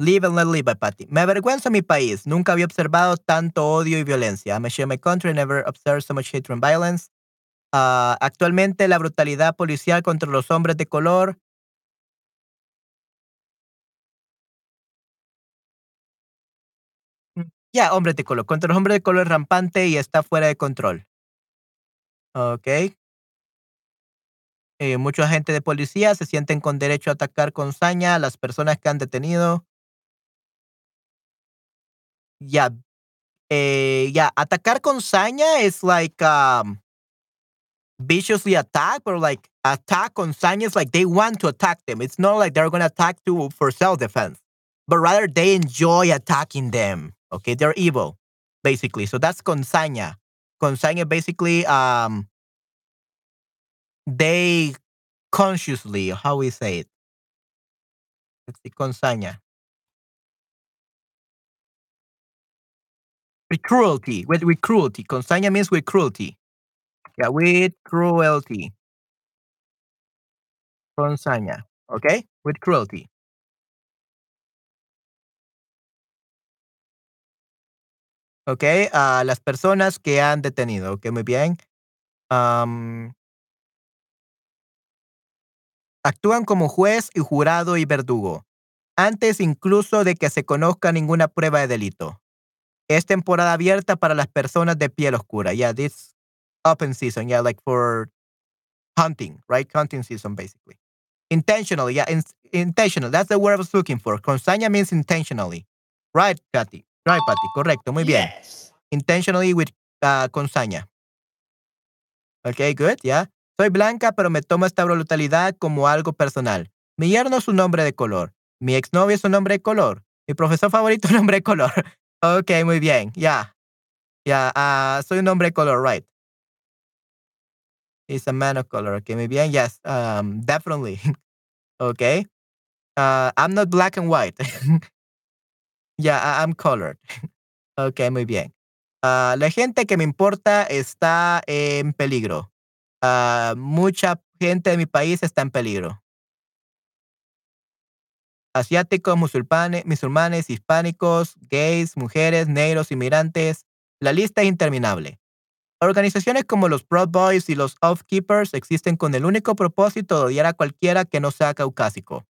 Live and let live by Patty. Me avergüenza mi país. Nunca había observado tanto odio y violencia. I'm ashamed my country. Never observed so much hatred and violence. Uh, actualmente la brutalidad policial contra los hombres de color mm, Ya, hombres de color. Contra los hombres de color rampante y está fuera de control. Ok. Eh, mucha gente de policía se sienten con derecho a atacar con saña a las personas que han detenido. yeah, eh, yeah, atacar con saña is like um viciously attack, or like attack con saña is like they want to attack them. It's not like they're gonna attack to for self defense, but rather they enjoy attacking them. Okay, they're evil, basically. So that's con saña. Con saña basically um they consciously how we say it. Let's see, con saña. With cruelty. With, with cruelty. Consaña means with cruelty. Yeah, with cruelty. Consaña. Okay? With cruelty. Ok, a las personas que han detenido. Ok, muy bien. Um, actúan como juez y jurado y verdugo, antes incluso de que se conozca ninguna prueba de delito. Es temporada abierta para las personas de piel oscura. Yeah, this open season. Yeah, like for hunting, right? Hunting season, basically. Intentionally, yeah, in, intentional. That's the word I was looking for. Consaña means intentionally. Right, Katy. Right, Patty. Correcto. Muy bien. Yes. Intentionally with uh, consaña. Okay, good. Yeah. Soy blanca, pero me tomo esta brutalidad como algo personal. Mi yerno es un hombre de color. Mi exnovio es un hombre de color. Mi profesor favorito es un hombre de color. ok, muy bien. Ya. Ya, ah, soy un hombre de color, right. He's a man of color. Okay, muy bien. Yes, um, definitely. okay. Uh, I'm not black and white. yeah, I'm colored. okay, muy bien. Uh, la gente que me importa está en peligro. Uh, mucha gente de mi país está en peligro. Asiáticos, musulmanes, musulmanes, hispánicos, gays, mujeres, negros, inmigrantes. La lista es interminable. Organizaciones como los Proud Boys y los Offkeepers existen con el único propósito de odiar a cualquiera que no sea caucásico.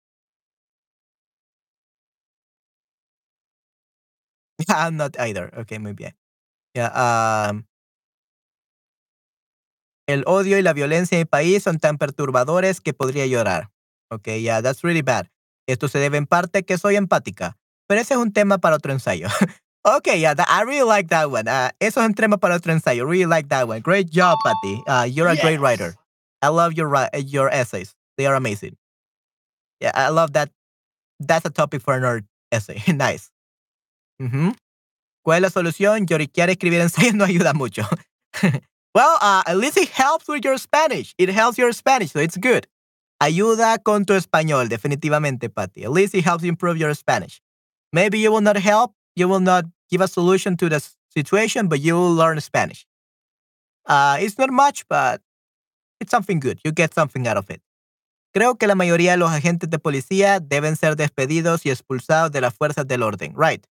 I'm not either. Okay, muy bien. Um, el odio y la violencia en mi país son tan perturbadores que podría llorar. Okay, yeah, that's really bad. Esto se debe en parte que soy empática, pero ese es un tema para otro ensayo. okay, yeah, I really like that one. Uh, eso es un tema para otro ensayo. Really like that one. Great job, Patty. Uh, you're a great writer. I love your your essays. They are amazing. Yeah, I love that. That's a topic for another essay. nice. ¿Cuál es la solución? Lloriquear escribir ensayos no ayuda mucho. Well, uh, at least it helps with your Spanish. It helps your Spanish, so it's good. Ayuda con tu español, definitivamente, Patty. At least it helps improve your Spanish. Maybe you will not help, you will not give a solution to the situation, but you will learn Spanish. Uh, it's not much, but it's something good. You get something out of it. Creo que la mayoría de los agentes de policía deben ser despedidos y expulsados de las fuerzas del orden. Right.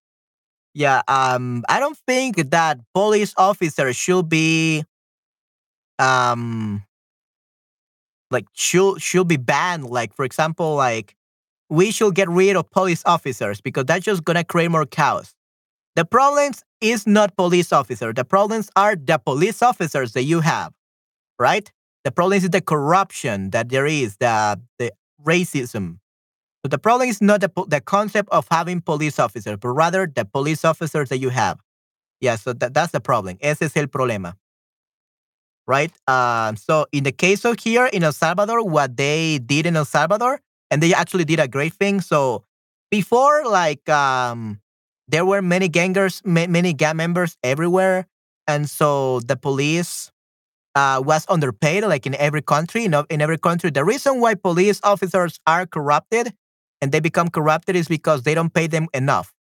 Yeah. Um, I don't think that police officers should be um like should should be banned. Like for example, like we should get rid of police officers because that's just gonna create more chaos. The problems is not police officers. The problems are the police officers that you have, right? The problem is the corruption that there is, the the racism. So the problem is not the, the concept of having police officers, but rather the police officers that you have. Yeah, so that, that's the problem. Ese es el problema right? Um, so in the case of here in El Salvador, what they did in El Salvador, and they actually did a great thing. So before, like, um, there were many gangers, many gang members everywhere, and so the police uh, was underpaid, like in every country. Know, in every country, the reason why police officers are corrupted and they become corrupted is because they don't pay them enough.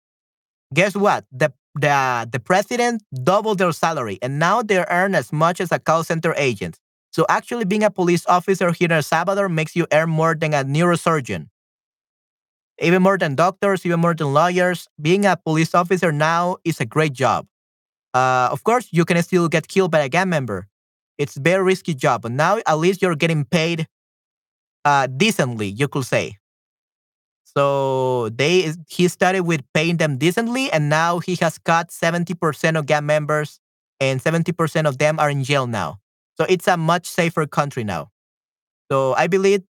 Guess what? The the the president doubled their salary and now they earn as much as a call center agent. So actually being a police officer here in El Salvador makes you earn more than a neurosurgeon. Even more than doctors, even more than lawyers. Being a police officer now is a great job. Uh, of course, you can still get killed by a gang member. It's a very risky job, but now at least you're getting paid uh, decently, you could say. So they he started with paying them decently, and now he has cut 70% of gang members, and 70% of them are in jail now. So it's a much safer country now. So I believe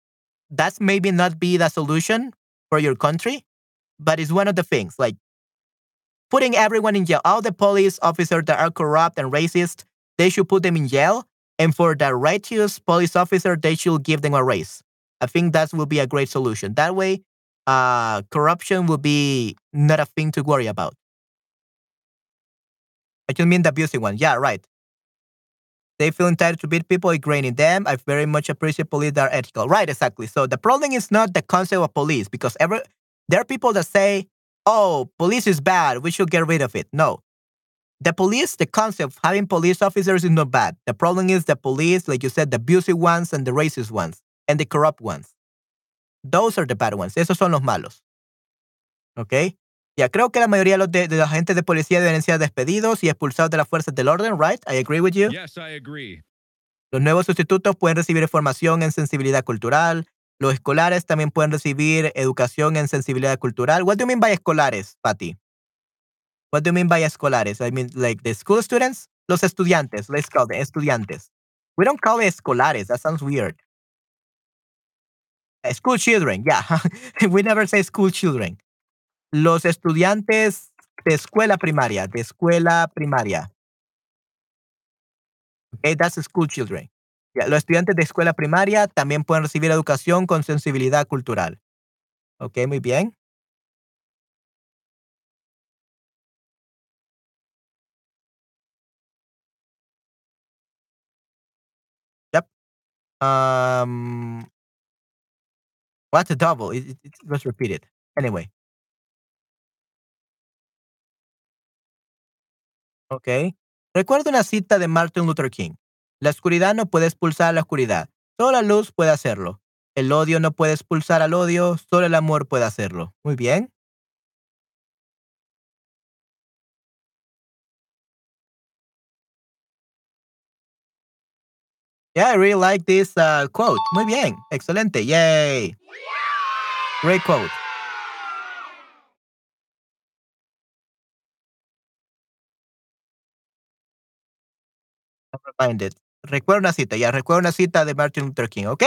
that's maybe not be the solution for your country, but it's one of the things like putting everyone in jail. All the police officers that are corrupt and racist, they should put them in jail. And for the righteous police officer, they should give them a raise. I think that will be a great solution. That way, uh, corruption will be not a thing to worry about. I just mean the abusing one. Yeah, right. They feel entitled to beat people, degrading them. I very much appreciate police that are ethical. Right, exactly. So the problem is not the concept of police because every, there are people that say, oh, police is bad. We should get rid of it. No. The police, the concept of having police officers is not bad. The problem is the police, like you said, the abusive ones and the racist ones and the corrupt ones. Those are the bad ones. Esos son los malos. ¿Ok? Ya creo que la mayoría de los, de, de los agentes de policía deben ser despedidos y expulsados de las fuerzas del orden, right? I agree with you. Yes, I agree. Los nuevos sustitutos pueden recibir formación en sensibilidad cultural. Los escolares también pueden recibir educación en sensibilidad cultural. What do you mean by escolares, Patty? What do you mean by escolares? I mean, like the school students? Los estudiantes. Let's call them estudiantes. We don't call it escolares. That sounds weird. School children, yeah. We never say school children. Los estudiantes de escuela primaria, de escuela primaria. Okay, that's school children. Ya, los estudiantes de escuela primaria también pueden recibir educación con sensibilidad cultural. Ok, muy bien. Yep. Um, what's a double? It, it, it was repeated. Anyway. Ok. Recuerda una cita de Martin Luther King. La oscuridad no puede expulsar a la oscuridad. Solo la luz puede hacerlo. El odio no puede expulsar al odio. Solo el amor puede hacerlo. Muy bien. Yeah, I really like this uh, quote. Muy bien. Excelente. Yay. Great quote. reminded. Recuerda una cita, ya recuerda una cita de Martin Luther King, ¿ok?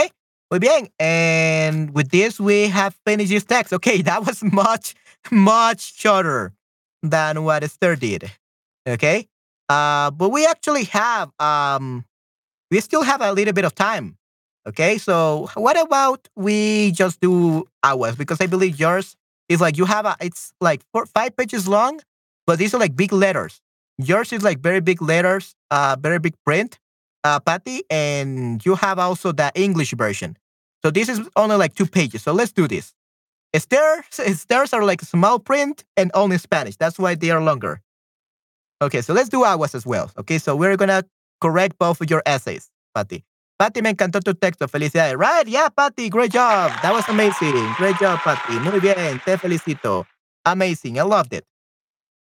Muy bien. And with this, we have finished this text. Okay, that was much, much shorter than what Esther did. Okay. Uh, but we actually have, um, we still have a little bit of time. Okay. So what about we just do ours? Because I believe yours is like you have a, it's like four, five pages long, but these are like big letters. Yours is like very big letters, uh, very big print, uh, Patty, and you have also the English version. So this is only like two pages. So let's do this. Stairs, stairs are like small print and only Spanish. That's why they are longer. Okay, so let's do aguas as well. Okay, so we're gonna correct both of your essays, Patty. Patty, me encantó tu texto. Felicidades. Right? Yeah, Patty, great job. That was amazing. Great job, Patty. Muy bien, te felicito. Amazing. I loved it.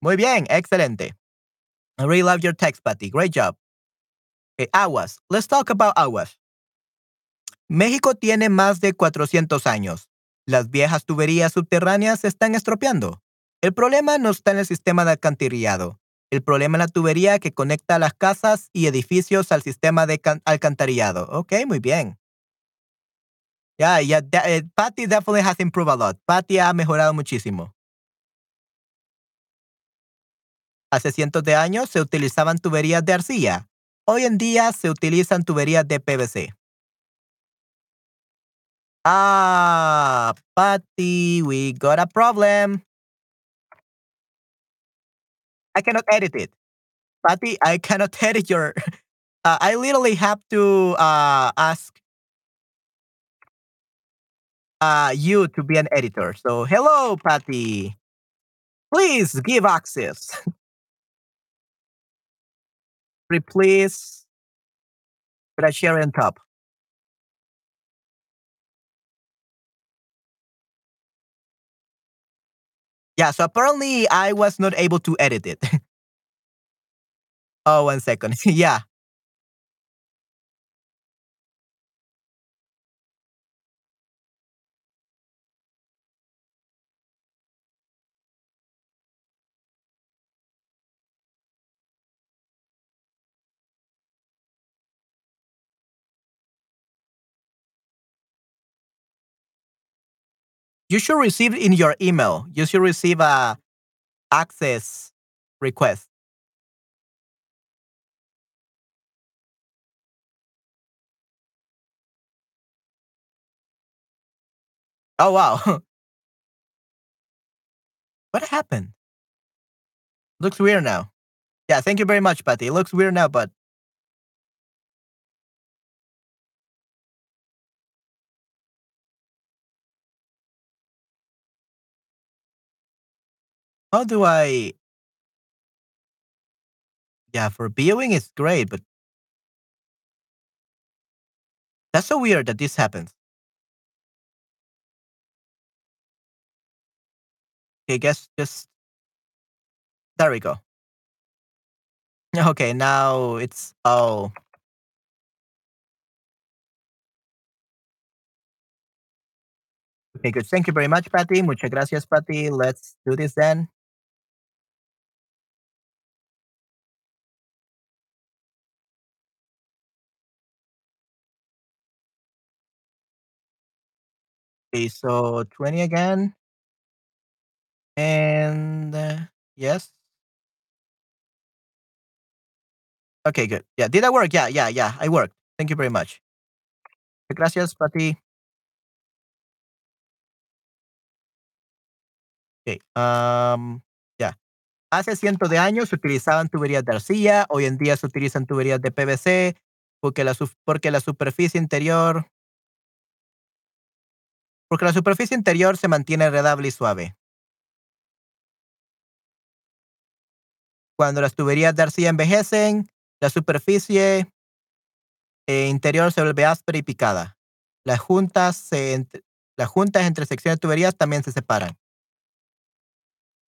Muy bien, excelente. I really love your text, Patty. Great job. Okay, aguas. Let's talk about aguas. México tiene más de 400 años. Las viejas tuberías subterráneas se están estropeando. El problema no está en el sistema de alcantarillado. El problema es la tubería que conecta las casas y edificios al sistema de alcantarillado. Ok, muy bien. Yeah, yeah, uh, Patty definitely has improved a lot. Patty ha mejorado muchísimo. Hace cientos de años se utilizaban tuberías de arcilla. Hoy en día se utilizan tuberías de PVC. Ah, Patty, we got a problem. I cannot edit it. Patty, I cannot edit your. Uh, I literally have to uh, ask uh, you to be an editor. So, hello, Patty. Please give access. Replace share on top. Yeah, so apparently I was not able to edit it. oh, one second. yeah. You should receive in your email. You should receive a access request. Oh wow. what happened? Looks weird now. Yeah, thank you very much, Patty. It looks weird now, but How do I Yeah, for viewing it's great, but That's so weird that this happens. Okay, guess just There we go. Okay, now it's oh. Okay, good. Thank you very much, Patty. Muchas gracias, Patty. Let's do this then. Okay, so 20 again. And uh, yes. Okay, good. Yeah, did I work? Yeah, yeah, yeah. I worked. Thank you very much. Gracias, Pati. Okay. Um, ya. Hace cientos de años se utilizaban tuberías de arcilla, hoy en día se utilizan tuberías de PVC porque la, porque la superficie interior porque la superficie interior se mantiene agradable y suave. Cuando las tuberías de arcilla envejecen, la superficie eh, interior se vuelve áspera y picada. Las juntas, entre secciones de tuberías también se separan,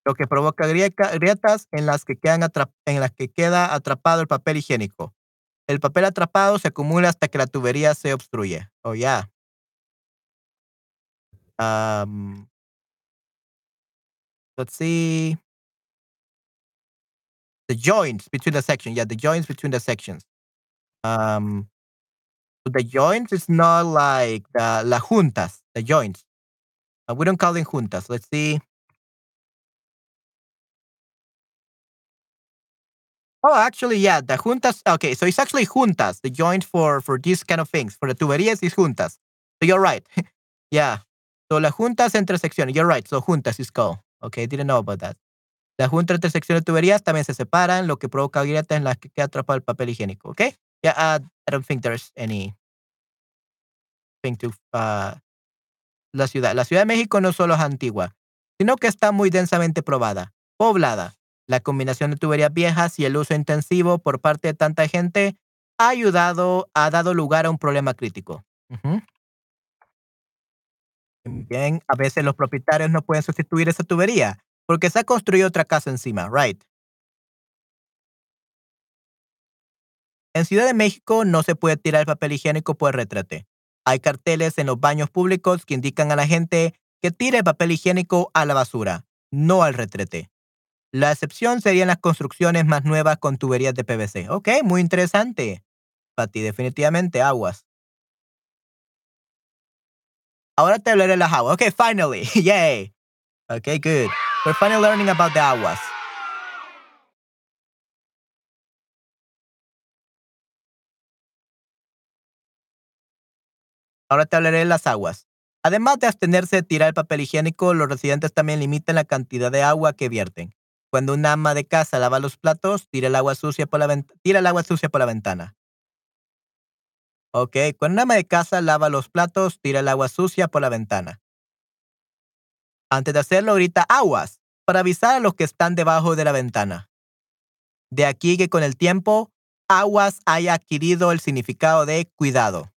lo que provoca grietas en las que, quedan en las que queda atrapado el papel higiénico. El papel atrapado se acumula hasta que la tubería se obstruye. Oh, ya. Um, let's see. The joints between the sections. Yeah, the joints between the sections. Um, the joints is not like the la juntas, the joints. Uh, we don't call them juntas. Let's see. Oh, actually, yeah, the juntas. Okay, so it's actually juntas, the joint for for these kind of things. For the tuberías is juntas. So you're right. yeah. So las juntas entre secciones. You're right. So juntas is called. Okay, didn't know about that. Las juntas entre secciones de tuberías también se separan, lo que provoca grietas en las que queda atrapado el papel higiénico. Okay. Yeah, uh, I don't think there's any thing to uh, la ciudad. La Ciudad de México no solo es antigua, sino que está muy densamente probada, poblada. La combinación de tuberías viejas y el uso intensivo por parte de tanta gente ha ayudado, ha dado lugar a un problema crítico. Bien, a veces los propietarios no pueden sustituir esa tubería porque se ha construido otra casa encima, right? En Ciudad de México no se puede tirar el papel higiénico por retrete. Hay carteles en los baños públicos que indican a la gente que tire el papel higiénico a la basura, no al retrete. La excepción serían las construcciones más nuevas con tuberías de PVC. Ok, muy interesante. Pati, definitivamente aguas. Ahora te hablaré de las aguas. Ok, finally. Yay. Ok, good. We're finally learning about the aguas. Ahora te hablaré de las aguas. Además de abstenerse de tirar el papel higiénico, los residentes también limitan la cantidad de agua que vierten. Cuando una ama de casa lava los platos, tira el agua sucia por la, tira el agua sucia por la ventana. Ok, cuando una ama de casa lava los platos, tira el agua sucia por la ventana. Antes de hacerlo, grita aguas para avisar a los que están debajo de la ventana. De aquí que con el tiempo, aguas haya adquirido el significado de cuidado.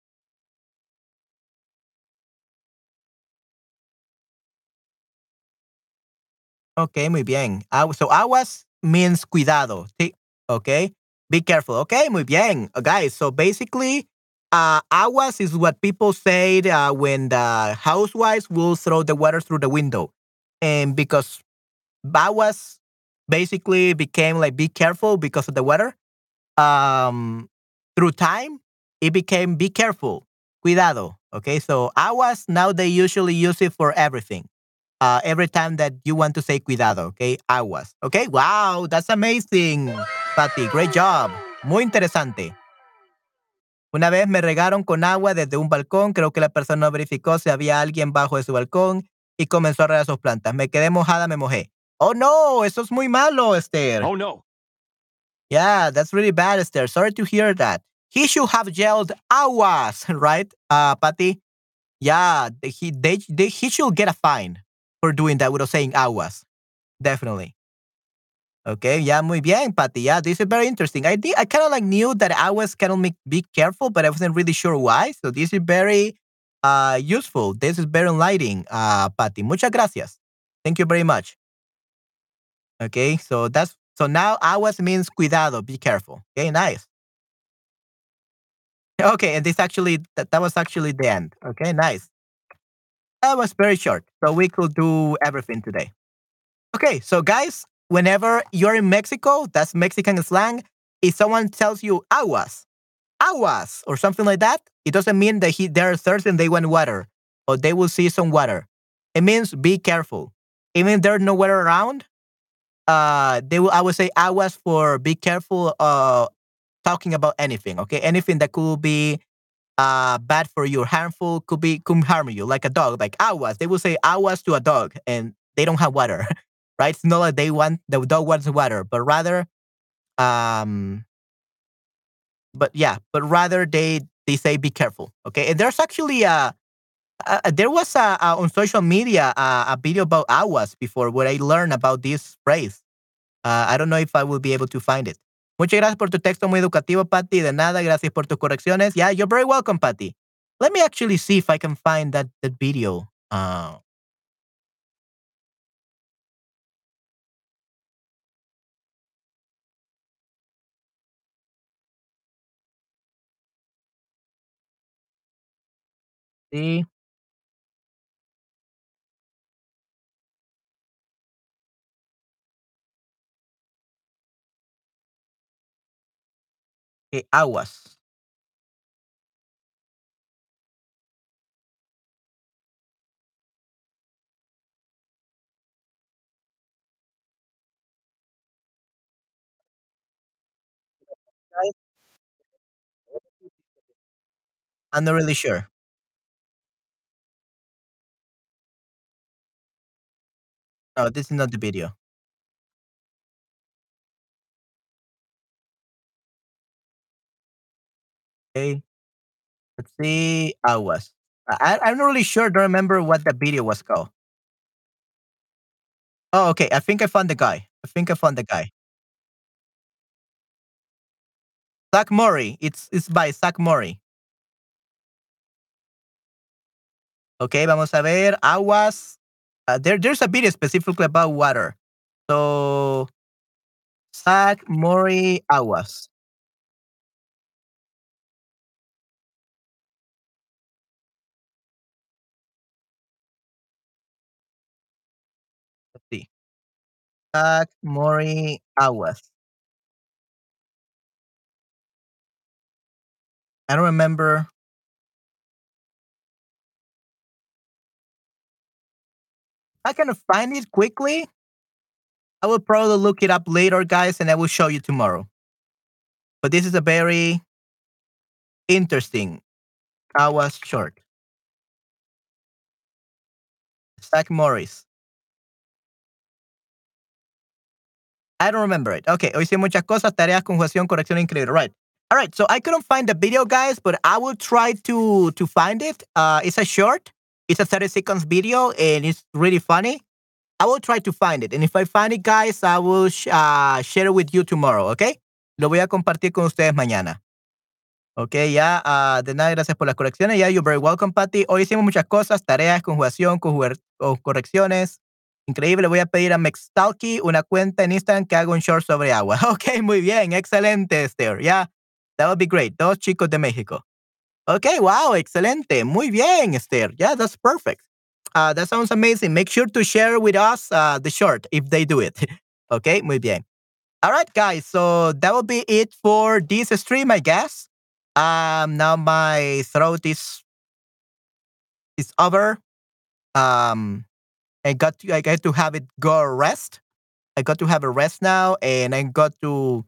Okay, muy bien. So aguas means cuidado. Sí. Okay. Be careful. Okay, muy bien. Guys, so basically, uh, aguas is what people say uh, when the housewives will throw the water through the window. And because aguas basically became like be careful because of the weather, um, through time, it became be careful, cuidado. Okay, so aguas now they usually use it for everything uh, every time that you want to say cuidado, okay? Aguas, okay? Wow, that's amazing, Patty. Great job. Muy interesante. Una vez me regaron con agua desde un balcón. Creo que la persona no verificó si había alguien bajo de su balcón y comenzó a regar sus plantas. Me quedé mojada, me mojé. Oh no, eso es muy malo, Esther. Oh no. Yeah, that's really bad, Esther. Sorry to hear that. He should have yelled aguas, right, uh, Patty? Yeah, he, they, they, he should get a fine for doing that without saying aguas. Definitely. Okay, yeah, muy bien, Patty. Yeah, this is very interesting. I did, I kind of like knew that aguas can make be careful, but I wasn't really sure why. So this is very uh useful. This is very enlightening, uh, Patty. Muchas gracias. Thank you very much. Okay, so that's so now aguas means cuidado, be careful. Okay, nice. Okay, and this actually that, that was actually the end. Okay, nice. That was very short, so we could do everything today. Okay, so guys, whenever you're in Mexico, that's Mexican slang. If someone tells you aguas, aguas, or something like that, it doesn't mean that he, they're thirsty and they want water, or they will see some water. It means be careful. Even if there's no water around, uh, they will. I would say aguas for be careful. Uh, talking about anything. Okay, anything that could be uh bad for you harmful could be could harm you, like a dog, like aguas. They will say aguas to a dog, and they don't have water, right? It's not like they want the dog wants water, but rather, um, but yeah, but rather they they say be careful. Okay, and there's actually a. Uh, there was a, a on social media uh, a video about aguas before where I learned about this phrase. Uh, I don't know if I will be able to find it. Muchas gracias por tu texto muy educativo, Patty. De nada, gracias por tus correcciones. Yeah, you're very welcome, Patty. Let me actually see if I can find that, that video. Uh, see. Okay, aguas. I'm not really sure. No, this is not the video. Okay. Let's see. Aguas. I, I'm not really sure. Don't remember what the video was called. Oh, okay. I think I found the guy. I think I found the guy. Zach Murray. It's it's by Zach Murray. Okay, vamos a ver. Aguas. Uh, there, there's a video specifically about water. So, Zach Mori Aguas. Let's see. Zach Murray Aguas. I don't remember. I can find it quickly. I will probably look it up later, guys, and I will show you tomorrow. But this is a very interesting Aguas short. Zach Morris. I don't remember it. Okay, hoy sí muchas cosas, tareas, conjugación, corrección increíble. Right. All right. So I couldn't find the video, guys, but I will try to to find it. Uh, it's a short. It's a 30 seconds video, and it's really funny. I will try to find it, and if I find it, guys, I will sh uh, share it with you tomorrow. Okay. Lo voy a compartir con ustedes mañana. Ok, ya, uh, de nada, gracias por las correcciones. Ya, you're very welcome, Patty. Hoy hicimos muchas cosas, tareas, conjugación, correcciones. Increíble, voy a pedir a Mextalky una cuenta en Instagram que haga un short sobre agua. Ok, muy bien, excelente, Esther. Ya, that would be great. Dos chicos de México. Ok, wow, excelente. Muy bien, Esther. Yeah, that's perfect. Uh, that sounds amazing. Make sure to share with us uh, the short if they do it. ok, muy bien. All right, guys. So that will be it for this stream, I guess. Um, now my throat is is over. Um, I got to, I got to have it go rest. I got to have a rest now, and I got to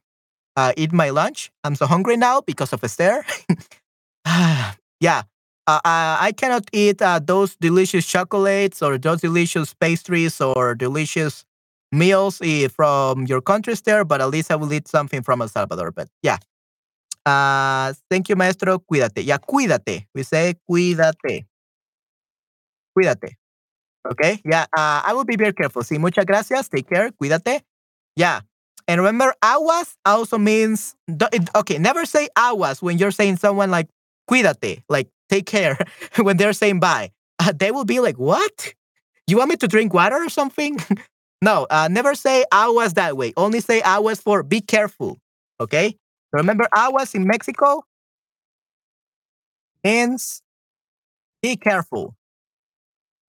uh, eat my lunch. I'm so hungry now because of Esther. yeah, uh, I cannot eat uh, those delicious chocolates or those delicious pastries or delicious meals eh, from your countries there, But at least I will eat something from El Salvador. But yeah, uh, thank you, maestro. Cuídate. Yeah, cuídate. We say cuídate. Cuídate. Okay. Yeah. Uh, I will be very careful. Sí, muchas gracias. Take care. Cuídate. Yeah. And remember, aguas also means, okay, never say aguas when you're saying someone like cuídate, like take care, when they're saying bye. Uh, they will be like, what? You want me to drink water or something? no, uh, never say aguas that way. Only say aguas for be careful. Okay. Remember, aguas in Mexico means be careful.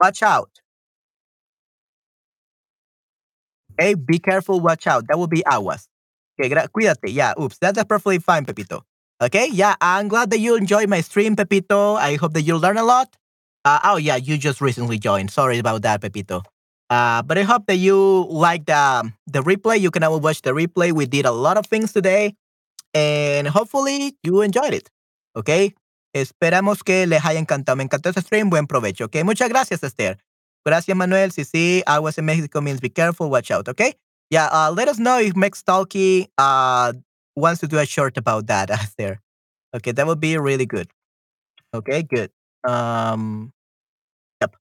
Watch out. Okay, be careful, watch out. That will be aguas. Okay, cuídate. Yeah, oops, that's perfectly fine, Pepito. Okay, yeah, I'm glad that you enjoyed my stream, Pepito. I hope that you learn a lot. Uh, oh, yeah, you just recently joined. Sorry about that, Pepito. Uh, but I hope that you like the, the replay. You can always watch the replay. We did a lot of things today. and hopefully you enjoyed it. Okay. Esperamos que les haya encantado. Me encantó este stream. Buen provecho. Okay. Muchas gracias, Esther. Gracias, Manuel. Sí, sí. Was in Mexico means be careful. Watch out. Okay. Yeah. Uh, let us know if Mex Talkie uh, wants to do a short about that, Esther. Okay. That would be really good. Okay. Good. Um. Yep.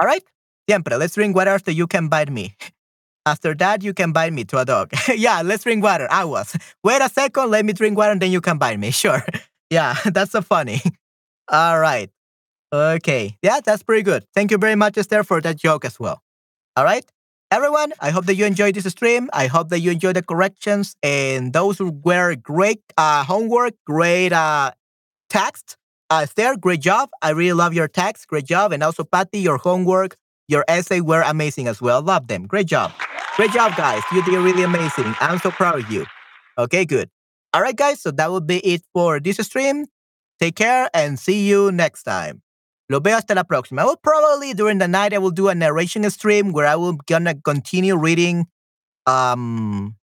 All right. Siempre. Let's drink water after you can bite me. After that, you can bite me to a dog. yeah, let's drink water. I was. Wait a second, let me drink water and then you can bite me. Sure. yeah, that's so funny. All right. Okay. Yeah, that's pretty good. Thank you very much, Esther, for that joke as well. All right. Everyone, I hope that you enjoyed this stream. I hope that you enjoyed the corrections and those were great uh, homework, great uh, text. Uh, Esther, great job. I really love your text. Great job. And also, Patty, your homework, your essay were amazing as well. Love them. Great job. Great job, guys. You did really amazing. I'm so proud of you. Okay, good. All right, guys. So that will be it for this stream. Take care and see you next time. Lo veo hasta la próxima. I will probably during the night I will do a narration stream where I will gonna continue reading um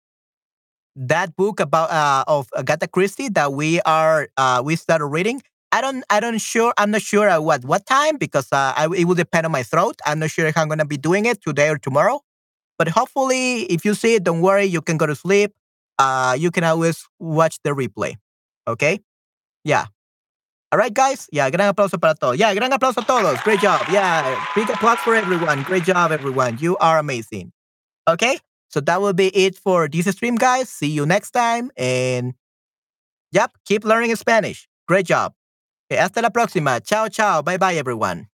that book about uh of Agatha Christie that we are uh we started reading. I don't I don't sure I'm not sure at what what time because uh I, it will depend on my throat. I'm not sure if I'm gonna be doing it today or tomorrow. But hopefully, if you see it, don't worry. You can go to sleep. Uh, you can always watch the replay. Okay? Yeah. All right, guys. Yeah, gran aplauso para todos. Yeah, gran aplauso a todos. Great job. Yeah, big applause for everyone. Great job, everyone. You are amazing. Okay? So that will be it for this stream, guys. See you next time. And yep, keep learning Spanish. Great job. Okay, hasta la próxima. Ciao, ciao. Bye bye, everyone.